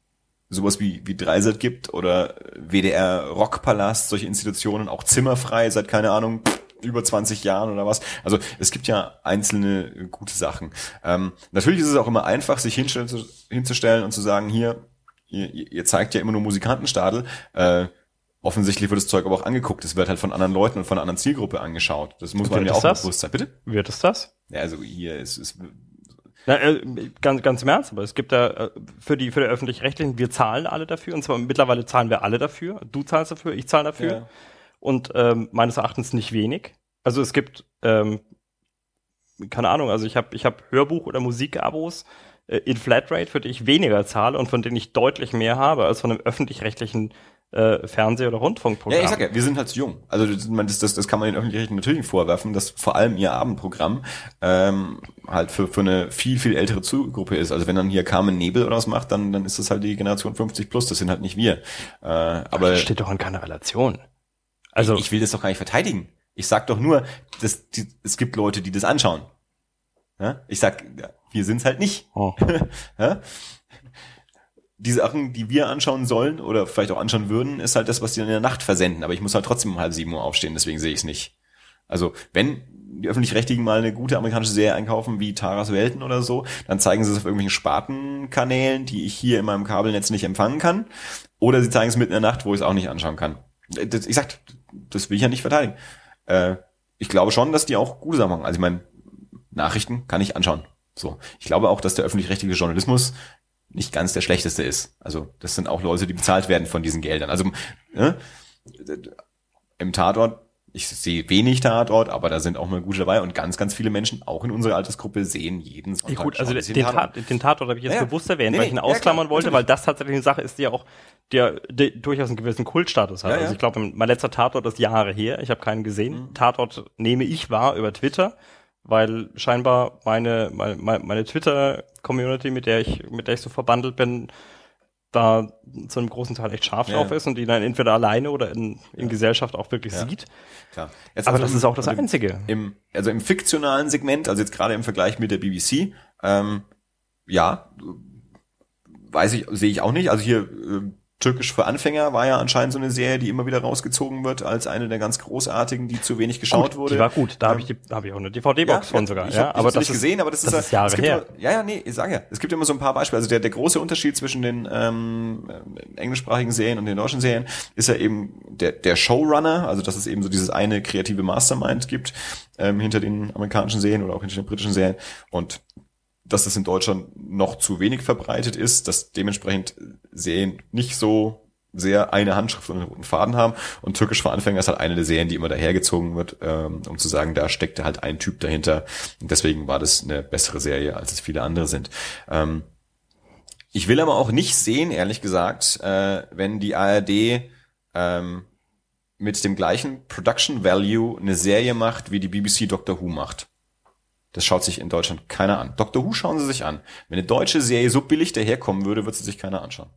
sowas wie, wie Dreisat gibt oder WDR Rockpalast, solche Institutionen, auch zimmerfrei seit, keine Ahnung, über 20 Jahren oder was. Also es gibt ja einzelne gute Sachen. Ähm, natürlich ist es auch immer einfach, sich hinzustellen und zu sagen, hier, ihr, ihr zeigt ja immer nur Musikantenstadel. Äh, offensichtlich wird das Zeug aber auch angeguckt. Es wird halt von anderen Leuten und von einer anderen Zielgruppe angeschaut. Das muss man ja auch bewusst sein. Bitte? Wird es das? Ja, also hier ist es na, äh, ganz, ganz im Ernst, aber es gibt da äh, für die für die öffentlich-rechtlichen, wir zahlen alle dafür und zwar mittlerweile zahlen wir alle dafür. Du zahlst dafür, ich zahle dafür ja. und ähm, meines Erachtens nicht wenig. Also es gibt ähm, keine Ahnung, also ich habe ich habe Hörbuch oder Musikabos äh, in Flatrate, für die ich weniger zahle und von denen ich deutlich mehr habe als von einem öffentlich-rechtlichen äh, Fernseh- oder Rundfunkprogramm. Ja, ich sag ja, wir sind halt zu jung. Also das, das, das kann man den öffentlich-rechtlichen natürlich vorwerfen, dass vor allem ihr Abendprogramm ähm, halt für, für eine viel, viel ältere Zielgruppe ist. Also wenn dann hier Carmen Nebel oder was macht, dann, dann ist das halt die Generation 50 plus, das sind halt nicht wir. Äh, aber das steht doch in keiner Relation. Also ich, ich will das doch gar nicht verteidigen. Ich sag doch nur, dass die, es gibt Leute, die das anschauen. Ja? Ich sag, wir sind's halt nicht. Oh. [laughs] ja? Die Sachen, die wir anschauen sollen oder vielleicht auch anschauen würden, ist halt das, was die in der Nacht versenden. Aber ich muss halt trotzdem um halb sieben Uhr aufstehen, deswegen sehe ich es nicht. Also wenn die öffentlich-rechtlichen mal eine gute amerikanische Serie einkaufen, wie Taras Welten oder so, dann zeigen sie es auf irgendwelchen Spartenkanälen, die ich hier in meinem Kabelnetz nicht empfangen kann. Oder sie zeigen es mitten in der Nacht, wo ich es auch nicht anschauen kann. Das, ich sag, das will ich ja nicht verteidigen. Äh, ich glaube schon, dass die auch gute Sachen machen. Also ich meine, Nachrichten kann ich anschauen. So. Ich glaube auch, dass der öffentlich-rechtliche Journalismus nicht ganz der schlechteste ist. Also das sind auch Leute, die bezahlt werden von diesen Geldern. Also ne, im Tatort, ich sehe wenig Tatort, aber da sind auch mal gute dabei und ganz, ganz viele Menschen, auch in unserer Altersgruppe, sehen jeden Sonntag. Ja, gut, also den, Tatort, den Tatort habe ich jetzt ja, bewusst erwähnt, nee, weil ich ihn ausklammern ja, wollte, weil das tatsächlich eine Sache ist, die ja auch der, der durchaus einen gewissen Kultstatus hat. Ja, also ich glaube, mein letzter Tatort ist Jahre her, ich habe keinen gesehen. Mhm. Tatort nehme ich wahr über Twitter weil scheinbar meine, meine, meine Twitter-Community, mit der ich, mit der ich so verbandelt bin, da zu einem großen Teil echt scharf ja. drauf ist und die dann entweder alleine oder in, in ja. Gesellschaft auch wirklich ja. sieht. Klar. Jetzt Aber also das im, ist auch das also Einzige. Im, also im fiktionalen Segment, also jetzt gerade im Vergleich mit der BBC, ähm, ja, weiß ich, sehe ich auch nicht. Also hier äh, Türkisch für Anfänger war ja anscheinend so eine Serie, die immer wieder rausgezogen wird als eine der ganz großartigen, die zu wenig geschaut gut, wurde. Die war gut, da ähm, habe ich, die, hab ich auch eine DVD-Box ja, von sogar. Ich ja, hab, aber das nicht ist, gesehen, aber das, das ist, ist Jahre es gibt her. Immer, ja, ja, nee, ich sage ja, es gibt immer so ein paar Beispiele. Also der, der große Unterschied zwischen den ähm, englischsprachigen Serien und den deutschen Serien ist ja eben der, der Showrunner, also dass es eben so dieses eine kreative Mastermind gibt ähm, hinter den amerikanischen Serien oder auch hinter den britischen Serien und dass es in Deutschland noch zu wenig verbreitet ist, dass dementsprechend Serien nicht so sehr eine Handschrift und einen Faden haben. Und Türkisch für Anfänger ist halt eine der Serien, die immer dahergezogen wird, ähm, um zu sagen, da steckte halt ein Typ dahinter. Und deswegen war das eine bessere Serie, als es viele andere sind. Ähm, ich will aber auch nicht sehen, ehrlich gesagt, äh, wenn die ARD ähm, mit dem gleichen Production Value eine Serie macht, wie die BBC Doctor Who macht. Das schaut sich in Deutschland keiner an. Doctor Who schauen sie sich an. Wenn eine deutsche Serie so billig daherkommen würde, würde sie sich keiner anschauen.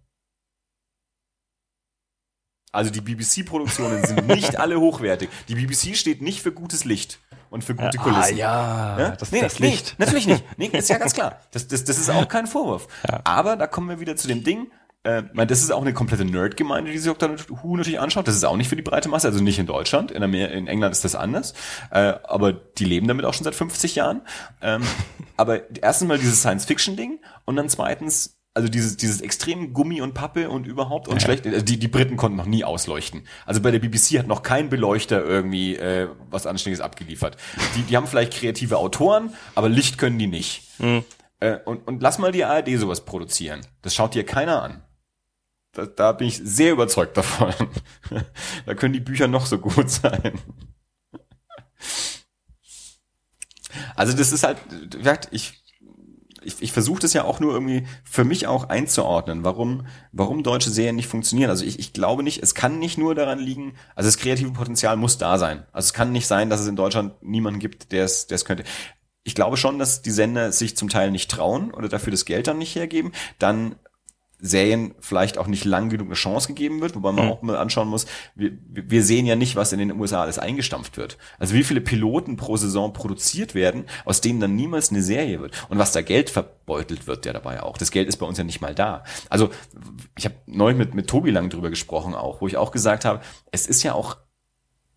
Also die BBC-Produktionen sind [laughs] nicht alle hochwertig. Die BBC steht nicht für gutes Licht und für gute Kulissen. Ah, ja, ja? Das, nee, das nee, Licht. natürlich nicht. Nee, ist ja ganz [laughs] klar. Das, das, das ist auch kein Vorwurf. Ja. Aber da kommen wir wieder zu dem Ding, äh, das ist auch eine komplette Nerd-Gemeinde, die sich Doctor Who natürlich anschaut. Das ist auch nicht für die breite Masse, also nicht in Deutschland. In, Amer in England ist das anders. Äh, aber die leben damit auch schon seit 50 Jahren. Ähm, [laughs] aber erstens mal dieses Science-Fiction-Ding und dann zweitens also dieses, dieses extrem Gummi und Pappe und überhaupt und ja. schlecht, äh, die, die Briten konnten noch nie ausleuchten. Also bei der BBC hat noch kein Beleuchter irgendwie äh, was Anständiges abgeliefert. Die, die haben vielleicht kreative Autoren, aber Licht können die nicht. Mhm. Äh, und, und lass mal die ARD sowas produzieren. Das schaut dir keiner an. Da, da bin ich sehr überzeugt davon. [laughs] da können die Bücher noch so gut sein. Also das ist halt, ich, ich, ich versuche das ja auch nur irgendwie für mich auch einzuordnen, warum, warum deutsche Serien nicht funktionieren. Also ich, ich glaube nicht, es kann nicht nur daran liegen, also das kreative Potenzial muss da sein. Also es kann nicht sein, dass es in Deutschland niemanden gibt, der es, der es könnte. Ich glaube schon, dass die Sender sich zum Teil nicht trauen oder dafür das Geld dann nicht hergeben. Dann Serien vielleicht auch nicht lang genug eine Chance gegeben wird, wobei man mhm. auch mal anschauen muss, wir, wir sehen ja nicht, was in den USA alles eingestampft wird. Also wie viele Piloten pro Saison produziert werden, aus denen dann niemals eine Serie wird. Und was da Geld verbeutelt wird ja dabei auch. Das Geld ist bei uns ja nicht mal da. Also ich habe neulich mit, mit Tobi lang drüber gesprochen auch, wo ich auch gesagt habe, es ist ja auch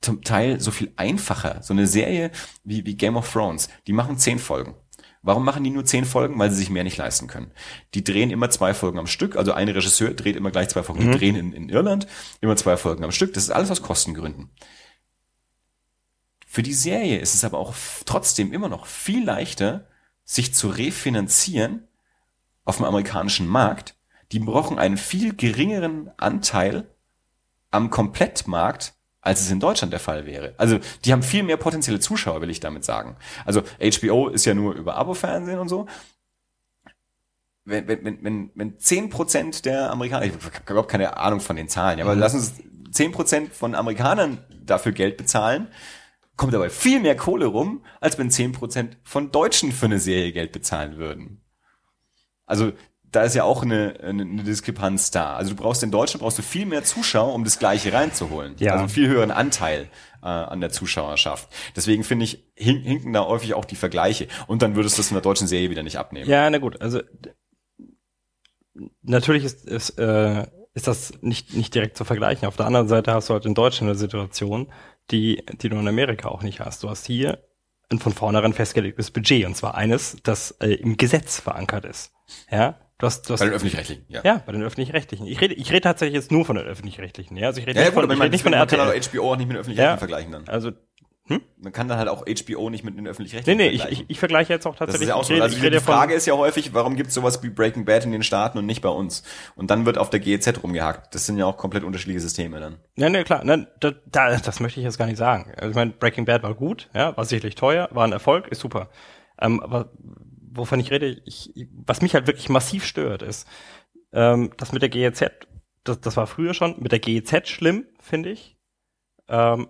zum Teil so viel einfacher. So eine Serie wie, wie Game of Thrones, die machen zehn Folgen. Warum machen die nur zehn Folgen? Weil sie sich mehr nicht leisten können. Die drehen immer zwei Folgen am Stück. Also ein Regisseur dreht immer gleich zwei Folgen. Mhm. Die drehen in, in Irland immer zwei Folgen am Stück. Das ist alles aus Kostengründen. Für die Serie ist es aber auch trotzdem immer noch viel leichter, sich zu refinanzieren auf dem amerikanischen Markt. Die brauchen einen viel geringeren Anteil am Komplettmarkt als es in Deutschland der Fall wäre. Also die haben viel mehr potenzielle Zuschauer, will ich damit sagen. Also HBO ist ja nur über Abo-Fernsehen und so. Wenn, wenn, wenn, wenn, zehn Prozent der Amerikaner, ich habe überhaupt keine Ahnung von den Zahlen, ja, aber mhm. lass uns zehn Prozent von Amerikanern dafür Geld bezahlen, kommt dabei viel mehr Kohle rum, als wenn zehn Prozent von Deutschen für eine Serie Geld bezahlen würden. Also da ist ja auch eine, eine, Diskrepanz da. Also du brauchst in Deutschland brauchst du viel mehr Zuschauer, um das Gleiche reinzuholen. Ja. Also einen viel höheren Anteil äh, an der Zuschauerschaft. Deswegen finde ich, hin, hinken da häufig auch die Vergleiche. Und dann würdest du das in der deutschen Serie wieder nicht abnehmen. Ja, na gut. Also natürlich ist, ist, äh, ist das nicht, nicht direkt zu vergleichen. Auf der anderen Seite hast du halt in Deutschland eine Situation, die, die du in Amerika auch nicht hast. Du hast hier ein von vornherein festgelegtes Budget. Und zwar eines, das äh, im Gesetz verankert ist. Ja, Du hast, du hast, bei den öffentlich-rechtlichen, ja. Ja, bei den öffentlich-rechtlichen. Ich rede, ich rede tatsächlich jetzt nur von den öffentlich-rechtlichen. Ja, also ich rede ja, nicht, von, ich rede nicht von der RTL. Man kann auch HBO auch nicht mit den öffentlich-rechtlichen ja, vergleichen dann. Also hm? Man kann dann halt auch HBO nicht mit den öffentlich-rechtlichen Nee, nee, ich, ich, ich vergleiche jetzt auch tatsächlich. Das ist ja auch so. Also die, die Frage ist ja häufig, warum gibt es sowas wie Breaking Bad in den Staaten und nicht bei uns? Und dann wird auf der GEZ rumgehakt. Das sind ja auch komplett unterschiedliche Systeme dann. Ja, nee, klar. Ne, da, da, das möchte ich jetzt gar nicht sagen. Also ich meine, Breaking Bad war gut, ja, war sicherlich teuer, war ein Erfolg, ist super. Ähm, aber wovon ich rede, ich, was mich halt wirklich massiv stört, ist, ähm, das mit der GEZ, das, das war früher schon, mit der GEZ schlimm, finde ich. Ähm,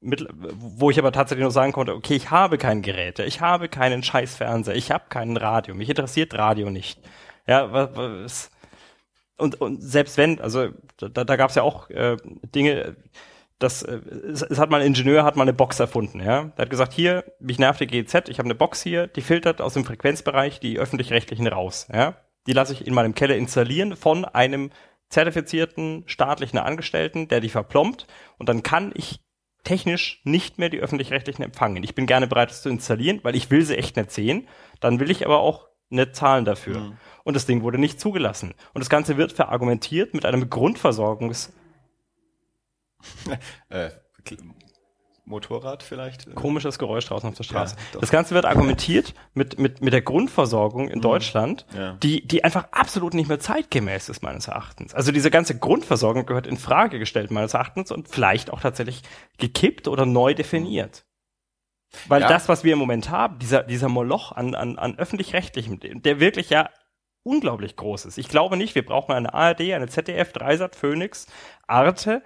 mit, wo ich aber tatsächlich nur sagen konnte, okay, ich habe kein Gerät, ich habe keinen scheiß Fernseher, ich habe keinen Radio, mich interessiert Radio nicht. Ja, was, was und, und selbst wenn, also da, da gab es ja auch äh, Dinge, das, äh, es, es, hat mal ein Ingenieur, hat mal eine Box erfunden, ja. Der hat gesagt, hier, mich nervt die GZ, ich habe eine Box hier, die filtert aus dem Frequenzbereich die öffentlich-rechtlichen raus, ja. Die lasse ich in meinem Keller installieren von einem zertifizierten staatlichen Angestellten, der die verplombt und dann kann ich technisch nicht mehr die öffentlich-rechtlichen empfangen. Ich bin gerne bereit, das zu installieren, weil ich will sie echt nicht sehen. Dann will ich aber auch nicht zahlen dafür. Mhm. Und das Ding wurde nicht zugelassen. Und das Ganze wird verargumentiert mit einem Grundversorgungs... [laughs] äh, Motorrad vielleicht? Komisches Geräusch draußen auf der Straße. Ja, das Ganze wird argumentiert mit, mit, mit der Grundversorgung in mhm. Deutschland, ja. die, die einfach absolut nicht mehr zeitgemäß ist, meines Erachtens. Also diese ganze Grundversorgung gehört in Frage gestellt, meines Erachtens, und vielleicht auch tatsächlich gekippt oder neu definiert. Weil ja. das, was wir im Moment haben, dieser, dieser Moloch an, an, an öffentlich-rechtlichem, der wirklich ja unglaublich groß ist. Ich glaube nicht, wir brauchen eine ARD, eine ZDF, Dreisat, Phoenix, Arte,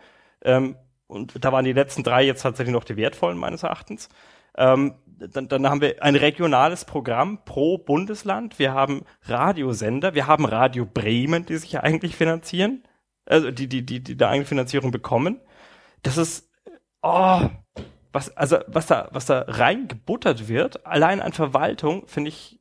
ähm, und da waren die letzten drei jetzt tatsächlich noch die wertvollen meines Erachtens. Ähm, dann, dann haben wir ein regionales Programm pro Bundesland. Wir haben Radiosender, wir haben Radio Bremen, die sich ja eigentlich finanzieren, also die, die, die, die da eigene Finanzierung bekommen. Das ist, oh, was, also was da, was da reingebuttert wird, allein an Verwaltung, finde ich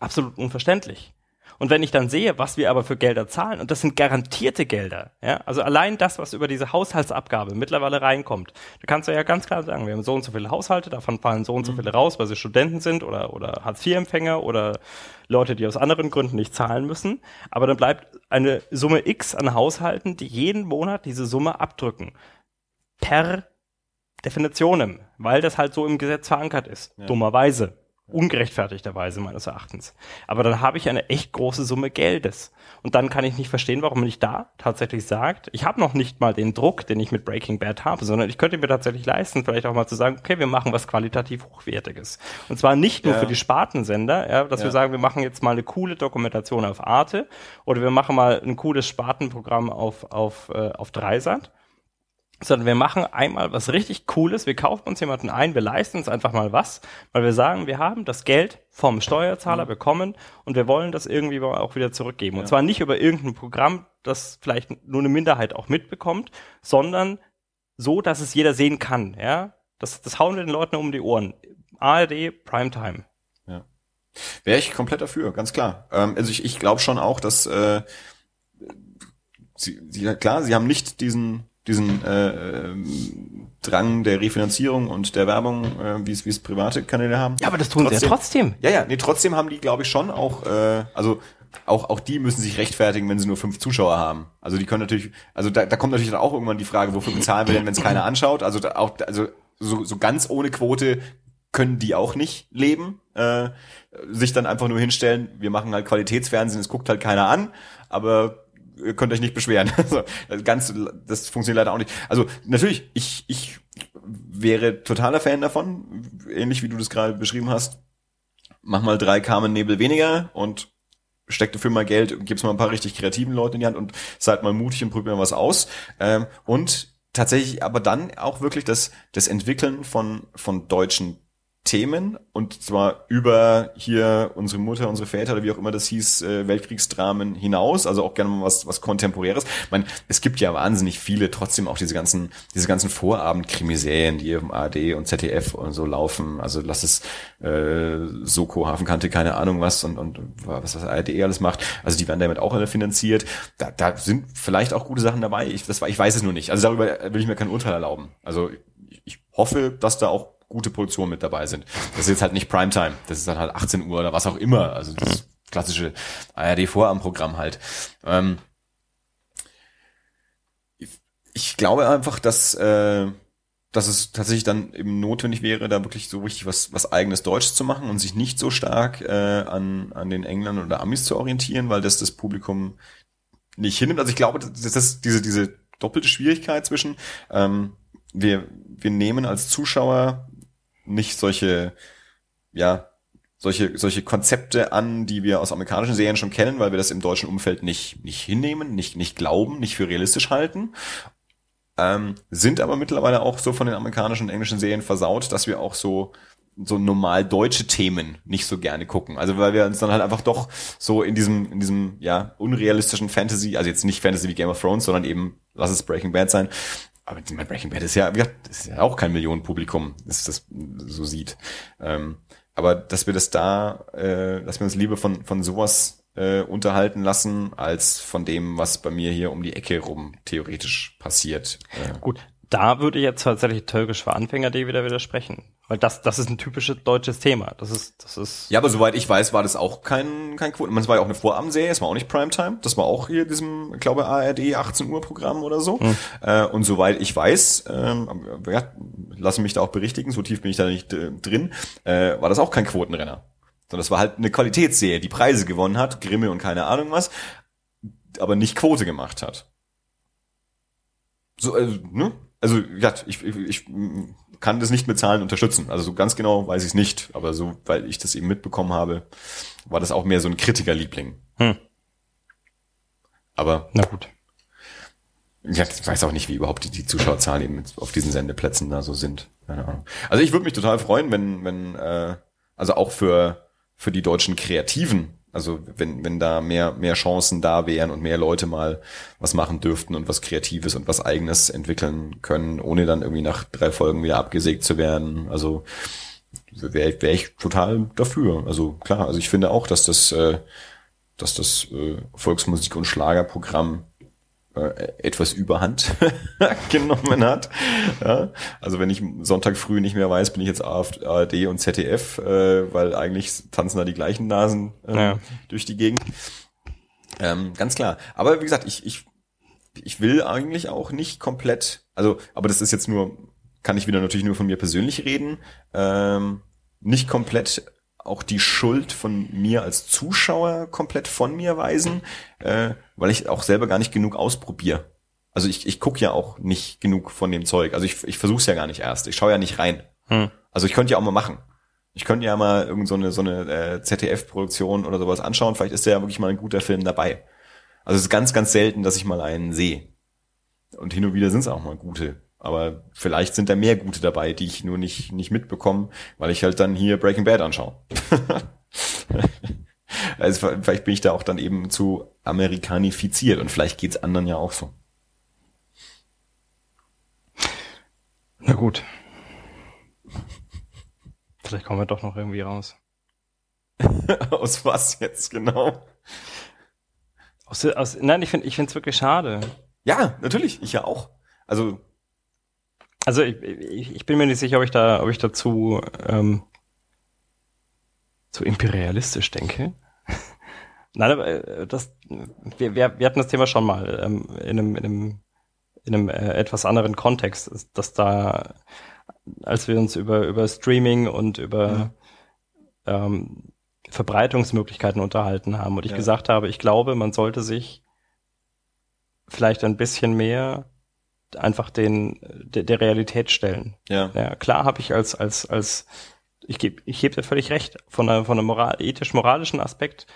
absolut unverständlich. Und wenn ich dann sehe, was wir aber für Gelder zahlen, und das sind garantierte Gelder, ja, also allein das, was über diese Haushaltsabgabe mittlerweile reinkommt, da kannst du ja ganz klar sagen, wir haben so und so viele Haushalte, davon fallen so und so mhm. viele raus, weil sie Studenten sind oder, oder Hartz-IV-Empfänger oder Leute, die aus anderen Gründen nicht zahlen müssen. Aber dann bleibt eine Summe X an Haushalten, die jeden Monat diese Summe abdrücken. Per Definitionem, weil das halt so im Gesetz verankert ist. Ja. Dummerweise ungerechtfertigterweise meines Erachtens. Aber dann habe ich eine echt große Summe Geldes. Und dann kann ich nicht verstehen, warum man nicht da tatsächlich sagt, ich habe noch nicht mal den Druck, den ich mit Breaking Bad habe, sondern ich könnte mir tatsächlich leisten, vielleicht auch mal zu sagen, okay, wir machen was qualitativ Hochwertiges. Und zwar nicht nur ja. für die Spartensender, ja, dass ja. wir sagen, wir machen jetzt mal eine coole Dokumentation auf Arte oder wir machen mal ein cooles Spartenprogramm auf, auf, äh, auf Dreisat, sondern wir machen einmal was richtig Cooles. Wir kaufen uns jemanden ein, wir leisten uns einfach mal was, weil wir sagen, wir haben das Geld vom Steuerzahler mhm. bekommen und wir wollen das irgendwie auch wieder zurückgeben. Ja. Und zwar nicht über irgendein Programm, das vielleicht nur eine Minderheit auch mitbekommt, sondern so, dass es jeder sehen kann. Ja, das, das hauen wir den Leuten um die Ohren. ARD Primetime. Ja, wäre ich komplett dafür, ganz klar. Ähm, also ich, ich glaube schon auch, dass äh, sie, sie, klar, sie haben nicht diesen diesen äh, äh, Drang der Refinanzierung und der Werbung, äh, wie es wie es private Kanäle haben. Ja, aber das tun trotzdem, sie ja trotzdem. Ja, ja, nee, trotzdem haben die, glaube ich, schon auch, äh, also auch auch die müssen sich rechtfertigen, wenn sie nur fünf Zuschauer haben. Also die können natürlich, also da, da kommt natürlich dann auch irgendwann die Frage, wofür bezahlen wir denn, wenn es keiner anschaut? Also da auch, also so, so ganz ohne Quote können die auch nicht leben, äh, sich dann einfach nur hinstellen, wir machen halt Qualitätsfernsehen, es guckt halt keiner an, aber könnt euch nicht beschweren. [laughs] Also, ganz, das funktioniert leider auch nicht. Also natürlich, ich, ich wäre totaler Fan davon, ähnlich wie du das gerade beschrieben hast. Mach mal drei Carmen Nebel weniger und steck dafür mal Geld, gib's mal ein paar richtig kreativen Leute in die Hand und seid mal mutig und probiert mal was aus. Ähm, und tatsächlich aber dann auch wirklich das, das Entwickeln von, von deutschen Themen und zwar über hier unsere Mutter, unsere Väter oder wie auch immer das hieß, äh, Weltkriegsdramen hinaus, also auch gerne mal was, was Kontemporäres. Ich meine, es gibt ja wahnsinnig viele, trotzdem auch diese ganzen, diese ganzen Vorabend-Krimiserien, die im ARD und ZDF und so laufen. Also lass es äh, Soko, Hafenkante, keine Ahnung was und, und was das ARD alles macht. Also die werden damit auch alle finanziert. Da, da sind vielleicht auch gute Sachen dabei. Ich, das ich weiß es nur nicht. Also darüber will ich mir kein Urteil erlauben. Also ich, ich hoffe, dass da auch gute Produktionen mit dabei sind. Das ist jetzt halt nicht Primetime, das ist dann halt 18 Uhr oder was auch immer. Also das klassische ARD-Vorabendprogramm halt. Ähm, ich glaube einfach, dass, äh, dass es tatsächlich dann eben notwendig wäre, da wirklich so richtig was, was eigenes Deutsches zu machen und sich nicht so stark äh, an, an den Engländern oder Amis zu orientieren, weil das das Publikum nicht hinnimmt. Also ich glaube, das ist diese, diese doppelte Schwierigkeit zwischen, ähm, wir, wir nehmen als Zuschauer nicht solche, ja, solche, solche Konzepte an, die wir aus amerikanischen Serien schon kennen, weil wir das im deutschen Umfeld nicht, nicht hinnehmen, nicht, nicht glauben, nicht für realistisch halten. Ähm, sind aber mittlerweile auch so von den amerikanischen und englischen Serien versaut, dass wir auch so so normal deutsche Themen nicht so gerne gucken. Also weil wir uns dann halt einfach doch so in diesem, in diesem, ja, unrealistischen Fantasy, also jetzt nicht Fantasy wie Game of Thrones, sondern eben, lass es Breaking Bad sein, aber Breaking Bad ist ja, ist ja auch kein Millionenpublikum, das das so sieht. Ähm, aber dass wir das da, äh, dass wir uns lieber von, von sowas äh, unterhalten lassen, als von dem, was bei mir hier um die Ecke rum theoretisch passiert. Äh. Gut, da würde jetzt tatsächlich Türkisch für Anfänger dir wieder widersprechen. Weil das, das ist ein typisches deutsches Thema. Das ist, das ist. Ja, aber soweit ich weiß, war das auch kein, kein Quoten. Es war ja auch eine Vorabendserie, es war auch nicht Primetime. Das war auch hier diesem, ich glaube, ARD 18 Uhr Programm oder so. Hm. Äh, und soweit ich weiß, ähm, ja, lasse mich da auch berichtigen, so tief bin ich da nicht äh, drin, äh, war das auch kein Quotenrenner. Sondern das war halt eine Qualitätsserie, die Preise gewonnen hat, Grimme und keine Ahnung was, aber nicht Quote gemacht hat. So, äh, ne? also ja, ich, ich, ich kann das nicht mit Zahlen unterstützen. Also so ganz genau weiß ich es nicht, aber so, weil ich das eben mitbekommen habe, war das auch mehr so ein Kritikerliebling. Hm. Aber na gut. Ja, ich weiß auch nicht, wie überhaupt die, die Zuschauerzahlen eben auf diesen Sendeplätzen da so sind. Keine Ahnung. Also ich würde mich total freuen, wenn, wenn, äh, also auch für, für die deutschen Kreativen also wenn, wenn da mehr, mehr Chancen da wären und mehr Leute mal was machen dürften und was Kreatives und was Eigenes entwickeln können, ohne dann irgendwie nach drei Folgen wieder abgesägt zu werden. Also wäre wär ich total dafür. Also klar, also ich finde auch, dass das, äh, dass das äh, Volksmusik- und Schlagerprogramm etwas Überhand [laughs] genommen hat. Ja, also wenn ich Sonntag früh nicht mehr weiß, bin ich jetzt ARD und ZDF, äh, weil eigentlich tanzen da die gleichen Nasen äh, ja. durch die Gegend. Ähm, ganz klar. Aber wie gesagt, ich, ich, ich will eigentlich auch nicht komplett, also, aber das ist jetzt nur, kann ich wieder natürlich nur von mir persönlich reden, ähm, nicht komplett auch die Schuld von mir als Zuschauer komplett von mir weisen, äh, weil ich auch selber gar nicht genug ausprobiere. Also ich, ich gucke ja auch nicht genug von dem Zeug. Also ich, ich versuche es ja gar nicht erst. Ich schaue ja nicht rein. Hm. Also ich könnte ja auch mal machen. Ich könnte ja mal irgend so eine, so eine äh, ZDF-Produktion oder sowas anschauen. Vielleicht ist da ja wirklich mal ein guter Film dabei. Also es ist ganz, ganz selten, dass ich mal einen sehe. Und hin und wieder sind es auch mal gute. Aber vielleicht sind da mehr gute dabei, die ich nur nicht, nicht mitbekomme, weil ich halt dann hier Breaking Bad anschaue. [laughs] also vielleicht bin ich da auch dann eben zu amerikanifiziert und vielleicht geht's anderen ja auch so. Na gut. Vielleicht kommen wir doch noch irgendwie raus. [laughs] aus was jetzt genau? Aus, aus, nein, ich finde ich finde es wirklich schade. Ja, natürlich, ich ja auch. Also also ich, ich, ich, bin mir nicht sicher, ob ich da, ob ich dazu ähm, zu imperialistisch denke. [laughs] Nein, aber äh, das, wir, wir, wir hatten das Thema schon mal ähm, in einem, in einem, in einem äh, etwas anderen Kontext, dass da, als wir uns über, über Streaming und über mhm. ähm, Verbreitungsmöglichkeiten unterhalten haben und ich ja. gesagt habe, ich glaube, man sollte sich vielleicht ein bisschen mehr einfach den der, der Realität stellen. Ja. ja klar habe ich als als als ich gebe ich gebe dir völlig recht von einer von einem moral, ethisch moralischen Aspekt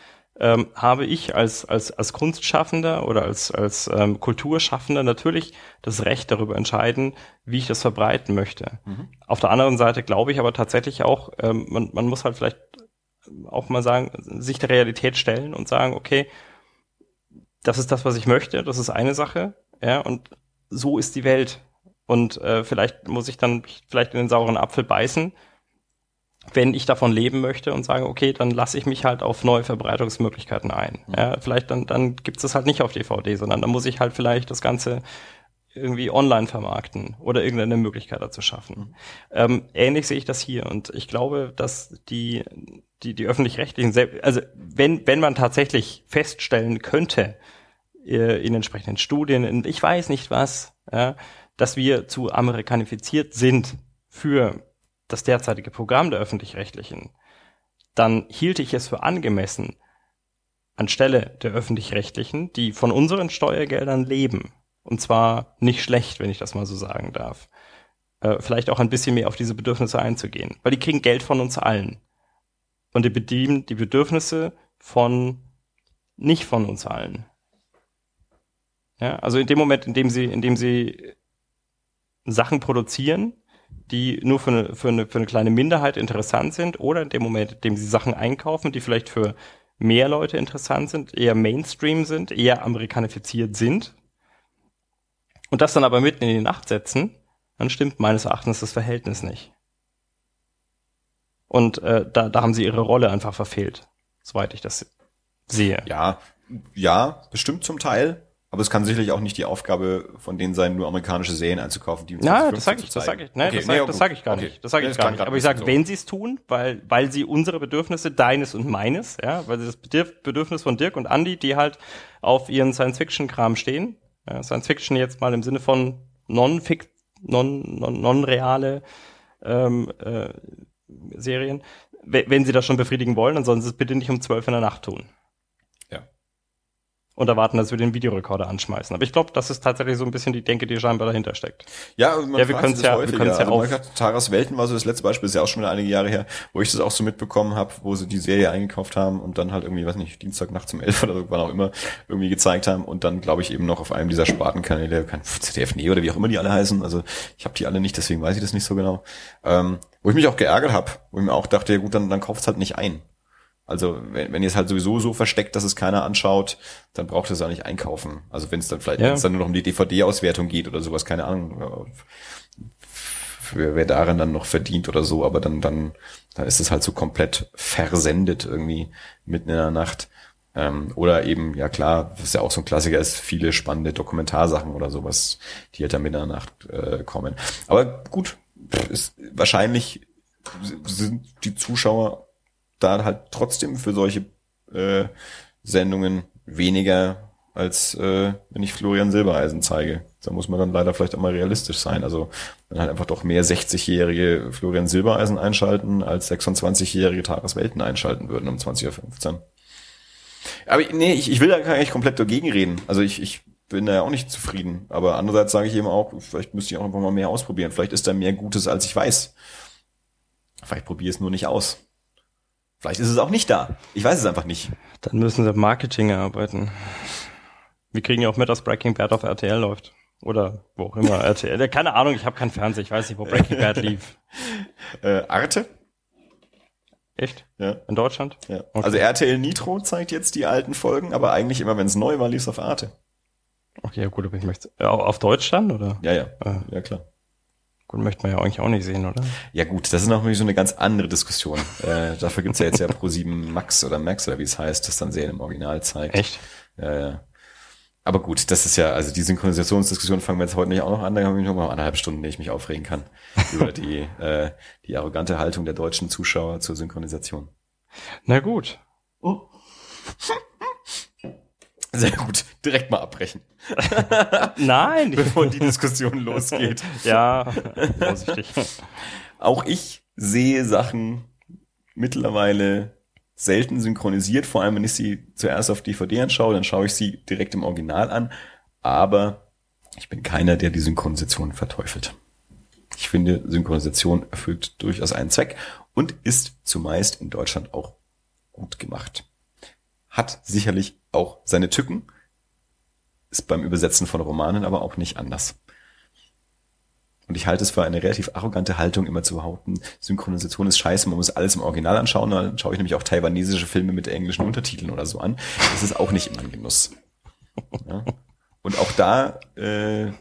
ähm, habe ich als als als Kunstschaffender oder als als ähm, Kulturschaffender natürlich das Recht darüber entscheiden, wie ich das verbreiten möchte. Mhm. Auf der anderen Seite glaube ich aber tatsächlich auch, ähm, man man muss halt vielleicht auch mal sagen, sich der Realität stellen und sagen, okay, das ist das, was ich möchte, das ist eine Sache, ja, und so ist die Welt. Und äh, vielleicht muss ich dann vielleicht in den sauren Apfel beißen, wenn ich davon leben möchte und sage, okay, dann lasse ich mich halt auf neue Verbreitungsmöglichkeiten ein. Mhm. Ja, vielleicht dann, dann gibt es halt nicht auf DVD, sondern dann muss ich halt vielleicht das Ganze irgendwie online vermarkten oder irgendeine Möglichkeit dazu schaffen. Mhm. Ähm, ähnlich sehe ich das hier und ich glaube, dass die, die, die öffentlich-rechtlichen, also wenn, wenn man tatsächlich feststellen könnte, in entsprechenden Studien, in ich weiß nicht was, ja, dass wir zu amerikanifiziert sind für das derzeitige Programm der öffentlich-rechtlichen, dann hielt ich es für angemessen, anstelle der öffentlich-rechtlichen, die von unseren Steuergeldern leben, und zwar nicht schlecht, wenn ich das mal so sagen darf, äh, vielleicht auch ein bisschen mehr auf diese Bedürfnisse einzugehen, weil die kriegen Geld von uns allen. Und die bedienen die Bedürfnisse von nicht von uns allen. Ja, also in dem Moment, in dem sie, in dem sie Sachen produzieren, die nur für eine, für, eine, für eine kleine Minderheit interessant sind, oder in dem Moment, in dem sie Sachen einkaufen, die vielleicht für mehr Leute interessant sind, eher Mainstream sind, eher amerikanifiziert sind, und das dann aber mitten in die Nacht setzen, dann stimmt meines Erachtens das Verhältnis nicht. Und äh, da, da haben sie ihre Rolle einfach verfehlt, soweit ich das sehe. Ja, ja, bestimmt zum Teil. Aber es kann sicherlich auch nicht die Aufgabe von denen sein, nur amerikanische Serien einzukaufen, die Ja, das sage ich, das sage ich, nein, okay, das sage nee, das sag ich gar okay. nicht. Das sage ich gar nicht. Aber ich sage, wenn sie es tun, weil weil sie unsere Bedürfnisse, deines und meines, ja, weil sie das Bedürfnis von Dirk und Andy, die halt auf ihren Science-Fiction-Kram stehen, ja, Science-Fiction jetzt mal im Sinne von non-fict, non, non, non-reale ähm, äh, Serien, wenn sie das schon befriedigen wollen, dann sollen sie es bitte nicht um zwölf in der Nacht tun und erwarten, dass wir den Videorekorder anschmeißen. Aber ich glaube, das ist tatsächlich so ein bisschen die Denke, die scheinbar dahinter steckt. Ja, man ja wir können es ja, wir können es ja also auch. Taras Welten war so das letzte Beispiel, ist ja auch schon wieder einige Jahre her, wo ich das auch so mitbekommen habe, wo sie die Serie eingekauft haben und dann halt irgendwie, weiß nicht, Dienstag nachts um elf [laughs] oder so, wann auch immer, irgendwie gezeigt haben und dann, glaube ich, eben noch auf einem dieser Spartenkanäle, kein ZDF Nee oder wie auch immer die alle heißen, also ich habe die alle nicht, deswegen weiß ich das nicht so genau, ähm, wo ich mich auch geärgert habe, wo ich mir auch dachte, ja gut, dann, dann kauft's halt nicht ein. Also wenn, wenn ihr es halt sowieso so versteckt, dass es keiner anschaut, dann braucht ihr es auch nicht einkaufen. Also wenn es dann vielleicht, ja. wenn es dann nur noch um die DVD-Auswertung geht oder sowas, keine Ahnung, wer, wer darin dann noch verdient oder so, aber dann, dann, dann ist es halt so komplett versendet irgendwie mitten in der Nacht. Ähm, oder eben, ja klar, was ja auch so ein Klassiker ist, viele spannende Dokumentarsachen oder sowas, die halt dann mitten in der Nacht äh, kommen. Aber gut, ist wahrscheinlich sind die Zuschauer da halt trotzdem für solche äh, Sendungen weniger als äh, wenn ich Florian Silbereisen zeige. Da muss man dann leider vielleicht auch mal realistisch sein. Also dann halt einfach doch mehr 60-jährige Florian Silbereisen einschalten, als 26-jährige Tageswelten einschalten würden um 20.15 Uhr. Aber nee, ich, ich will da gar nicht komplett dagegen reden. Also ich, ich bin da ja auch nicht zufrieden. Aber andererseits sage ich eben auch, vielleicht müsste ich auch einfach mal mehr ausprobieren. Vielleicht ist da mehr Gutes, als ich weiß. Vielleicht probiere es nur nicht aus. Vielleicht ist es auch nicht da. Ich weiß es einfach nicht. Dann müssen sie Marketing erarbeiten. Wir kriegen ja auch mit, dass Breaking Bad auf RTL läuft. Oder wo auch immer [laughs] RTL. Keine Ahnung, ich habe keinen Fernseher, ich weiß nicht, wo Breaking Bad [laughs] lief. Äh, Arte? Echt? Ja. In Deutschland? Ja. Okay. Also RTL Nitro zeigt jetzt die alten Folgen, aber eigentlich immer, wenn es neu war, lief es auf Arte. Okay, ja gut, aber ich möchte. Auf Deutsch dann, oder? Ja, ja. Ah. Ja, klar. Gut, möchte man ja eigentlich auch nicht sehen, oder? Ja gut, das ist noch so eine ganz andere Diskussion. äh, dafür gibt's ja jetzt ja [laughs] Pro7 Max oder Max oder wie es heißt, das dann Serien im Original zeigt. Echt? Ja, ja. Aber gut, das ist ja, also die Synchronisationsdiskussion fangen wir jetzt heute nicht auch noch an, da habe ich noch mal anderthalb Stunden, in denen ich mich aufregen kann [laughs] über die, äh, die arrogante Haltung der deutschen Zuschauer zur Synchronisation. Na gut. Oh. [laughs] Sehr gut, direkt mal abbrechen. [laughs] Nein. [laughs] Bevor die Diskussion losgeht. [laughs] ja, vorsichtig. Auch ich sehe Sachen mittlerweile selten synchronisiert, vor allem wenn ich sie zuerst auf DVD anschaue, dann schaue ich sie direkt im Original an. Aber ich bin keiner, der die Synchronisation verteufelt. Ich finde, Synchronisation erfüllt durchaus einen Zweck und ist zumeist in Deutschland auch gut gemacht. Hat sicherlich auch seine Tücken, ist beim Übersetzen von Romanen aber auch nicht anders. Und ich halte es für eine relativ arrogante Haltung, immer zu behaupten, Synchronisation ist scheiße, man muss alles im Original anschauen. Dann schaue ich nämlich auch taiwanesische Filme mit englischen Untertiteln oder so an. Das ist auch nicht immer ein Genuss. Ja? Und auch da äh,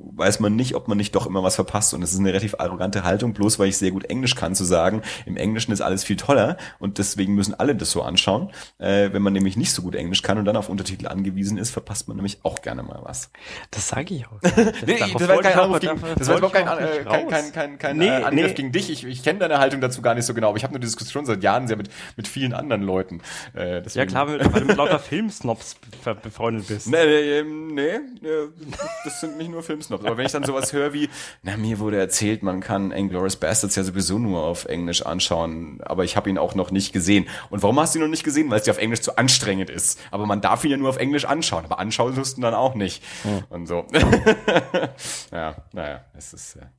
weiß man nicht, ob man nicht doch immer was verpasst. Und es ist eine relativ arrogante Haltung, bloß weil ich sehr gut Englisch kann, zu sagen, im Englischen ist alles viel toller und deswegen müssen alle das so anschauen. Äh, wenn man nämlich nicht so gut Englisch kann und dann auf Untertitel angewiesen ist, verpasst man nämlich auch gerne mal was. Das sage ich auch. [laughs] nee, das, das war kein Anruf gegen, das war überhaupt kein, äh, kein, kein, kein, kein nee, äh, Angriff nee. gegen dich. Ich, ich kenne deine Haltung dazu gar nicht so genau, aber ich habe die Diskussion seit Jahren sehr mit, mit vielen anderen Leuten. Äh, ja klar, weil du mit lauter [laughs] Filmsnobs befreundet bist. Nee, nee, nee, das sind nicht nur Filmsnobs. Aber wenn ich dann sowas höre wie, na, mir wurde erzählt, man kann Inglourious Bastards ja sowieso nur auf Englisch anschauen, aber ich habe ihn auch noch nicht gesehen. Und warum hast du ihn noch nicht gesehen? Weil es dir auf Englisch zu anstrengend ist. Aber man darf ihn ja nur auf Englisch anschauen, aber anschauen mussten dann auch nicht. Hm. Und so. [laughs] ja, naja, es ist, ja,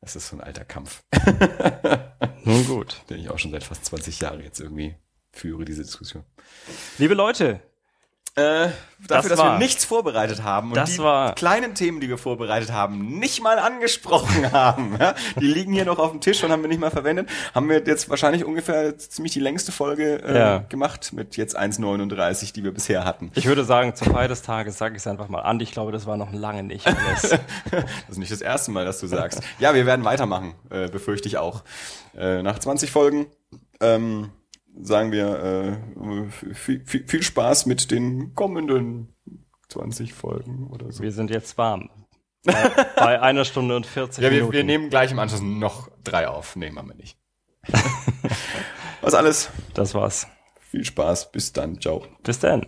es ist so ein alter Kampf. [laughs] Nun gut. Den ich auch schon seit fast 20 Jahren jetzt irgendwie führe, diese Diskussion. Liebe Leute, äh, dafür, das dass wir nichts vorbereitet haben und die war kleinen Themen, die wir vorbereitet haben, nicht mal angesprochen [laughs] haben. Ja? Die liegen hier noch auf dem Tisch und haben wir nicht mal verwendet. Haben wir jetzt wahrscheinlich ungefähr ziemlich die längste Folge äh, ja. gemacht mit jetzt 1,39, die wir bisher hatten. Ich würde sagen, zur Feier des Tages sage ich es einfach mal an. Ich glaube, das war noch lange nicht alles. [laughs] das ist nicht das erste Mal, dass du sagst. Ja, wir werden weitermachen, äh, befürchte ich auch. Äh, nach 20 Folgen ähm, sagen wir äh, viel, viel, viel Spaß mit den kommenden 20 Folgen oder so. Wir sind jetzt warm. Bei, [laughs] bei einer Stunde und 40 Ja, wir, Minuten. wir nehmen gleich im Anschluss noch drei auf. Nee, machen wir nicht. [laughs] Was alles. das war's. Viel Spaß. Bis dann. Ciao. Bis dann.